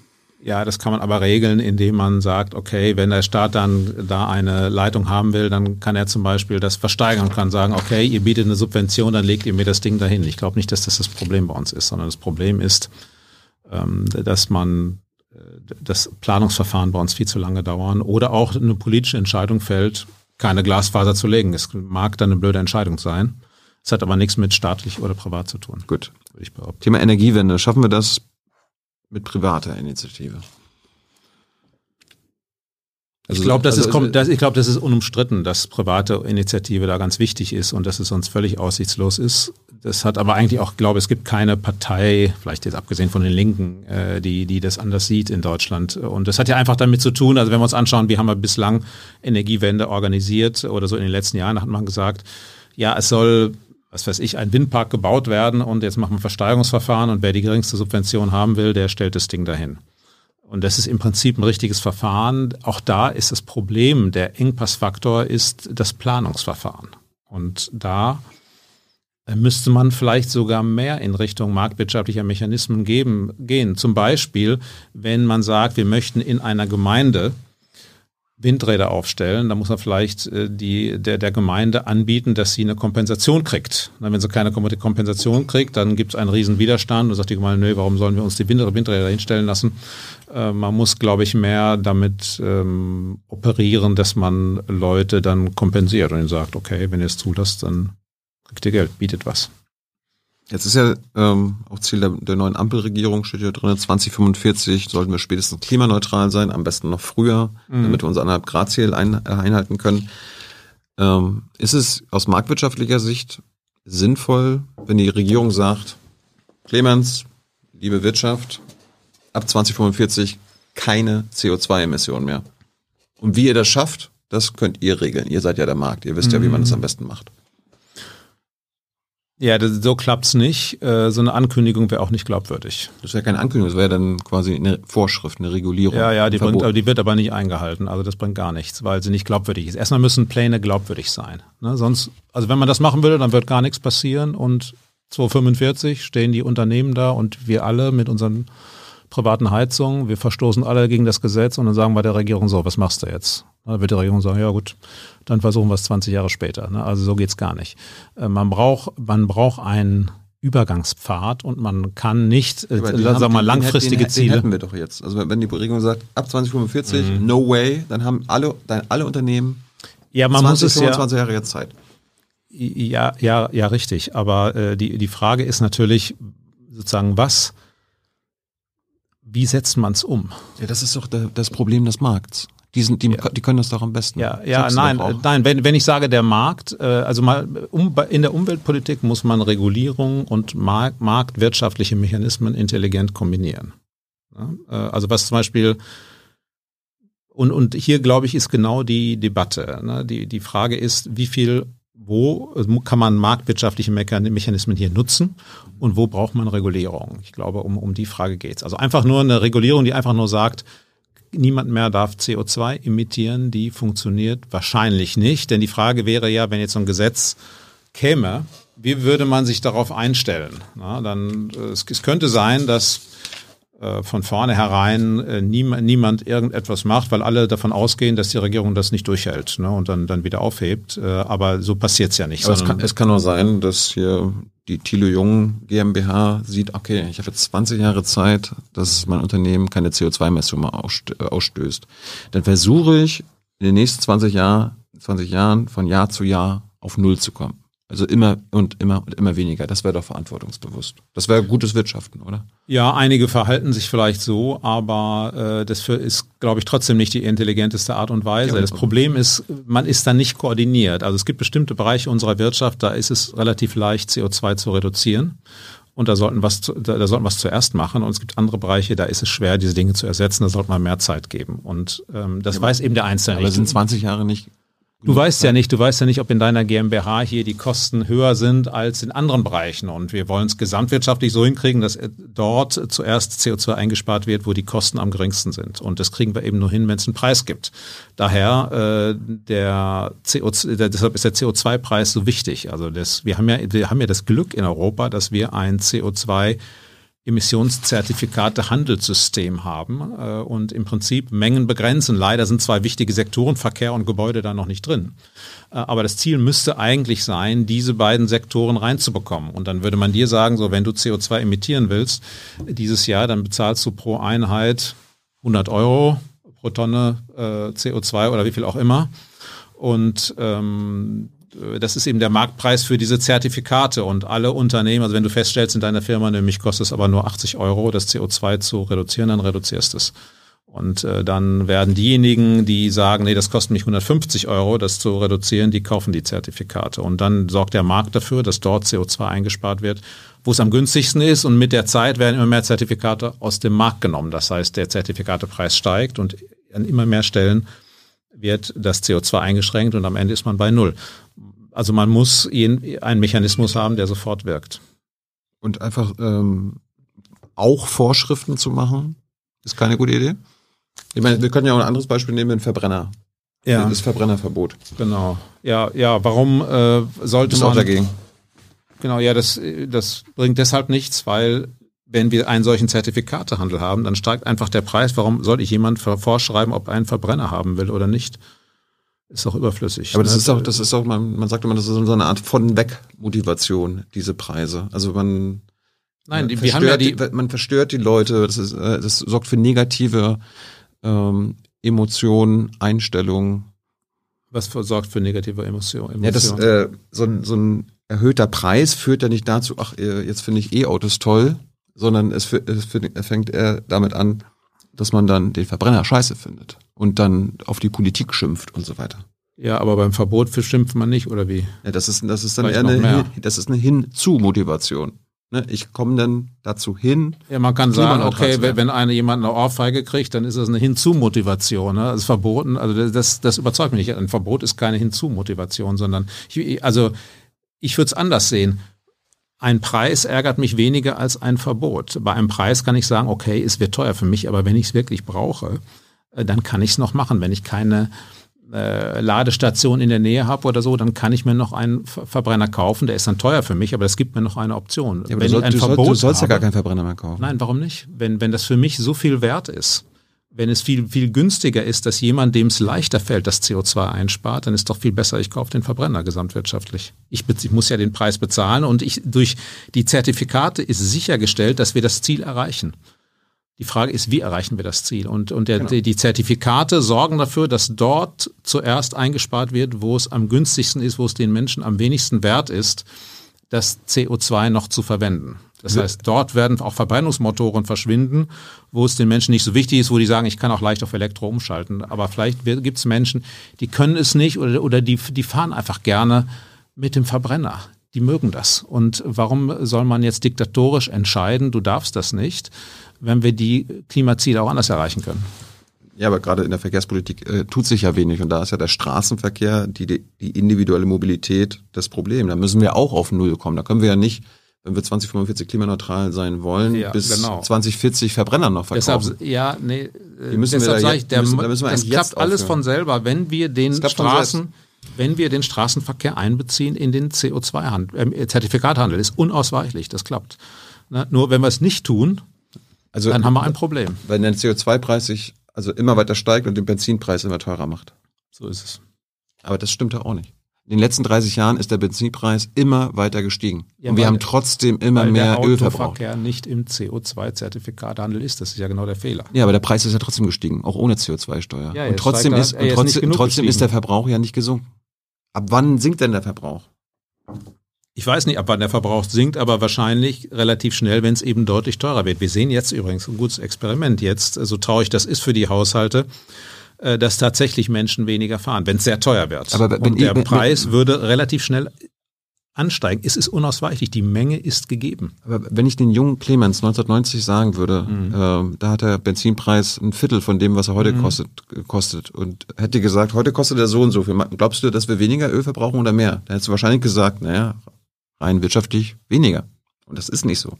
Ja, das kann man aber regeln, indem man sagt, okay, wenn der Staat dann da eine Leitung haben will, dann kann er zum Beispiel das versteigern und kann sagen, okay, ihr bietet eine Subvention, dann legt ihr mir das Ding dahin. Ich glaube nicht, dass das das Problem bei uns ist, sondern das Problem ist, ähm, dass man das Planungsverfahren bei uns viel zu lange dauern oder auch eine politische Entscheidung fällt, keine Glasfaser zu legen. Es mag dann eine blöde Entscheidung sein. Es hat aber nichts mit staatlich oder privat zu tun. Gut. Würde ich behaupten. Thema Energiewende. Schaffen wir das mit privater Initiative? Also, ich glaube, das, also, ist, das, ich glaub, das ist unumstritten, dass private Initiative da ganz wichtig ist und dass es sonst völlig aussichtslos ist. Das hat aber eigentlich auch, glaube es gibt keine Partei, vielleicht jetzt abgesehen von den Linken, äh, die, die das anders sieht in Deutschland. Und das hat ja einfach damit zu tun, also wenn wir uns anschauen, wie haben wir bislang Energiewende organisiert oder so in den letzten Jahren, hat man gesagt, ja, es soll was weiß ich, ein Windpark gebaut werden und jetzt machen wir Versteigerungsverfahren und wer die geringste Subvention haben will, der stellt das Ding dahin. Und das ist im Prinzip ein richtiges Verfahren. Auch da ist das Problem, der Engpassfaktor ist das Planungsverfahren. Und da müsste man vielleicht sogar mehr in Richtung marktwirtschaftlicher Mechanismen geben, gehen. Zum Beispiel, wenn man sagt, wir möchten in einer Gemeinde Windräder aufstellen, dann muss man vielleicht äh, die, der, der Gemeinde anbieten, dass sie eine Kompensation kriegt. Na, wenn sie keine Kompensation kriegt, dann gibt es einen riesen Widerstand und sagt die Gemeinde, nö, warum sollen wir uns die Windräder hinstellen lassen? Äh, man muss, glaube ich, mehr damit ähm, operieren, dass man Leute dann kompensiert und ihnen sagt, okay, wenn ihr es zulasst, dann kriegt ihr Geld, bietet was. Jetzt ist ja ähm, auch Ziel der, der neuen Ampelregierung, steht hier drin, 2045 sollten wir spätestens klimaneutral sein, am besten noch früher, mhm. damit wir unser 1,5 Grad Ziel ein, äh, einhalten können. Ähm, ist es aus marktwirtschaftlicher Sicht sinnvoll, wenn die Regierung sagt, Clemens, liebe Wirtschaft, ab 2045 keine CO2-Emissionen mehr? Und wie ihr das schafft, das könnt ihr regeln. Ihr seid ja der Markt. Ihr wisst mhm. ja, wie man das am besten macht. Ja, das, so klappt's nicht. Äh, so eine Ankündigung wäre auch nicht glaubwürdig. Das wäre keine Ankündigung, das wäre dann quasi eine Vorschrift, eine Regulierung. Ja, ja, die, bringt, die wird aber nicht eingehalten. Also das bringt gar nichts, weil sie nicht glaubwürdig ist. Erstmal müssen Pläne glaubwürdig sein. Ne? Sonst, also wenn man das machen würde, dann wird gar nichts passieren und 2045 stehen die Unternehmen da und wir alle mit unseren privaten Heizungen, wir verstoßen alle gegen das Gesetz und dann sagen wir der Regierung so, was machst du jetzt? Dann wird die Regierung sagen, ja gut, dann versuchen wir es 20 Jahre später. Ne? Also so geht's gar nicht. Äh, man braucht, man braucht einen Übergangspfad und man kann nicht, äh, sagen wir mal, langfristige den, Ziele. Den hätten wir doch jetzt. Also wenn die Regierung sagt, ab 2045, mhm. no way, dann haben alle, dann alle Unternehmen ja, man 20, muss es 25 ja, Jahre jetzt Zeit. Ja, ja, ja, richtig. Aber äh, die, die Frage ist natürlich sozusagen, was, wie setzt man es um? Ja, das ist doch das Problem des Markts. Die, sind, die, ja. die können das doch am besten. Ja, ja nein, nein wenn, wenn ich sage der Markt, äh, also mal um, in der Umweltpolitik muss man Regulierung und Markt, marktwirtschaftliche Mechanismen intelligent kombinieren. Äh, also was zum Beispiel und, und hier glaube ich ist genau die Debatte. Ne? Die, die Frage ist, wie viel, wo kann man marktwirtschaftliche Mechanismen hier nutzen und wo braucht man Regulierung? Ich glaube, um, um die Frage geht's. Also einfach nur eine Regulierung, die einfach nur sagt, niemand mehr darf CO2 emittieren, die funktioniert wahrscheinlich nicht. Denn die Frage wäre ja, wenn jetzt so ein Gesetz käme, wie würde man sich darauf einstellen? Na, dann, äh, es, es könnte sein, dass von vornherein äh, niemand, niemand irgendetwas macht, weil alle davon ausgehen, dass die Regierung das nicht durchhält ne, und dann, dann wieder aufhebt. Äh, aber so passiert es ja nicht. Aber es kann, es kann auch sein, dass hier die Thilo Jung GmbH sieht, okay, ich habe jetzt 20 Jahre Zeit, dass mein Unternehmen keine CO2-Messung mehr ausstößt. Dann versuche ich in den nächsten 20 Jahren, 20 Jahren von Jahr zu Jahr auf Null zu kommen. Also immer und immer und immer weniger. Das wäre doch verantwortungsbewusst. Das wäre gutes Wirtschaften, oder? Ja, einige verhalten sich vielleicht so, aber äh, das ist, glaube ich, trotzdem nicht die intelligenteste Art und Weise. Ja, das Problem ist, man ist da nicht koordiniert. Also es gibt bestimmte Bereiche unserer Wirtschaft, da ist es relativ leicht, CO2 zu reduzieren. Und da sollten was, da, da sollten was zuerst machen. Und es gibt andere Bereiche, da ist es schwer, diese Dinge zu ersetzen. Da sollte man mehr Zeit geben. Und ähm, das ja, weiß eben der Einzelne. Aber sind 20 Jahre nicht Du weißt ja nicht, du weißt ja nicht, ob in deiner GmbH hier die Kosten höher sind als in anderen Bereichen. Und wir wollen es gesamtwirtschaftlich so hinkriegen, dass dort zuerst CO2 eingespart wird, wo die Kosten am geringsten sind. Und das kriegen wir eben nur hin, wenn es einen Preis gibt. Daher äh, der CO2, der, deshalb ist der CO2-Preis so wichtig. Also das, wir haben ja, wir haben ja das Glück in Europa, dass wir ein CO2 Emissionszertifikate Handelssystem haben äh, und im Prinzip Mengen begrenzen. Leider sind zwei wichtige Sektoren, Verkehr und Gebäude, da noch nicht drin. Äh, aber das Ziel müsste eigentlich sein, diese beiden Sektoren reinzubekommen. Und dann würde man dir sagen, so wenn du CO2 emittieren willst dieses Jahr, dann bezahlst du pro Einheit 100 Euro pro Tonne äh, CO2 oder wie viel auch immer. Und ähm, äh, das ist eben der Marktpreis für diese Zertifikate und alle Unternehmen, also wenn du feststellst in deiner Firma, nämlich kostet es aber nur 80 Euro, das CO2 zu reduzieren, dann reduzierst es. Und äh, dann werden diejenigen, die sagen, nee, das kostet mich 150 Euro, das zu reduzieren, die kaufen die Zertifikate. Und dann sorgt der Markt dafür, dass dort CO2 eingespart wird, wo es am günstigsten ist. Und mit der Zeit werden immer mehr Zertifikate aus dem Markt genommen. Das heißt, der Zertifikatepreis steigt und an immer mehr Stellen wird das CO2 eingeschränkt und am Ende ist man bei Null. Also man muss einen Mechanismus haben, der sofort wirkt. Und einfach ähm, auch Vorschriften zu machen, ist keine gute Idee. Ich meine, wir können ja auch ein anderes Beispiel nehmen, den Verbrenner. Ja. Das Verbrennerverbot. Genau. Ja, ja, warum äh, sollte man. auch dagegen. Genau, ja, das, das bringt deshalb nichts, weil wenn wir einen solchen Zertifikatehandel haben, dann steigt einfach der Preis. Warum soll ich jemand vorschreiben, ob er einen Verbrenner haben will oder nicht? ist auch überflüssig. Aber das ne? ist auch, das ist auch, man, man sagt immer, das ist so eine Art von weg Motivation, diese Preise. Also man, Nein, die, wir haben ja die, man verstört die Leute, das ist, äh, das sorgt für negative ähm, Emotionen, Einstellungen. Was sorgt für negative Emotionen? Ja, das, äh, so, ein, so ein erhöhter Preis führt ja nicht dazu, ach, äh, jetzt finde ich E-Autos toll, sondern es, es fängt eher damit an, dass man dann den Verbrenner scheiße findet und dann auf die Politik schimpft und so weiter. Ja, aber beim Verbot schimpft man nicht, oder wie? Ja, das ist, das ist dann Vielleicht eher eine, das ist eine Hin-zu-Motivation. Ne? Ich komme dann dazu hin. Ja, man kann sagen, okay, wenn, wenn eine jemand eine Ohrfeige kriegt, dann ist das eine Hinzu-Motivation. Ne? Das ist verboten, also das, das überzeugt mich nicht. Ein Verbot ist keine Hinzu-Motivation, sondern ich, also ich würde es anders sehen. Ein Preis ärgert mich weniger als ein Verbot. Bei einem Preis kann ich sagen, okay, es wird teuer für mich, aber wenn ich es wirklich brauche, äh, dann kann ich es noch machen. Wenn ich keine äh, Ladestation in der Nähe habe oder so, dann kann ich mir noch einen Verbrenner kaufen. Der ist dann teuer für mich, aber es gibt mir noch eine Option. Ja, wenn du, soll, ein du, Verbot soll, du sollst habe, ja gar keinen Verbrenner mehr kaufen. Nein, warum nicht? Wenn, wenn das für mich so viel wert ist, wenn es viel, viel günstiger ist, dass jemand, dem es leichter fällt, das CO2 einspart, dann ist doch viel besser, ich kaufe den Verbrenner gesamtwirtschaftlich. Ich, ich muss ja den Preis bezahlen und ich, durch die Zertifikate ist sichergestellt, dass wir das Ziel erreichen. Die Frage ist, wie erreichen wir das Ziel? Und, und der, genau. die, die Zertifikate sorgen dafür, dass dort zuerst eingespart wird, wo es am günstigsten ist, wo es den Menschen am wenigsten wert ist, das CO2 noch zu verwenden. Das heißt, dort werden auch Verbrennungsmotoren verschwinden, wo es den Menschen nicht so wichtig ist, wo die sagen, ich kann auch leicht auf Elektro umschalten. Aber vielleicht gibt es Menschen, die können es nicht oder, oder die, die fahren einfach gerne mit dem Verbrenner. Die mögen das. Und warum soll man jetzt diktatorisch entscheiden, du darfst das nicht, wenn wir die Klimaziele auch anders erreichen können? Ja, aber gerade in der Verkehrspolitik äh, tut sich ja wenig und da ist ja der Straßenverkehr, die, die individuelle Mobilität das Problem. Da müssen wir auch auf Null kommen. Da können wir ja nicht wenn wir 2045 klimaneutral sein wollen, Ja, bis genau. 2040 Verbrenner noch verkaufen. Deshalb, ja, nee, äh, Die müssen wir deshalb da sage ich, der, müssen- da müssen wir das klappt jetzt alles aufhören. von selber, wenn wir den Straßen, wenn wir den Straßenverkehr einbeziehen in den CO2-Handel, äh, Zertifikathandel, ist unausweichlich, das klappt. Ne? Nur wenn wir es nicht tun, also dann haben wir ein Problem. wenn der CO2-Preis sich also immer weiter steigt und den Benzinpreis immer teurer macht. So ist es. Aber das stimmt ja auch nicht. In den letzten 30 Jahren ist der Benzinpreis immer weiter gestiegen. Ja, und wir haben trotzdem immer mehr der Öl verbraucht. Autoverkehr nicht im CO2-Zertifikathandel ist, das ist ja genau der Fehler. Ja, aber der Preis ist ja trotzdem gestiegen, auch ohne CO2-Steuer. Ja, und trotzdem, ist, und ist trotzdem, genug trotzdem ist der Verbrauch ja nicht gesunken. Ab wann sinkt denn der Verbrauch? Ich weiß nicht, ab wann der Verbrauch sinkt, aber wahrscheinlich relativ schnell, wenn es eben deutlich teurer wird. Wir sehen jetzt übrigens ein gutes Experiment jetzt, so traurig das ist für die Haushalte, äh, dass tatsächlich Menschen weniger fahren, wenn es sehr teuer wird. Aber Und der ich- wenn- Preis würde relativ schnell ansteigen. Es ist unausweichlich, die Menge ist gegeben. Aber wenn ich den jungen Clemens 1990 sagen würde, Mhm. ähm, da hat der Benzinpreis ein Viertel von dem, was er heute kostet, gekostet und hätte gesagt, heute kostet er so und so viel. Glaubst du, dass wir weniger Öl verbrauchen oder mehr? Dann hättest du wahrscheinlich gesagt, naja, rein wirtschaftlich weniger. Und das ist nicht so.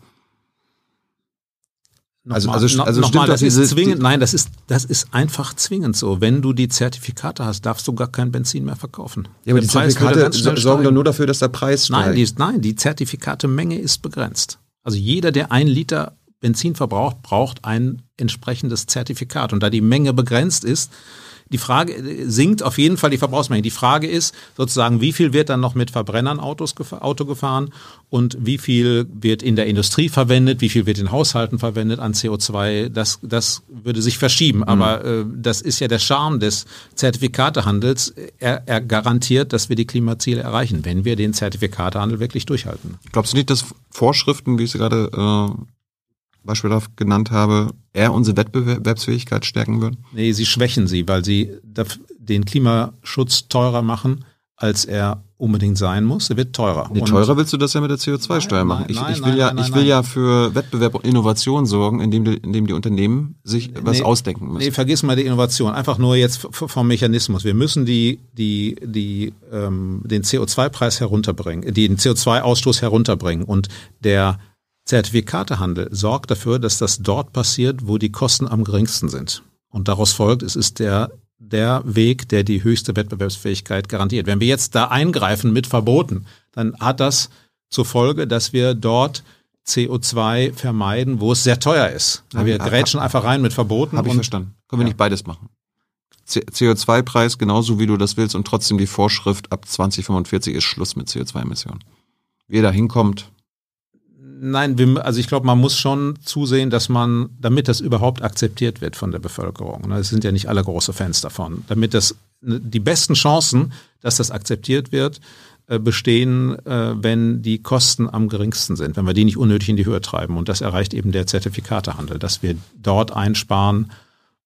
Also- Nochmal, also- no- also nochmal, stimmt das doch ist zwingend, nein, das ist, das ist einfach zwingend so. Wenn du die Zertifikate hast, darfst du gar kein Benzin mehr verkaufen. Ja, aber Der die Preis Zertifikate sorgen doch steigen. nur dafür, dass der Preis Nein, steigt. die, nein, die Zertifikate-Menge ist begrenzt. Also jeder, der ein Liter Benzin verbraucht, braucht ein entsprechendes Zertifikat. Und da die Menge begrenzt ist, die Frage äh, sinkt auf jeden Fall die Verbrauchsmenge. Die Frage ist sozusagen, wie viel wird dann noch mit Verbrennern Autos Auto gefahren und wie viel wird in der Industrie verwendet, wie viel wird in Haushalten verwendet an CO2. Das, das würde sich verschieben. Aber äh, das ist ja der Charme des Zertifikatehandels. Er, er garantiert, dass wir die Klimaziele erreichen, wenn wir den Zertifikatehandel wirklich durchhalten. Glaubst du nicht, dass Vorschriften, wie ich sie gerade äh, beispielhaft genannt habe, eher unsere Wettbewerbsfähigkeit stärken würden? Nee, sie schwächen sie, weil sie den Klimaschutz teurer machen, als er unbedingt sein muss. Er wird teurer. Nee, teurer willst du das ja mit der CO2-Steuer Nein, machen. nein, Ich, nein, ich will nein, ja, ich will ja für Wettbewerb und Innovation sorgen, indem die, indem die Unternehmen sich was Nee, ausdenken müssen. Nee, vergiss mal die Innovation. Einfach nur jetzt vom Mechanismus. Wir müssen die, die, die, ähm, den CO2-Preis herunterbringen, den CO2-Ausstoß herunterbringen. Und der Zertifikatehandel sorgt dafür, dass das dort passiert, wo die Kosten am geringsten sind. Und daraus folgt, es ist der, der Weg, der die höchste Wettbewerbsfähigkeit garantiert. Wenn wir jetzt da eingreifen mit Verboten, dann hat das zur Folge, dass wir dort CO2 vermeiden, wo es sehr teuer ist. Hab- Wir grätschen einfach rein mit Verboten. Habe ich verstanden. Können wir nicht beides machen? C- CO2-Preis genauso wie du das willst und trotzdem die Vorschrift ab 2045 ist Schluss mit CO2-Emissionen. Wie ihr da hinkommt, Nein, wir, also ich glaube, man muss schon zusehen, dass man, damit das überhaupt akzeptiert wird von der Bevölkerung. ne, Es sind ja nicht alle große Fans davon. Damit das ne, die besten Chancen, dass das akzeptiert wird, äh, bestehen, äh, wenn die Kosten am geringsten sind, wenn wir die nicht unnötig in die Höhe treiben. Und das erreicht eben der Zertifikatehandel, dass wir dort einsparen,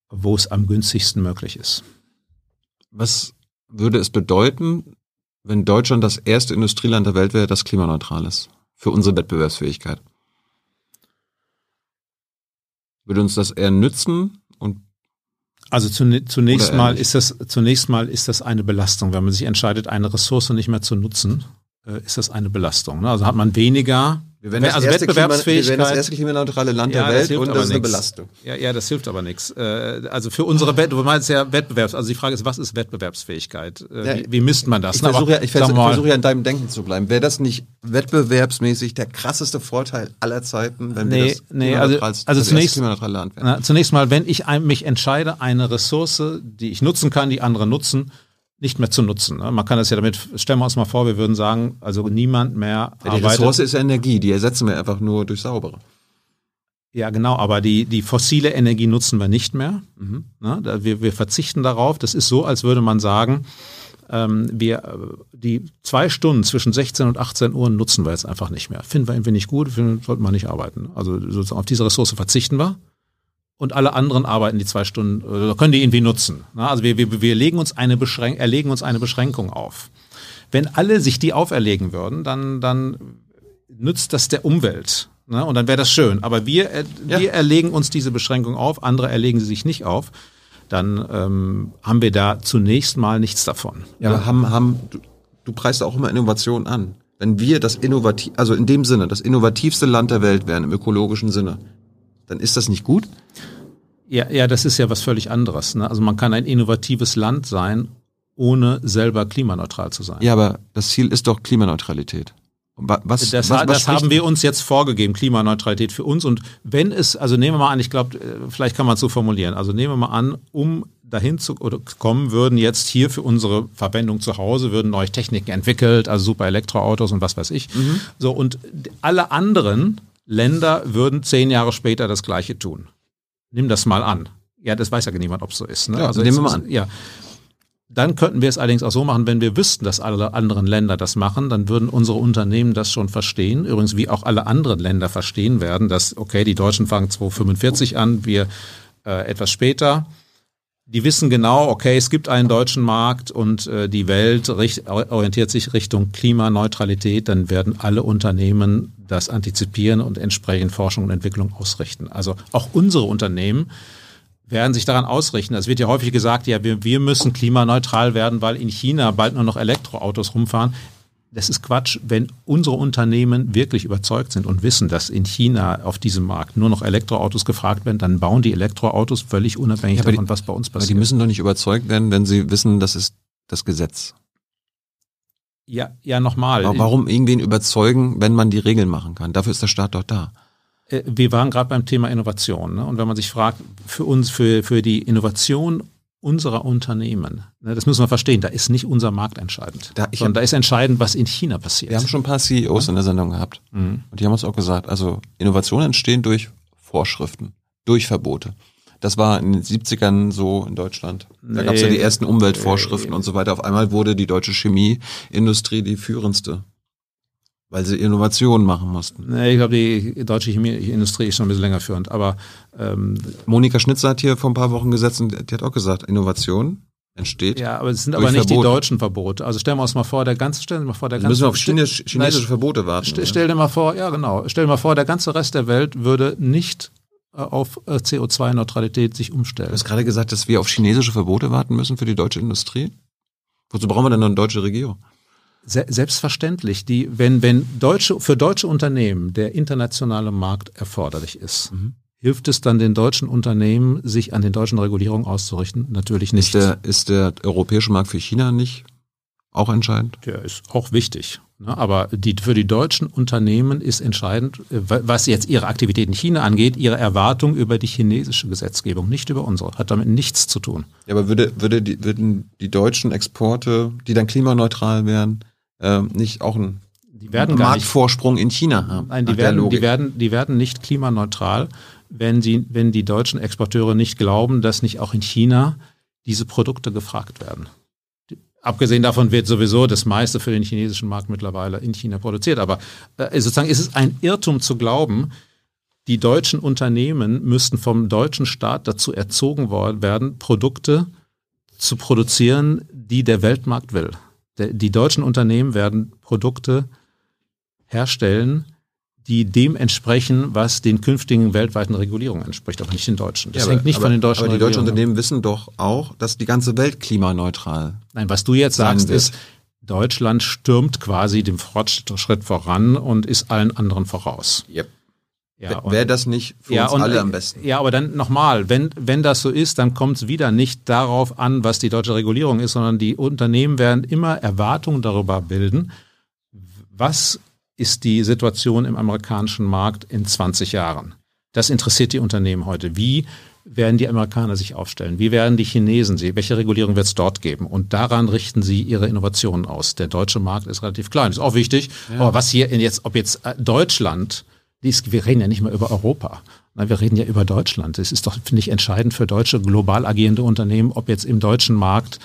wo es am günstigsten möglich ist. was würde es bedeuten, wenn Deutschland das erste Industrieland der Welt wäre, das klimaneutral ist? Für unsere Wettbewerbsfähigkeit. Würde uns das eher nützen und Also zunächst mal ist das zunächst mal ist das eine Belastung, wenn man sich entscheidet, eine Ressource nicht mehr zu nutzen, äh, ist das eine Belastung. Ne? Also hat man weniger wir werden das, also erste, Klima, wir Wettbewerbsfähigkeit. werden das erste klimaneutrale Land Ja, der Welt und das ist eine nix. Belastung. Ja, ja, das hilft aber nichts. Äh, Also für unsere Wett, du meinst ja Wettbewerbs, also die Frage ist, was ist Wettbewerbsfähigkeit? Äh, wie, wie misst man das? Ich versuche ja, ich wir versuche ja in deinem Denken zu bleiben. Wäre das nicht wettbewerbsmäßig der krasseste Vorteil aller Zeiten, wenn wir Nee, das nee, also- also zunächst- klimaneutrale Land wären? Na, zunächst mal, wenn ich mich entscheide, eine Ressource, die ich nutzen kann, die andere nutzen, nicht mehr zu nutzen. Ne? Man kann das ja damit, stellen wir uns mal vor, wir würden sagen, also niemand mehr Ja, die arbeitet. Ressource ist Energie, die ersetzen wir einfach nur durch saubere. Ja, genau, aber die, die fossile Energie nutzen wir nicht mehr. Mhm. Ne? Wir, wir verzichten darauf. Das ist so, als würde man sagen, ähm, wir, äh, die zwei Stunden zwischen 16 und 18 Uhr nutzen wir jetzt einfach nicht mehr. Finden wir irgendwie nicht gut, finden, sollten wir nicht arbeiten. Also sozusagen auf diese Ressource verzichten wir. Und alle anderen arbeiten die zwei Stunden, oder können die irgendwie nutzen. Ne? Also wir, wir, wir legen uns eine Beschränk erlegen uns eine Beschränkung auf. Wenn alle sich die auferlegen würden, dann, dann nützt das der Umwelt. Ne? Und dann wäre das schön. Aber wir, äh, Ja. wir erlegen uns diese Beschränkung auf, andere erlegen sie sich nicht auf. Dann ähm, haben wir da zunächst mal nichts davon. Ja, aber haben, haben, du, du preist auch immer Innovation an. wenn wir das innovativ, also in dem Sinne, das innovativste Land der Welt wären im ökologischen Sinne, dann ist das nicht gut? Ja, ja, das ist ja was völlig anderes. Ne? Also man kann ein innovatives Land sein, ohne selber klimaneutral zu sein. Ja, aber das Ziel ist doch Klimaneutralität. Was, das, was, was das haben wir uns jetzt vorgegeben, Klimaneutralität für uns. Und wenn es, also nehmen wir mal an, ich glaube, äh, vielleicht kann man es so formulieren, also nehmen wir mal an, um dahin zu kommen, würden jetzt hier für unsere Verwendung zu Hause, würden neue Techniken entwickelt, also super Elektroautos und was weiß ich. Mhm. So, und alle anderen Länder würden zehn Jahre später das Gleiche tun. Nimm das mal an. Ja, das weiß ja niemand, ob es so ist. Ne? Ja, also nehmen wir mal an. Ja. Dann könnten wir es allerdings auch so machen, wenn wir wüssten, dass alle anderen Länder das machen, dann würden unsere Unternehmen das schon verstehen. Übrigens, wie auch alle anderen Länder verstehen werden, dass, okay, die Deutschen fangen 2045 an, wir äh, etwas später. Die wissen genau, okay, es gibt einen deutschen Markt und äh, die Welt richt, orientiert sich Richtung Klimaneutralität, dann werden alle Unternehmen das antizipieren und entsprechend Forschung und Entwicklung ausrichten. Also auch unsere Unternehmen werden sich daran ausrichten. Es wird ja häufig gesagt, ja, wir, wir müssen klimaneutral werden, weil in China bald nur noch Elektroautos rumfahren. Das ist Quatsch, wenn unsere Unternehmen wirklich überzeugt sind und wissen, dass in China auf diesem Markt nur noch Elektroautos gefragt werden, dann bauen die Elektroautos völlig unabhängig ja, davon, die, was bei uns passiert. Aber die müssen doch nicht überzeugt werden, wenn sie wissen, das ist das Gesetz. Ja, ja, nochmal. Warum irgendwen überzeugen, wenn man die Regeln machen kann? Dafür ist der Staat doch da. Äh, wir waren gerade beim Thema Innovation. Ne? Und wenn man sich fragt, für uns, für, für die Innovation unserer Unternehmen, ne, das müssen wir verstehen, da ist nicht unser Markt entscheidend, da, sondern hab, da ist entscheidend, was in China passiert. Wir haben schon ein paar CEOs ja? in der Sendung gehabt mhm. und die haben uns auch gesagt, also Innovationen entstehen durch Vorschriften, durch Verbote. Das war in den 70ern so in Deutschland. Da nee, gab es ja die ersten Umweltvorschriften nee. und so weiter. Auf einmal wurde die deutsche Chemieindustrie die führendste weil sie Innovationen machen mussten. Nee, ich glaube, die deutsche Chemieindustrie ist schon ein bisschen länger führend. Aber ähm, Monika Schnitzer hat hier vor ein paar Wochen gesetzt und die hat auch gesagt, Innovation entsteht. Ja, aber es sind aber nicht Verbote. die deutschen Verbote. Also stellen wir uns mal vor, der ganze, stellen wir mal vor, der ganze. Müssen wir auf Chines, chinesische Verbote warten. St stell dir mal vor, ja genau, stell dir mal vor, der ganze Rest der Welt würde nicht äh, auf äh, CO2-Neutralität sich umstellen. Du hast gerade gesagt, dass wir auf chinesische Verbote warten müssen für die deutsche Industrie. Wozu brauchen wir denn noch eine deutsche Regierung? Selbstverständlich, die, wenn, wenn deutsche, für deutsche Unternehmen der internationale Markt erforderlich ist, mhm. hilft es dann den deutschen Unternehmen, sich an den deutschen Regulierungen auszurichten? Natürlich nicht. Ist der, ist der europäische Markt für China nicht auch entscheidend? Der ist auch wichtig. Ne? Aber die, für die deutschen Unternehmen ist entscheidend, äh, was jetzt ihre Aktivität in China angeht, ihre Erwartung über die chinesische Gesetzgebung, nicht über unsere. Hat damit nichts zu tun. Ja, aber würde, würde die, würden die deutschen Exporte, die dann klimaneutral wären, äh, nicht auch einen die werden Marktvorsprung in China haben. Nein, die werden, die, werden, die werden nicht klimaneutral, wenn, sie, wenn die deutschen Exporteure nicht glauben, dass nicht auch in China diese Produkte gefragt werden. Abgesehen davon wird sowieso das meiste für den chinesischen Markt mittlerweile in China produziert. Aber äh, sozusagen ist es ein Irrtum zu glauben, die deutschen Unternehmen müssten vom deutschen Staat dazu erzogen werden, Produkte zu produzieren, die der Weltmarkt will. Die deutschen Unternehmen werden Produkte herstellen, die dem entsprechen, was den künftigen weltweiten Regulierungen entspricht, aber nicht den deutschen. Das ja, hängt nicht aber, von den deutschen Aber die deutschen Unternehmen wissen doch auch, dass die ganze Welt klimaneutral. Nein, was du jetzt sagst, wird. ist, Deutschland stürmt quasi dem Fortschritt voran und ist allen anderen voraus. Yep. Ja, Wäre das nicht für ja, uns und, alle am besten? Ja, aber dann nochmal, wenn, wenn das so ist, dann kommt es wieder nicht darauf an, was die deutsche Regulierung ist, sondern die Unternehmen werden immer Erwartungen darüber bilden, was ist die Situation im amerikanischen Markt in 20 Jahren. Das interessiert die Unternehmen heute. Wie werden die Amerikaner sich aufstellen? Wie werden die Chinesen sehen? Welche Regulierung wird es dort geben? Und daran richten sie ihre Innovationen aus. Der deutsche Markt ist relativ klein, ist auch wichtig. Ja. Aber was hier jetzt, ob jetzt Deutschland dies, wir reden ja nicht mehr über Europa. Wir reden ja über Deutschland. Es ist doch, finde ich, entscheidend für deutsche global agierende Unternehmen, ob jetzt im deutschen Markt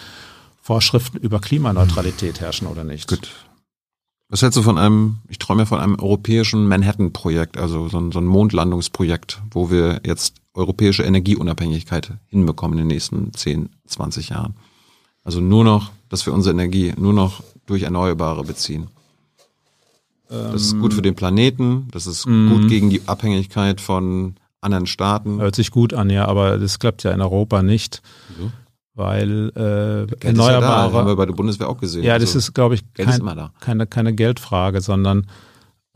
Vorschriften über Klimaneutralität herrschen oder nicht. Gut. Was hältst du von einem, ich träume ja von einem europäischen Manhattan-Projekt, also so ein, so ein Mondlandungsprojekt, wo wir jetzt europäische Energieunabhängigkeit hinbekommen in den nächsten 10, 20 Jahren. Also nur noch, dass wir unsere Energie nur noch durch Erneuerbare beziehen. Das ist gut für den Planeten, das ist mhm. gut gegen die Abhängigkeit von anderen Staaten. Hört sich gut an, ja, aber das klappt ja in Europa nicht. So. weil äh, Geld erneuerbare. Ist ja da, haben wir bei der Bundeswehr auch gesehen. Ja, das Also, ist, glaube ich, Geld ist kein, da. keine, keine Geldfrage, sondern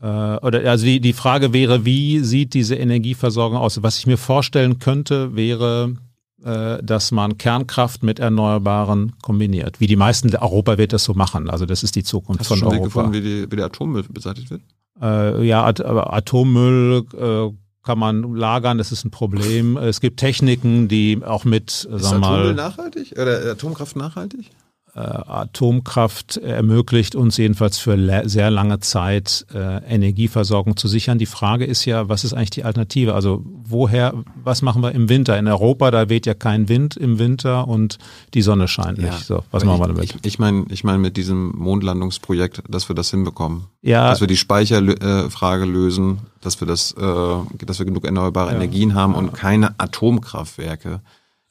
äh, oder also die, die Frage wäre, wie sieht diese Energieversorgung aus? Was ich mir vorstellen könnte, wäre, dass man Kernkraft mit Erneuerbaren kombiniert. Wie die meisten Europa wird das so machen. Also das ist die Zukunft Hast du von schon einen Weg Europa. gefunden, wie, die, wie der Atommüll beseitigt wird? Äh, ja, At Atommüll äh, kann man lagern, das ist ein Problem. Es gibt Techniken, die auch mit, äh, Ist Atommüll mal, nachhaltig? Oder Atomkraft nachhaltig? Äh, Atomkraft ermöglicht uns jedenfalls für sehr lange Zeit äh, Energieversorgung zu sichern. Die Frage ist ja, was ist eigentlich die Alternative? Also woher, was machen wir im Winter? In Europa, da weht ja kein Wind im Winter und die Sonne scheint nicht. So, was machen wir damit? Ich, ich meine ich mein mit diesem Mondlandungsprojekt, dass wir das hinbekommen. ja, Dass wir die Speicherfrage lösen, dass wir das, äh, dass wir genug erneuerbare Ja. Energien haben und keine Atomkraftwerke.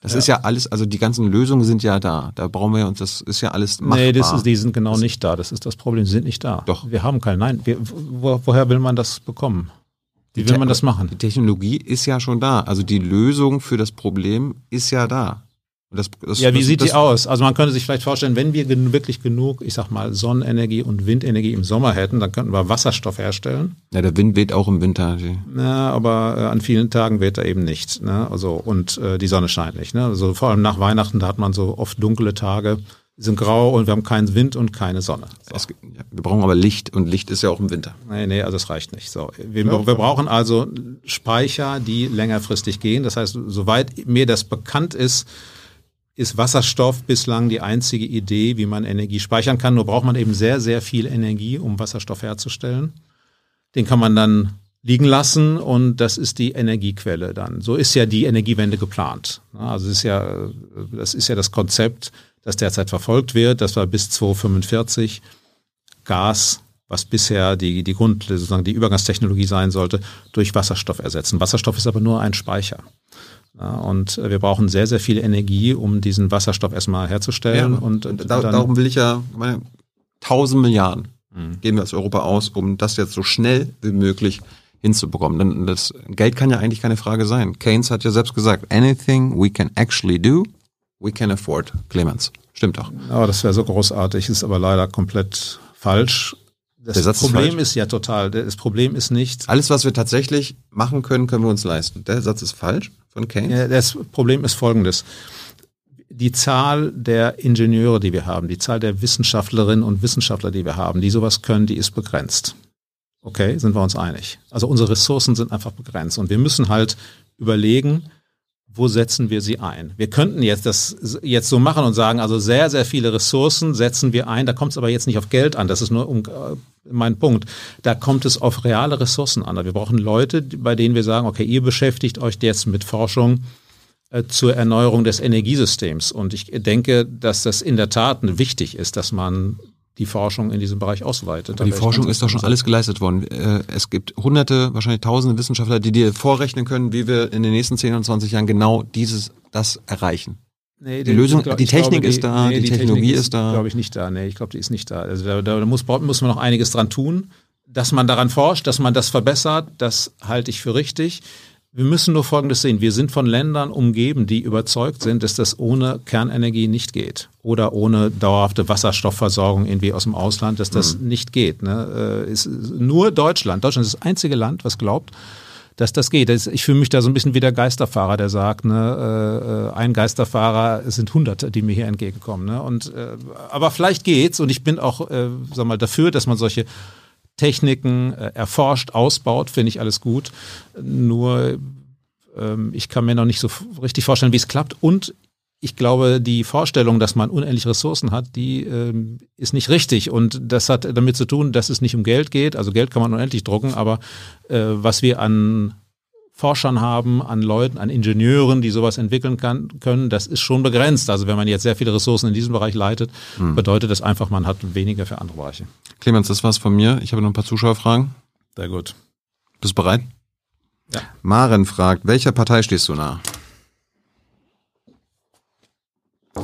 Das ist ja alles, also die ganzen Lösungen sind ja da. Da brauchen wir uns, das ist ja alles machbar. Nee, das ist, die sind genau nicht da. Das ist das Problem. Sie sind nicht da. Doch. Wir haben keinen. Nein, wir, wo, woher will man das bekommen? Wie will man das machen? Die Technologie ist ja schon da. Also die Lösung für das Problem ist ja da. Das, das, Ja, wie das, sieht die aus? Also man könnte sich vielleicht vorstellen, wenn wir gen wirklich genug, ich sag mal, Sonnenenergie und Windenergie im Sommer hätten, dann könnten wir Wasserstoff herstellen. Ja, der Wind weht auch im Winter. Ja, aber äh, an vielen Tagen weht er eben nicht. Ne? Also und äh, die Sonne scheint nicht. Ne? Also vor allem nach Weihnachten, da hat man so oft dunkle Tage, die sind grau und wir haben keinen Wind und keine Sonne. So. Es, ja, wir brauchen aber Licht und Licht ist ja auch im Winter. Nee, nee, also das reicht nicht. So, wir, Ja. wir brauchen also Speicher, die längerfristig gehen. Das heißt, soweit mir das bekannt ist, ist Wasserstoff bislang die einzige Idee, wie man Energie speichern kann. Nur braucht man eben sehr, sehr viel Energie, um Wasserstoff herzustellen. Den kann man dann liegen lassen und das ist die Energiequelle dann. So ist ja die Energiewende geplant. Also ist ja, das ist ja das Konzept, das derzeit verfolgt wird, dass wir bis 2045 Gas, was bisher die, die Grund, sozusagen die Übergangstechnologie sein sollte, durch Wasserstoff ersetzen. Wasserstoff ist aber nur ein Speicher. Ja, und wir brauchen sehr, sehr viel Energie, um diesen Wasserstoff erstmal herzustellen. und, und da, darum will ich ja meine, 1000 Milliarden Mhm. geben wir als Europa aus, um das jetzt so schnell wie möglich hinzubekommen. Denn das Geld kann ja eigentlich keine Frage sein. Keynes hat ja selbst gesagt, anything we can actually do, we can afford. Clemens. Stimmt doch. Oh, das wäre so großartig, ist aber leider komplett falsch. Das Der Satz ist Problem falsch. ist, ja total. Das Problem ist nicht, Alles, was wir tatsächlich machen können, können wir uns leisten. Der Satz ist falsch von Keynes. Ja, das Problem ist folgendes. Die Zahl der Ingenieure, die wir haben, die Zahl der Wissenschaftlerinnen und Wissenschaftler, die wir haben, die sowas können, die ist begrenzt. Okay, sind wir uns einig. Also unsere Ressourcen sind einfach begrenzt und wir müssen halt überlegen, wo setzen wir sie ein? Wir könnten jetzt das jetzt so machen und sagen, also sehr, sehr viele Ressourcen setzen wir ein. Da kommt es aber jetzt nicht auf Geld an. Das ist nur um, äh, mein Punkt. Da kommt es auf reale Ressourcen an. Wir brauchen Leute, bei denen wir sagen, okay, ihr beschäftigt euch jetzt mit Forschung äh, zur Erneuerung des Energiesystems. Und ich denke, dass das in der Tat wichtig ist, dass man die Forschung in diesem Bereich ausweitet. Aber die Forschung ist doch schon alles geleistet worden. Äh, Es gibt hunderte, wahrscheinlich tausende Wissenschaftler, die dir vorrechnen können, wie wir in den nächsten 10 und 20 Jahren genau dieses, das erreichen. Nee, Die Lösung- glaub- die ich glaube, Technik ist da, die Technologie ist da. glaube ich nicht da. Nee, ich glaube, die ist nicht da. Also da, da muss, muss man noch einiges dran tun. Dass man daran forscht, dass man das verbessert, das halte ich für richtig. Wir müssen nur Folgendes sehen. Wir sind von Ländern umgeben, die überzeugt sind, dass das ohne Kernenergie nicht geht. Oder ohne dauerhafte Wasserstoffversorgung irgendwie aus dem Ausland, dass das nicht geht. Ne? Äh, ist nur Deutschland. Deutschland ist das einzige Land, was glaubt, dass das geht. Ich fühle mich da so ein bisschen wie der Geisterfahrer, der sagt, ne, äh, ein Geisterfahrer, es sind Hunderte, die mir hier entgegenkommen. Ne? Und, äh, aber vielleicht geht's und ich bin auch äh, sag mal, dafür, dass man solche Techniken äh, erforscht, ausbaut, finde ich alles gut. Nur ähm, ich kann mir noch nicht so richtig vorstellen, wie es klappt. Und ich glaube, die Vorstellung, dass man unendlich Ressourcen hat, die ähm, ist nicht richtig. Und das hat damit zu tun, dass es nicht um Geld geht. Also Geld kann man unendlich drucken, aber äh, was wir an Forschern haben, an Leuten, an Ingenieuren, die sowas entwickeln kann, können, das ist schon begrenzt. Also wenn man jetzt sehr viele Ressourcen in diesem Bereich leitet, bedeutet das einfach, man hat weniger für andere Bereiche. Clemens, das war's von mir. Ich habe noch ein paar Zuschauerfragen. Sehr gut. Bist du bereit? Ja. Maren fragt, welcher Partei stehst du nah?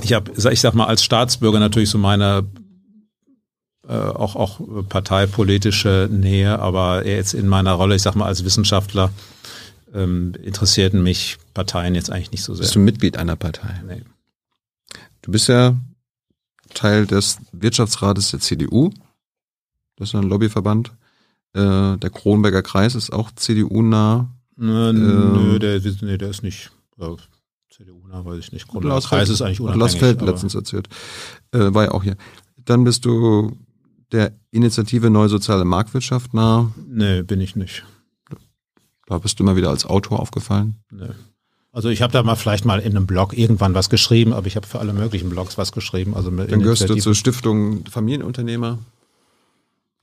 Ich habe, ich sag mal, als Staatsbürger natürlich so meine äh, auch auch parteipolitische Nähe, aber jetzt in meiner Rolle, ich sag mal, als Wissenschaftler ähm, interessierten mich Parteien jetzt eigentlich nicht so sehr. Bist du Mitglied einer Partei? Nee. Du bist ja Teil des Wirtschaftsrates der CDU. Das ist ein Lobbyverband. Äh, der Kronberger Kreis ist auch CDU-nah. Nö, ähm, nö, der, nee, der ist nicht. Ja, CDU-nah, weiß ich nicht. Kronberger Kreis ist eigentlich unabhängig. Lars Feld letztens erzählt. Äh, war ja auch hier. Dann bist du der Initiative Neue Soziale Marktwirtschaft nah. Nee, bin ich nicht. Da bist du immer wieder als Autor aufgefallen? Nee. Also ich habe da mal vielleicht mal in einem Blog irgendwann was geschrieben, aber ich habe für alle möglichen Blogs was geschrieben. Also Dann gehörst du zur Stiftung Familienunternehmer.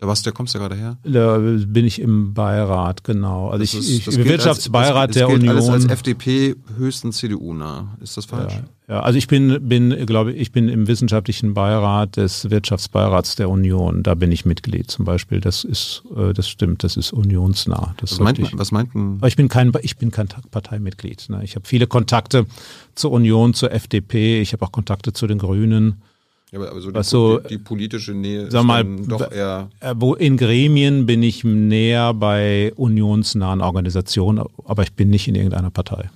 Da warst du, da kommst du gerade her? Da bin ich im Beirat, genau. Also das ich, ist, ich Wirtschaftsbeirat als, das, das der gilt Union. Alles als FDP höchstens CDU nah. Ist das falsch? Ja, ja, also ich bin, bin, glaube ich, bin im wissenschaftlichen Beirat des Wirtschaftsbeirats der Union. Da bin ich Mitglied zum Beispiel. Das ist, äh, das stimmt, das ist unionsnah. Das was, meint, ich, was meint man? Aber ich bin kein, ich bin kein Parteimitglied. Ne? Ich habe viele Kontakte zur Union, zur FDP. Ich habe auch Kontakte zu den Grünen. Ja, aber so die, so, die, politische Nähe sag mal, doch eher. Äh, wo in Gremien bin ich näher bei unionsnahen Organisationen, aber ich bin nicht in irgendeiner Partei.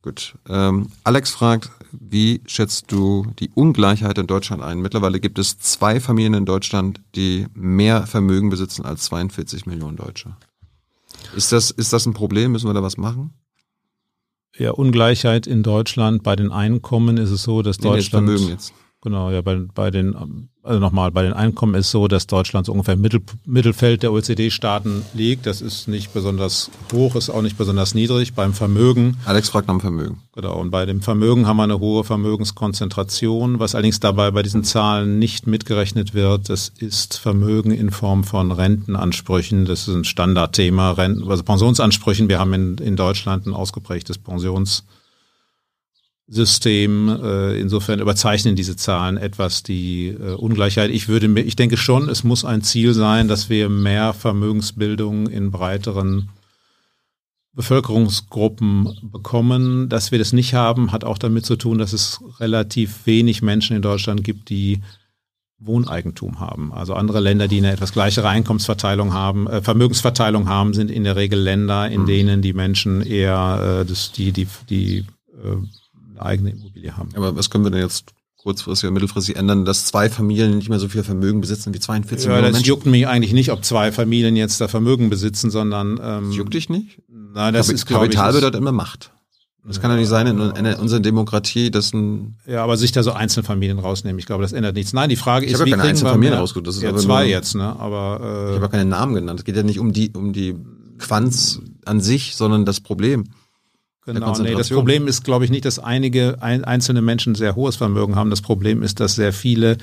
Gut. Ähm, Alex fragt, wie schätzt du die Ungleichheit in Deutschland ein? Mittlerweile gibt es zwei Familien in Deutschland, die mehr Vermögen besitzen als 42 Millionen Deutsche. Ist das, ist das ein Problem? Müssen wir da was machen? Ja, Ungleichheit in Deutschland bei den Einkommen ist es so, dass nee, Deutschland. Vermögen jetzt. Genau, ja, bei, bei den, also nochmal, bei den Einkommen ist so, dass Deutschland so ungefähr im Mittel, Mittelfeld der OECD-Staaten liegt. Das ist nicht besonders hoch, ist auch nicht besonders niedrig. Beim Vermögen. Alex fragt nach dem Vermögen. Genau, und bei dem Vermögen haben wir eine hohe Vermögenskonzentration. Was allerdings dabei bei diesen Zahlen nicht mitgerechnet wird, das ist Vermögen in Form von Rentenansprüchen. Das ist ein Standardthema, Renten, also Pensionsansprüchen. Wir haben in, in Deutschland ein ausgeprägtes Pensions- System. Äh, insofern überzeichnen diese Zahlen etwas die äh, Ungleichheit. Ich würde mir, ich denke schon, es muss ein Ziel sein, dass wir mehr Vermögensbildung in breiteren Bevölkerungsgruppen bekommen. Dass wir das nicht haben, hat auch damit zu tun, dass es relativ wenig Menschen in Deutschland gibt, die Wohneigentum haben. Also andere Länder, die eine etwas gleichere Einkommensverteilung haben, äh, Vermögensverteilung haben, sind in der Regel Länder, in mhm. denen die Menschen eher äh, das, die, die, die äh, eine eigene Immobilie haben. Aber was können wir denn jetzt kurzfristig oder mittelfristig ändern, dass zwei Familien nicht mehr so viel Vermögen besitzen wie 42 ja, Millionen Das juckt mich eigentlich nicht, ob zwei Familien jetzt da Vermögen besitzen, sondern ähm, das juckt dich nicht? Nein, das Kap ist Kapital ich, bedeutet immer Macht. Das kann ja nicht sein in, in unserer Demokratie, dass ein ja, aber sich da so Einzelfamilien rausnehmen, ich glaube, das ändert nichts. Nein, die Frage ich ist, wie ja keine Einzelfamilien rausgesucht. Das ist ja, zwei nur, jetzt, ne? Aber äh, ich habe ja keine Namen genannt. Es geht ja nicht um die um die Quanz an sich, sondern das Problem. Genau, nee, das Problem ist, glaube ich, nicht, dass einige ein, einzelne Menschen sehr hohes Vermögen haben. Das Problem ist, dass sehr viele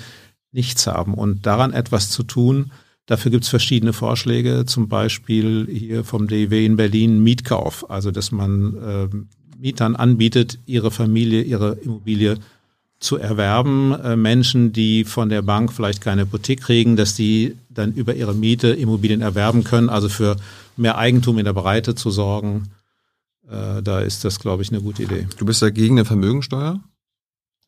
nichts haben. Und daran etwas zu tun, dafür gibt es verschiedene Vorschläge, zum Beispiel hier vom DIW in Berlin Mietkauf, also dass man äh, Mietern anbietet, ihre Familie, ihre Immobilie zu erwerben. Äh, Menschen, die von der Bank vielleicht keine Hypothek kriegen, dass die dann über ihre Miete Immobilien erwerben können, also für mehr Eigentum in der Breite zu sorgen äh, da ist das, glaube ich, eine gute Idee. Du bist ja gegen eine Vermögensteuer.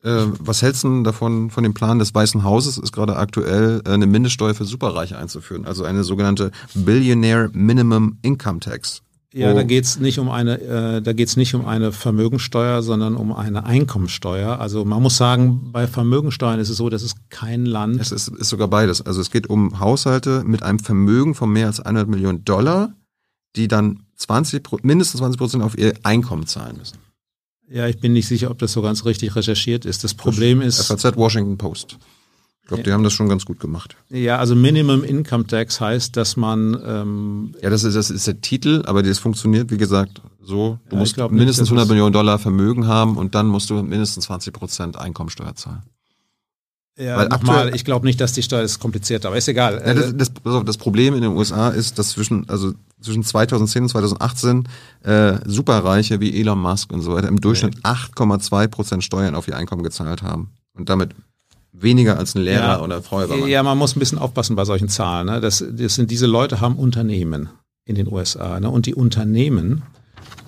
Äh, was hältst du davon, von dem Plan des Weißen Hauses, ist gerade aktuell äh, eine Mindeststeuer für Superreiche einzuführen, also eine sogenannte Billionaire Minimum Income Tax. Ja, da geht's nicht um eine, äh, da geht's nicht um eine Vermögensteuer, sondern um eine Einkommensteuer. Also man muss sagen, bei Vermögensteuern ist es so, dass es kein Land. Es ist, ist sogar beides. Also es geht um Haushalte mit einem Vermögen von mehr als 100 Millionen Dollar, die dann 20, mindestens 20 Prozent auf ihr Einkommen zahlen müssen. Ja, ich bin nicht sicher, ob das so ganz richtig recherchiert ist. Das Problem ist. FAZ Washington Post. Ich glaube, die haben das schon ganz gut gemacht. Ja, also Minimum Income Tax heißt, dass man. Ähm, ja, das ist, das ist der Titel, aber das funktioniert, wie gesagt, so. Du ja, musst mindestens nicht, 100 Millionen Dollar Vermögen haben und dann musst du mindestens 20 Prozent Einkommensteuer zahlen. Ja, Weil nochmal, ich glaube nicht, dass die Steuer ist komplizierter, aber ist egal. Ja, das, das, das, Problem in den USA ist, dass zwischen, also zwischen 2010 und 2018 äh, Superreiche wie Elon Musk und so weiter im Durchschnitt 8,2 Prozent Steuern auf ihr Einkommen gezahlt haben. Und damit weniger als ein Lehrer ja, oder Feuerwehrmann. Ja, man muss ein bisschen aufpassen bei solchen Zahlen. Ne? Das, das sind, diese Leute haben Unternehmen in den USA. Ne? Und die Unternehmen,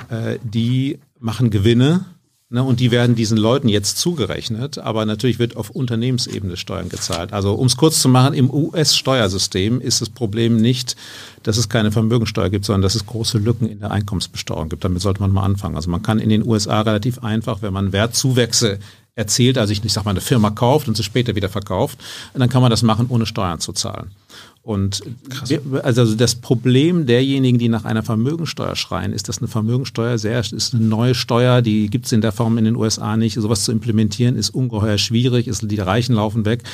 äh, die machen Gewinne Ne, und die werden diesen Leuten jetzt zugerechnet, aber natürlich wird auf Unternehmensebene Steuern gezahlt. Also um es kurz zu machen, im US-Steuersystem ist das Problem nicht, dass es keine Vermögensteuer gibt, sondern dass es große Lücken in der Einkommensbesteuerung gibt. Damit sollte man mal anfangen. Also man kann in den USA relativ einfach, wenn man Wertzuwächse erzählt, also ich, ich sag mal, eine Firma kauft und sie später wieder verkauft, dann kann man das machen, ohne Steuern zu zahlen. Und wir, also das Problem derjenigen, die nach einer Vermögensteuer schreien, ist, dass eine Vermögensteuer sehr ist eine neue Steuer, die gibt es in der Form in den USA nicht. Sowas zu implementieren ist ungeheuer schwierig. Ist, die Reichen laufen weg.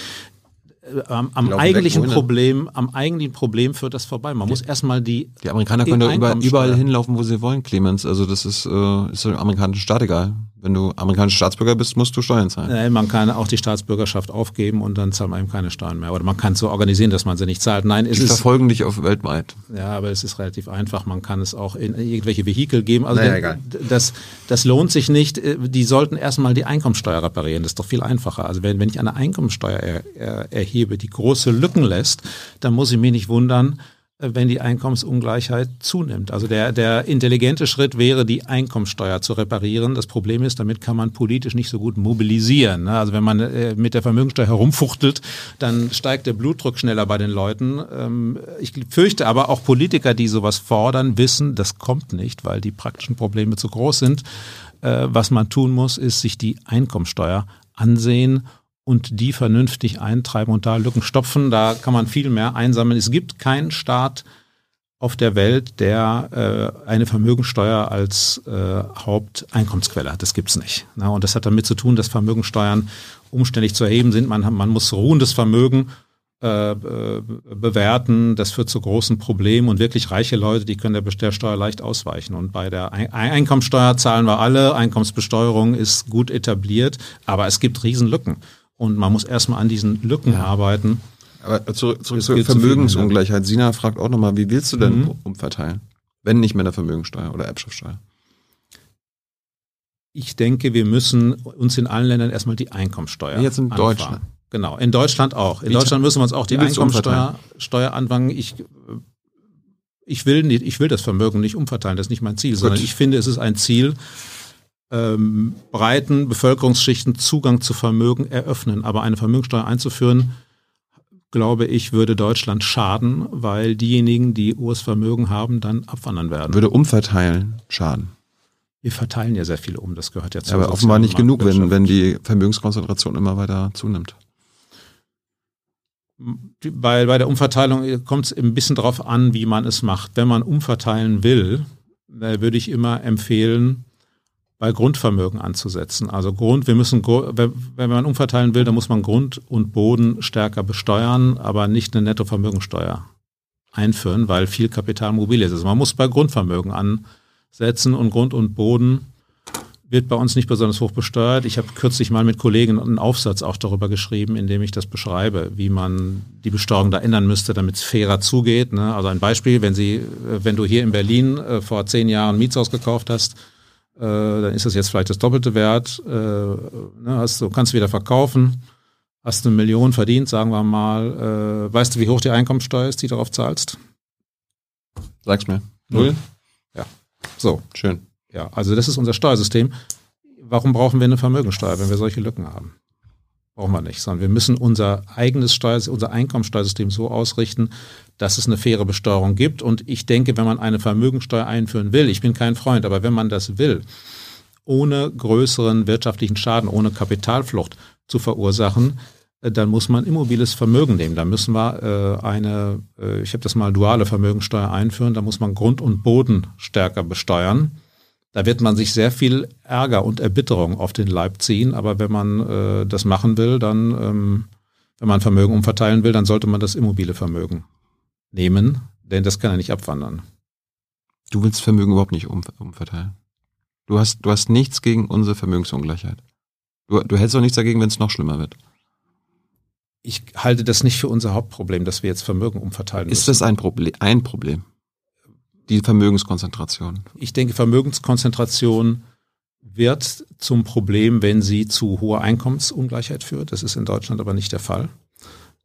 Äh, am, am eigentlichen weg, Problem, am eigentlichen Problem führt das vorbei. Man die, muss erstmal die. Die Amerikaner können doch überall hinlaufen, wo sie wollen, Clemens. Also das ist, äh, ist dem amerikanischen Staat egal. Wenn du amerikanischer Staatsbürger bist, musst du Steuern zahlen. Nein, man kann auch die Staatsbürgerschaft aufgeben und dann zahlt man eben keine Steuern mehr. Oder man kann es so organisieren, dass man sie nicht zahlt. Nein, es die ist. verfolgen dich auf weltweit. Ja, aber es ist relativ einfach. Man kann es auch in irgendwelche Vehikel geben. Also naja, egal. Das, das lohnt sich nicht. Die sollten erstmal die Einkommensteuer reparieren. Das ist doch viel einfacher. Also wenn, wenn ich eine Einkommensteuer er, er, erhebe, die große Lücken lässt, dann muss ich mich nicht wundern, wenn die Einkommensungleichheit zunimmt. Also der, der intelligente Schritt wäre, die Einkommensteuer zu reparieren. Das Problem ist, damit kann man politisch nicht so gut mobilisieren. Ne? Also wenn man äh, mit der Vermögensteuer herumfuchtelt, dann steigt der Blutdruck schneller bei den Leuten. Ähm, ich fürchte aber auch Politiker, die sowas fordern, wissen, das kommt nicht, weil die praktischen Probleme zu groß sind. Äh, was man tun muss, ist sich die Einkommensteuer ansehen und die vernünftig eintreiben und da Lücken stopfen. Da kann man viel mehr einsammeln. Es gibt keinen Staat auf der Welt, der äh, eine Vermögensteuer als äh, Haupteinkommensquelle hat. Das gibt's nicht. Na, und das hat damit zu tun, dass Vermögensteuern umständlich zu erheben sind. Man, man muss ruhendes Vermögen äh, äh bewerten. Das führt zu großen Problemen und wirklich reiche Leute, die können der, Steuer leicht ausweichen. Und bei der Einkommenssteuer zahlen wir alle. Einkommensbesteuerung ist gut etabliert, aber es gibt Riesenlücken. Und man muss erstmal an diesen Lücken ja. arbeiten. Aber zurück, zurück zur Vermögensungleichheit. Sina fragt auch nochmal, wie willst du denn mhm. umverteilen? Wenn nicht mehr eine Vermögensteuer oder Erbschaftssteuer? Ich denke, wir müssen uns in allen Ländern erstmal die Einkommensteuer Jetzt in anfangen. Deutschland. Genau, in Deutschland auch. In wie Deutschland müssen wir uns auch die Einkommensteuer Steuer anfangen. Ich, ich, will nicht, ich will das Vermögen nicht umverteilen, das ist nicht mein Ziel, Gut. sondern ich finde, es ist ein Ziel, ähm, breiten Bevölkerungsschichten Zugang zu Vermögen eröffnen. Aber eine Vermögensteuer einzuführen, glaube ich, würde Deutschland schaden, weil diejenigen, die hohes Vermögen haben, dann abwandern werden. Würde umverteilen schaden. Wir verteilen ja sehr viel um, das gehört ja zu. Aber offenbar nicht genug, wenn, wenn die Vermögenskonzentration immer weiter zunimmt. Bei, bei der Umverteilung kommt es ein bisschen darauf an, wie man es macht. Wenn man umverteilen will, würde ich immer empfehlen, bei Grundvermögen anzusetzen. Also Grund, wir müssen, wenn man umverteilen will, dann muss man Grund und Boden stärker besteuern, aber nicht eine Nettovermögensteuer einführen, weil viel Kapital mobil ist. Also man muss bei Grundvermögen ansetzen und Grund und Boden wird bei uns nicht besonders hoch besteuert. Ich habe kürzlich mal mit Kollegen einen Aufsatz auch darüber geschrieben, in dem ich das beschreibe, wie man die Besteuerung da ändern müsste, damit es fairer zugeht. Ne? Also ein Beispiel, wenn Sie, wenn du hier in Berlin äh, vor zehn Jahren ein Mietshaus gekauft hast, äh, dann ist das jetzt vielleicht das doppelte Wert. Äh, ne, hast du kannst wieder verkaufen, hast eine Million verdient, sagen wir mal. Äh, weißt du, wie hoch die Einkommensteuer ist, die du darauf zahlst? Sag's mir. Null? Ja. So. Schön. Ja, also das ist unser Steuersystem. Warum brauchen wir eine Vermögensteuer, wenn wir solche Lücken haben? Brauchen wir nicht, sondern wir müssen unser eigenes Steuer, unser Einkommensteuersystem so ausrichten, dass es eine faire Besteuerung gibt. Und ich denke, wenn man eine Vermögensteuer einführen will, ich bin kein Freund, aber wenn man das will, ohne größeren wirtschaftlichen Schaden, ohne Kapitalflucht zu verursachen, äh, dann muss man immobiles Vermögen nehmen. Da müssen wir äh, eine, äh, ich habe das mal duale Vermögensteuer einführen, da muss man Grund und Boden stärker besteuern. Da wird man sich sehr viel Ärger und Erbitterung auf den Leib ziehen, aber wenn man äh, das machen will, dann, ähm, wenn man Vermögen umverteilen will, dann sollte man das immobile Vermögen nehmen, denn das kann er nicht abwandern. Du willst Vermögen überhaupt nicht um, umverteilen. Du hast, du hast nichts gegen unsere Vermögensungleichheit. Du, du hältst auch nichts dagegen, wenn es noch schlimmer wird. Ich halte das nicht für unser Hauptproblem, dass wir jetzt Vermögen umverteilen müssen. Ist das ein Problem? Ein Problem? Die Vermögenskonzentration. Ich denke, Vermögenskonzentration wird zum Problem, wenn sie zu hoher Einkommensungleichheit führt. Das ist in Deutschland aber nicht der Fall.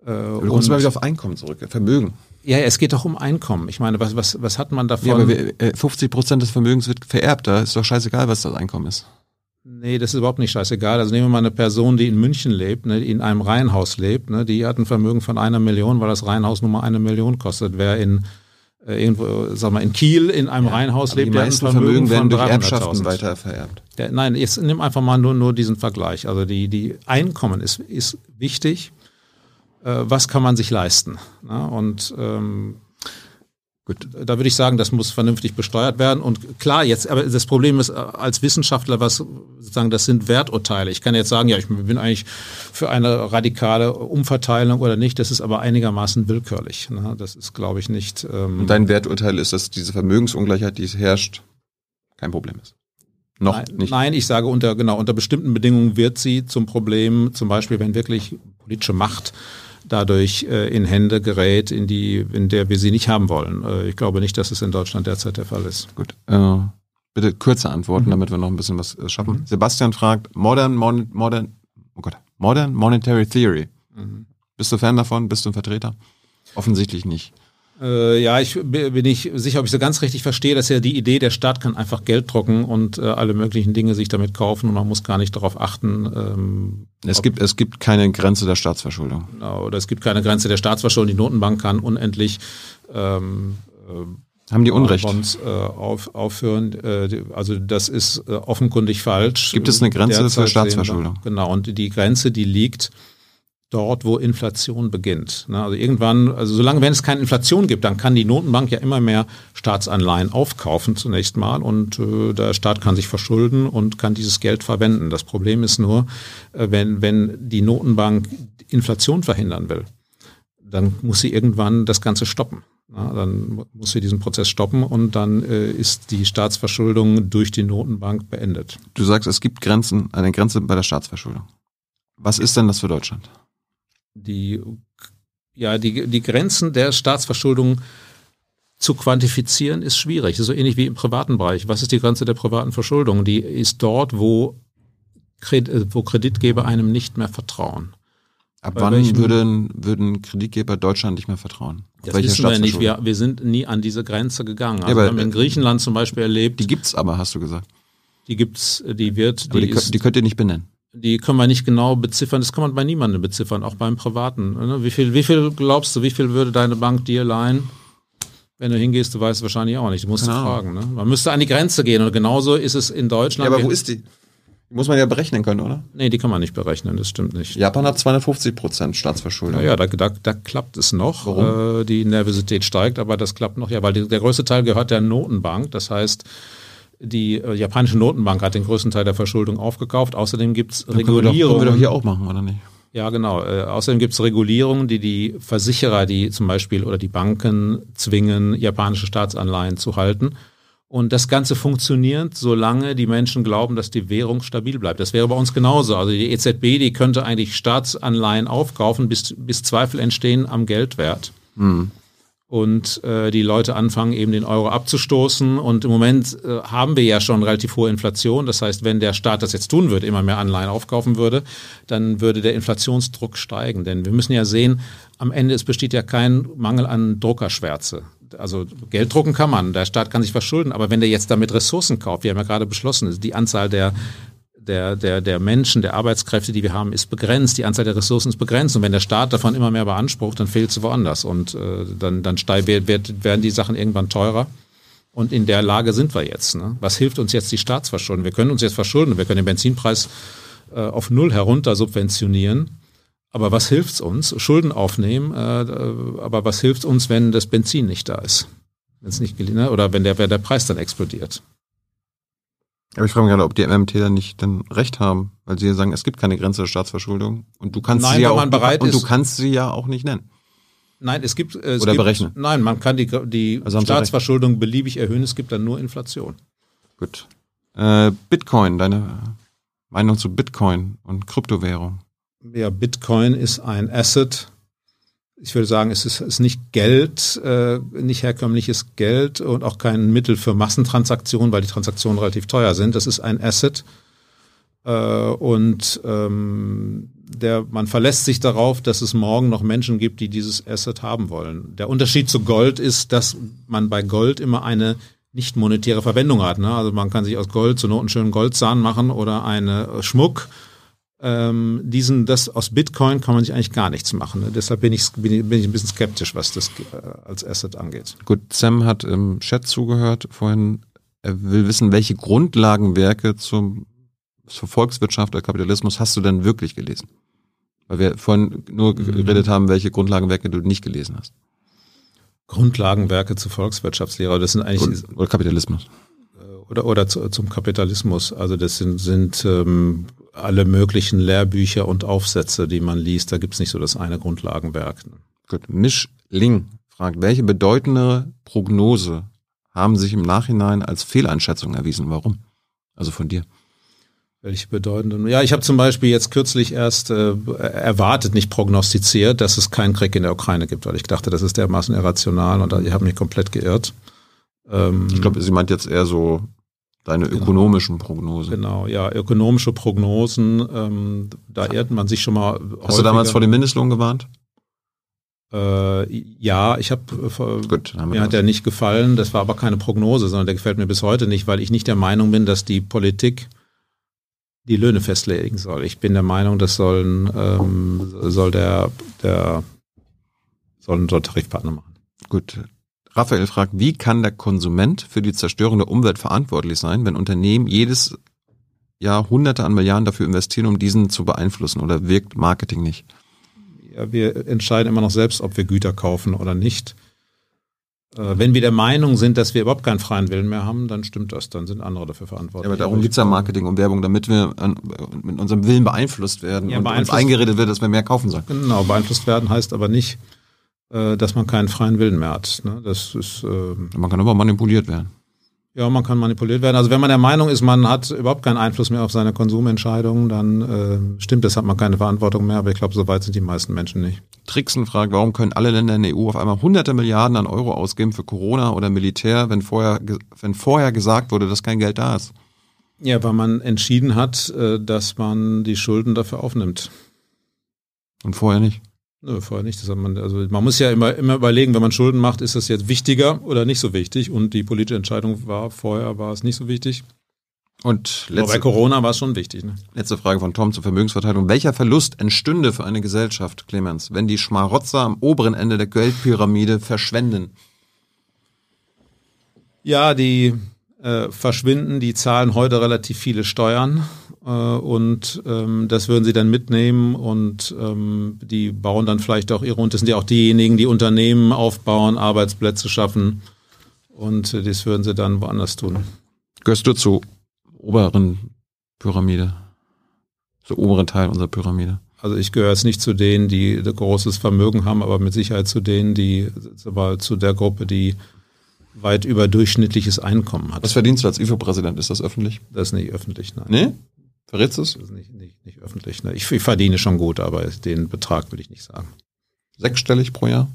Äh, du kommst mal wieder auf Einkommen zurück, Vermögen. Ja, es geht doch um Einkommen. Ich meine, was, was, was hat man davon? Ja, aber 50 äh, Prozent des Vermögens wird vererbt. Da ist doch scheißegal, was das Einkommen ist. Nee, das ist überhaupt nicht scheißegal. Also nehmen wir mal eine Person, die in München lebt, ne, die in einem Reihenhaus lebt, ne, die hat ein Vermögen von einer Million, weil das Reihenhaus nur mal eine Million kostet. Wer in irgendwo, sag mal, in Kiel in einem ja, Reihenhaus lebt, die meisten Vermögen, Vermögen werden durch Erbschaften weiter vererbt. Der, nein, jetzt nimm einfach mal nur, nur diesen Vergleich. Also die, die Einkommen ist, ist wichtig. Äh, was kann man sich leisten? Na, und ähm, Gut, da würde ich sagen, das muss vernünftig besteuert werden. Und klar, jetzt, aber das Problem ist, äh, als Wissenschaftler, was sozusagen, das sind Werturteile. Ich kann jetzt sagen, ja, ich bin eigentlich für eine radikale Umverteilung oder nicht. Das ist aber einigermaßen willkürlich. Ne? Das ist, glaube ich, nicht. Ähm Und dein Werturteil ist, dass diese Vermögensungleichheit, die es herrscht, kein Problem ist. Noch nein, nicht. Nein, ich sage unter, genau, unter bestimmten Bedingungen wird sie zum Problem, zum Beispiel, wenn wirklich politische Macht dadurch äh, in Hände gerät, in die, in der wir sie nicht haben wollen. Äh, ich glaube nicht, dass es in Deutschland derzeit der Fall ist. Gut. Äh, bitte kurze Antworten, mhm. damit wir noch ein bisschen was äh, schaffen. Mhm. Sebastian fragt, Modern, Mon Modern, oh Gott, Modern Monetary Theory. Mhm. Bist du Fan davon? Bist du ein Vertreter? Offensichtlich nicht. Äh, ja, ich bin nicht sicher, ob ich so ganz richtig verstehe, dass ja die Idee, der Staat kann einfach Geld drucken und äh, alle möglichen Dinge sich damit kaufen und man muss gar nicht darauf achten. Ähm, es gibt es gibt keine Grenze der Staatsverschuldung. Genau, oder es gibt keine Grenze der Staatsverschuldung. Die Notenbank kann unendlich ähm, äh, haben die Unrecht? Bonds äh, auf, aufhören. Äh, also das ist äh, offenkundig falsch. Gibt es eine Grenze zur Staatsverschuldung? Genau, und die Grenze, die liegt dort, wo Inflation beginnt. Also irgendwann, also solange wenn es keine Inflation gibt, dann kann die Notenbank ja immer mehr Staatsanleihen aufkaufen zunächst mal und äh, der Staat kann sich verschulden und kann dieses Geld verwenden. Das Problem ist nur, äh, wenn, wenn die Notenbank Inflation verhindern will, dann muss sie irgendwann das Ganze stoppen. Ja, dann muss sie diesen Prozess stoppen und dann äh, ist die Staatsverschuldung durch die Notenbank beendet. Du sagst, es gibt Grenzen, eine Grenze bei der Staatsverschuldung. Was ist denn das für Deutschland? Die, ja, die, die Grenzen der Staatsverschuldung zu quantifizieren ist schwierig. Das ist so ähnlich wie im privaten Bereich. Was ist die Grenze der privaten Verschuldung? Die ist dort, wo, Kredit, wo Kreditgeber einem nicht mehr vertrauen. Ab Bei wann welchen, würden, würden Kreditgeber Deutschland nicht mehr vertrauen? Das wissen wir nicht. Wir, wir sind nie an diese Grenze gegangen. Also ja, wir haben in Griechenland zum Beispiel erlebt. Die gibt's aber, hast du gesagt. Die gibt's, die wird. Die, die, ist, die könnt ihr nicht benennen die können wir nicht genau beziffern. Das kann man bei niemandem beziffern, auch beim Privaten. Ne? Wie viel, wie viel glaubst du, wie viel würde deine Bank dir leihen? Wenn du hingehst, du weißt wahrscheinlich auch nicht. Du musst genau. fragen. Ne? Man müsste an die Grenze gehen und genauso ist es in Deutschland. Ja, aber wo ist die? Die muss man ja berechnen können, oder? Nee, die kann man nicht berechnen, das stimmt nicht. Japan hat 250 Prozent Staatsverschuldung. Ja, ja da, da, da klappt es noch. Warum? Äh, die Nervosität steigt, aber das klappt noch. Ja, weil die, der größte Teil gehört der Notenbank. Das heißt, die äh, japanische Notenbank hat den größten Teil der Verschuldung aufgekauft. Außerdem gibt es Regulierungen. Können wir doch hier auch machen, oder nicht? Ja, genau. Äh, außerdem gibt es Regulierungen, die die Versicherer, die zum Beispiel oder die Banken zwingen, japanische Staatsanleihen zu halten. Und das Ganze funktioniert, solange die Menschen glauben, dass die Währung stabil bleibt. Das wäre bei uns genauso. Also die EZB, die könnte eigentlich Staatsanleihen aufkaufen, bis, bis Zweifel entstehen am Geldwert. Mhm und äh, die Leute anfangen eben den Euro abzustoßen. Und im Moment äh, haben wir ja schon relativ hohe Inflation. Das heißt, wenn der Staat das jetzt tun würde, immer mehr Anleihen aufkaufen würde, dann würde der Inflationsdruck steigen. Denn wir müssen ja sehen, am Ende es besteht ja kein Mangel an Druckerschwärze. Also Geld drucken kann man, der Staat kann sich verschulden, aber wenn der jetzt damit Ressourcen kauft, wir haben ja gerade beschlossen, die Anzahl der der, der, der Menschen, der Arbeitskräfte, die wir haben, ist begrenzt. Die Anzahl der Ressourcen ist begrenzt. Und wenn der Staat davon immer mehr beansprucht, dann fehlt es woanders. Und äh, dann, dann steig, wird, werden die Sachen irgendwann teurer. Und in der Lage sind wir jetzt. Ne? Was hilft uns jetzt die Staatsverschuldung? Wir können uns jetzt verschulden. Wir können den Benzinpreis äh, auf Null herunter subventionieren. Aber was hilft's uns? Schulden aufnehmen. Äh, äh aber was hilft uns, wenn das Benzin nicht da ist? Wenn es nicht gelingt, ne? oder wenn der, wenn der Preis dann explodiert? Aber ich frage mich gerade, ob die MMT dann nicht dann recht haben, weil sie ja sagen, es gibt keine Grenze der Staatsverschuldung und du kannst Nein, sie ja auch, und du kannst sie ja auch nicht nennen. Nein, es gibt es oder gibt, berechnen. Nein, man kann die, die also Staatsverschuldung beliebig erhöhen. Es gibt dann nur Inflation. Gut. Äh, Bitcoin, deine Meinung zu Bitcoin und Kryptowährung? Ja, Bitcoin ist ein Asset, ich würde sagen, es ist, ist nicht Geld, äh, nicht herkömmliches Geld und auch kein Mittel für Massentransaktionen, weil die Transaktionen relativ teuer sind. Das ist ein Asset. Äh, und ähm, der, man verlässt sich darauf, dass es morgen noch Menschen gibt, die dieses Asset haben wollen. Der Unterschied zu Gold ist, dass man bei Gold immer eine nicht monetäre Verwendung hat. Ne? Also man kann sich aus Gold zu Not einen schönen Goldzahn machen oder eine Schmuck ähm, diesen, das aus Bitcoin kann man sich eigentlich gar nichts machen. Ne? Deshalb bin ich, bin, ich, ein bisschen skeptisch, was das äh, als Asset angeht. Gut, Sam hat im Chat zugehört vorhin. Er will wissen, welche Grundlagenwerke zum Volkswirtschaft oder Kapitalismus hast du denn wirklich gelesen? Weil wir vorhin nur Mhm. geredet haben, welche Grundlagenwerke du nicht gelesen hast. Grundlagenwerke zur Volkswirtschaftslehre, das sind eigentlich oder Kapitalismus. oder oder zu, zum Kapitalismus. Also das sind, sind ähm, alle möglichen Lehrbücher und Aufsätze, die man liest. Da gibt's nicht so das eine Grundlagenwerk. ne? Gut. Mischling fragt, welche bedeutende Prognose haben sich im Nachhinein als Fehleinschätzung erwiesen? Warum? Also von dir. Welche bedeutenden? Ja, ich habe zum Beispiel jetzt kürzlich erst äh, erwartet, nicht prognostiziert, dass es keinen Krieg in der Ukraine gibt, weil ich dachte, das ist dermaßen irrational und ich habe mich komplett geirrt. Ähm, Ich glaube, sie meint jetzt eher so deine ökonomischen Prognosen. Genau, ja, ökonomische Prognosen, ähm, da irrt man sich schon mal. Hast du damals vor dem Mindestlohn gewarnt? Äh, ja, ich habe Gut, dann haben wir mir hat das. er nicht gefallen. Das war aber keine Prognose, sondern der gefällt mir bis heute nicht, weil ich nicht der Meinung bin, dass die Politik die Löhne festlegen soll. Ich bin der Meinung, das sollen ähm, soll der der sollen dort Tarifpartner machen. Gut. Raphael fragt, wie kann der Konsument für die Zerstörung der Umwelt verantwortlich sein, wenn Unternehmen jedes Jahr Hunderte an Milliarden dafür investieren, um diesen zu beeinflussen? Oder wirkt Marketing nicht? Ja, wir entscheiden immer noch selbst, ob wir Güter kaufen oder nicht. Äh, wenn wir der Meinung sind, dass wir überhaupt keinen freien Willen mehr haben, dann stimmt das, dann sind andere dafür verantwortlich. Ja, aber darum geht's ja im Marketing und Werbung, damit wir an, mit unserem Willen beeinflusst werden Ja, und uns eingeredet wird, dass wir mehr kaufen sollen. Genau, beeinflusst werden heißt aber nicht, äh, dass man keinen freien Willen mehr hat. ne? Das ist, ähm, Man kann aber manipuliert werden. ja, man kann manipuliert werden. Also wenn man der Meinung ist, man hat überhaupt keinen Einfluss mehr auf seine Konsumentscheidungen, dann äh, stimmt, das hat man keine Verantwortung mehr. Aber ich glaube, so weit sind die meisten Menschen nicht. Trixen fragt, warum können alle Länder in der EU auf einmal hunderte Milliarden an Euro ausgeben für Corona oder Militär, wenn vorher, wenn vorher gesagt wurde, dass kein Geld da ist? Ja, weil man entschieden hat, äh, dass man die Schulden dafür aufnimmt. Und vorher nicht. Nö, vorher nicht. Man, also man muss ja immer, immer überlegen, wenn man Schulden macht, ist das jetzt wichtiger oder nicht so wichtig? Und die politische Entscheidung war, vorher war es nicht so wichtig. Und Aber bei letzte, Corona war es schon wichtig. Ne? letzte Frage von Tom zur Vermögensverteilung. Welcher Verlust entstünde für eine Gesellschaft, Clemens, wenn die Schmarotzer am oberen Ende der Geldpyramide verschwenden? Ja, die äh, verschwinden, die zahlen heute relativ viele Steuern äh, und ähm, das würden sie dann mitnehmen und ähm, die bauen dann vielleicht auch ihre, und das sind ja auch diejenigen, die Unternehmen aufbauen, Arbeitsplätze schaffen und äh, das würden sie dann woanders tun. Gehörst du zur oberen Pyramide? Zur oberen Teil unserer Pyramide? Also ich gehöre jetzt nicht zu denen, die großes Vermögen haben, aber mit Sicherheit zu denen, die zu der Gruppe, die weit überdurchschnittliches Einkommen hat. Was verdienst du als IFO-Präsident? Ist das öffentlich? Das ist nicht öffentlich, nein. Nee? Verrätst du es? Das ist nicht, nicht, nicht öffentlich. Ne? Ich, ich verdiene schon gut, aber den Betrag will ich nicht sagen. Sechsstellig pro Jahr?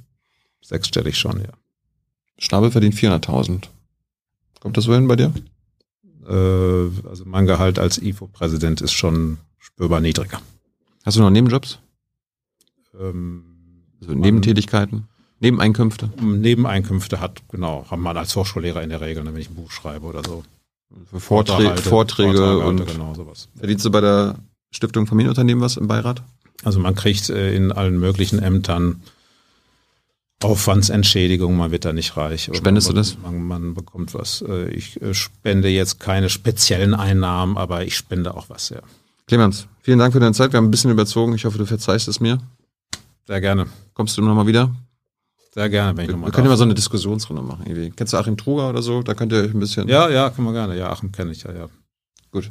Sechsstellig schon, ja. Stabel verdient 400.000. Kommt das so hin bei dir? Äh, also mein Gehalt als IFO-Präsident ist schon spürbar niedriger. Hast du noch Nebenjobs? Ähm, Also Nebentätigkeiten? Nebeneinkünfte? Nebeneinkünfte hat, genau, haben man als Hochschullehrer in der Regel, ne, wenn ich ein Buch schreibe oder so. Für Vorträge, Vorträge Vortrag und genau sowas. verdienst du bei der Stiftung Familienunternehmen was im Beirat? Also man kriegt äh, in allen möglichen Ämtern Aufwandsentschädigung, man wird da nicht reich. Spendest man, du das? Man, man bekommt was. Äh, Ich äh, spende jetzt keine speziellen Einnahmen, aber ich spende auch was, ja. Clemens, vielen Dank für deine Zeit. Wir haben ein bisschen überzogen. Ich hoffe, du verzeihst es mir. Sehr gerne. Kommst du nochmal wieder? Sehr gerne, wenn ich Wir, nochmal wir können ja mal so eine Diskussionsrunde machen. Irgendwie. Kennst du Achim Truger oder so? Da könnt ihr euch ein bisschen. Ja, ja, kann man gerne. Ja, Achim kenne ich ja, ja. Gut.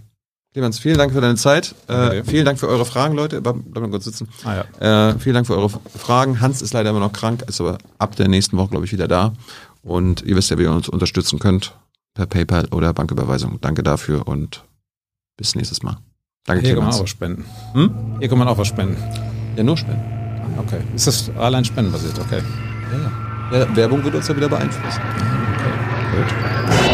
Clemens, vielen Dank für deine Zeit. Äh, Okay. vielen Dank für eure Fragen, Leute. Bleib, mal kurz sitzen. Ah ja. Äh, vielen Dank für eure Fragen. Hans ist leider immer noch krank, ist aber ab der nächsten Woche, glaube ich, wieder da. Und ihr wisst ja, wie ihr uns unterstützen könnt. Per PayPal oder Banküberweisung. Danke dafür und bis nächstes Mal. Danke, Hier kann man auch Clemens. was spenden. Hm? Hier kann man auch was spenden. Ja, nur spenden. Okay. Ist das allein spendenbasiert? Okay. Ja, ja. ja, Werbung wird uns ja wieder beeinflussen. okay. Gut.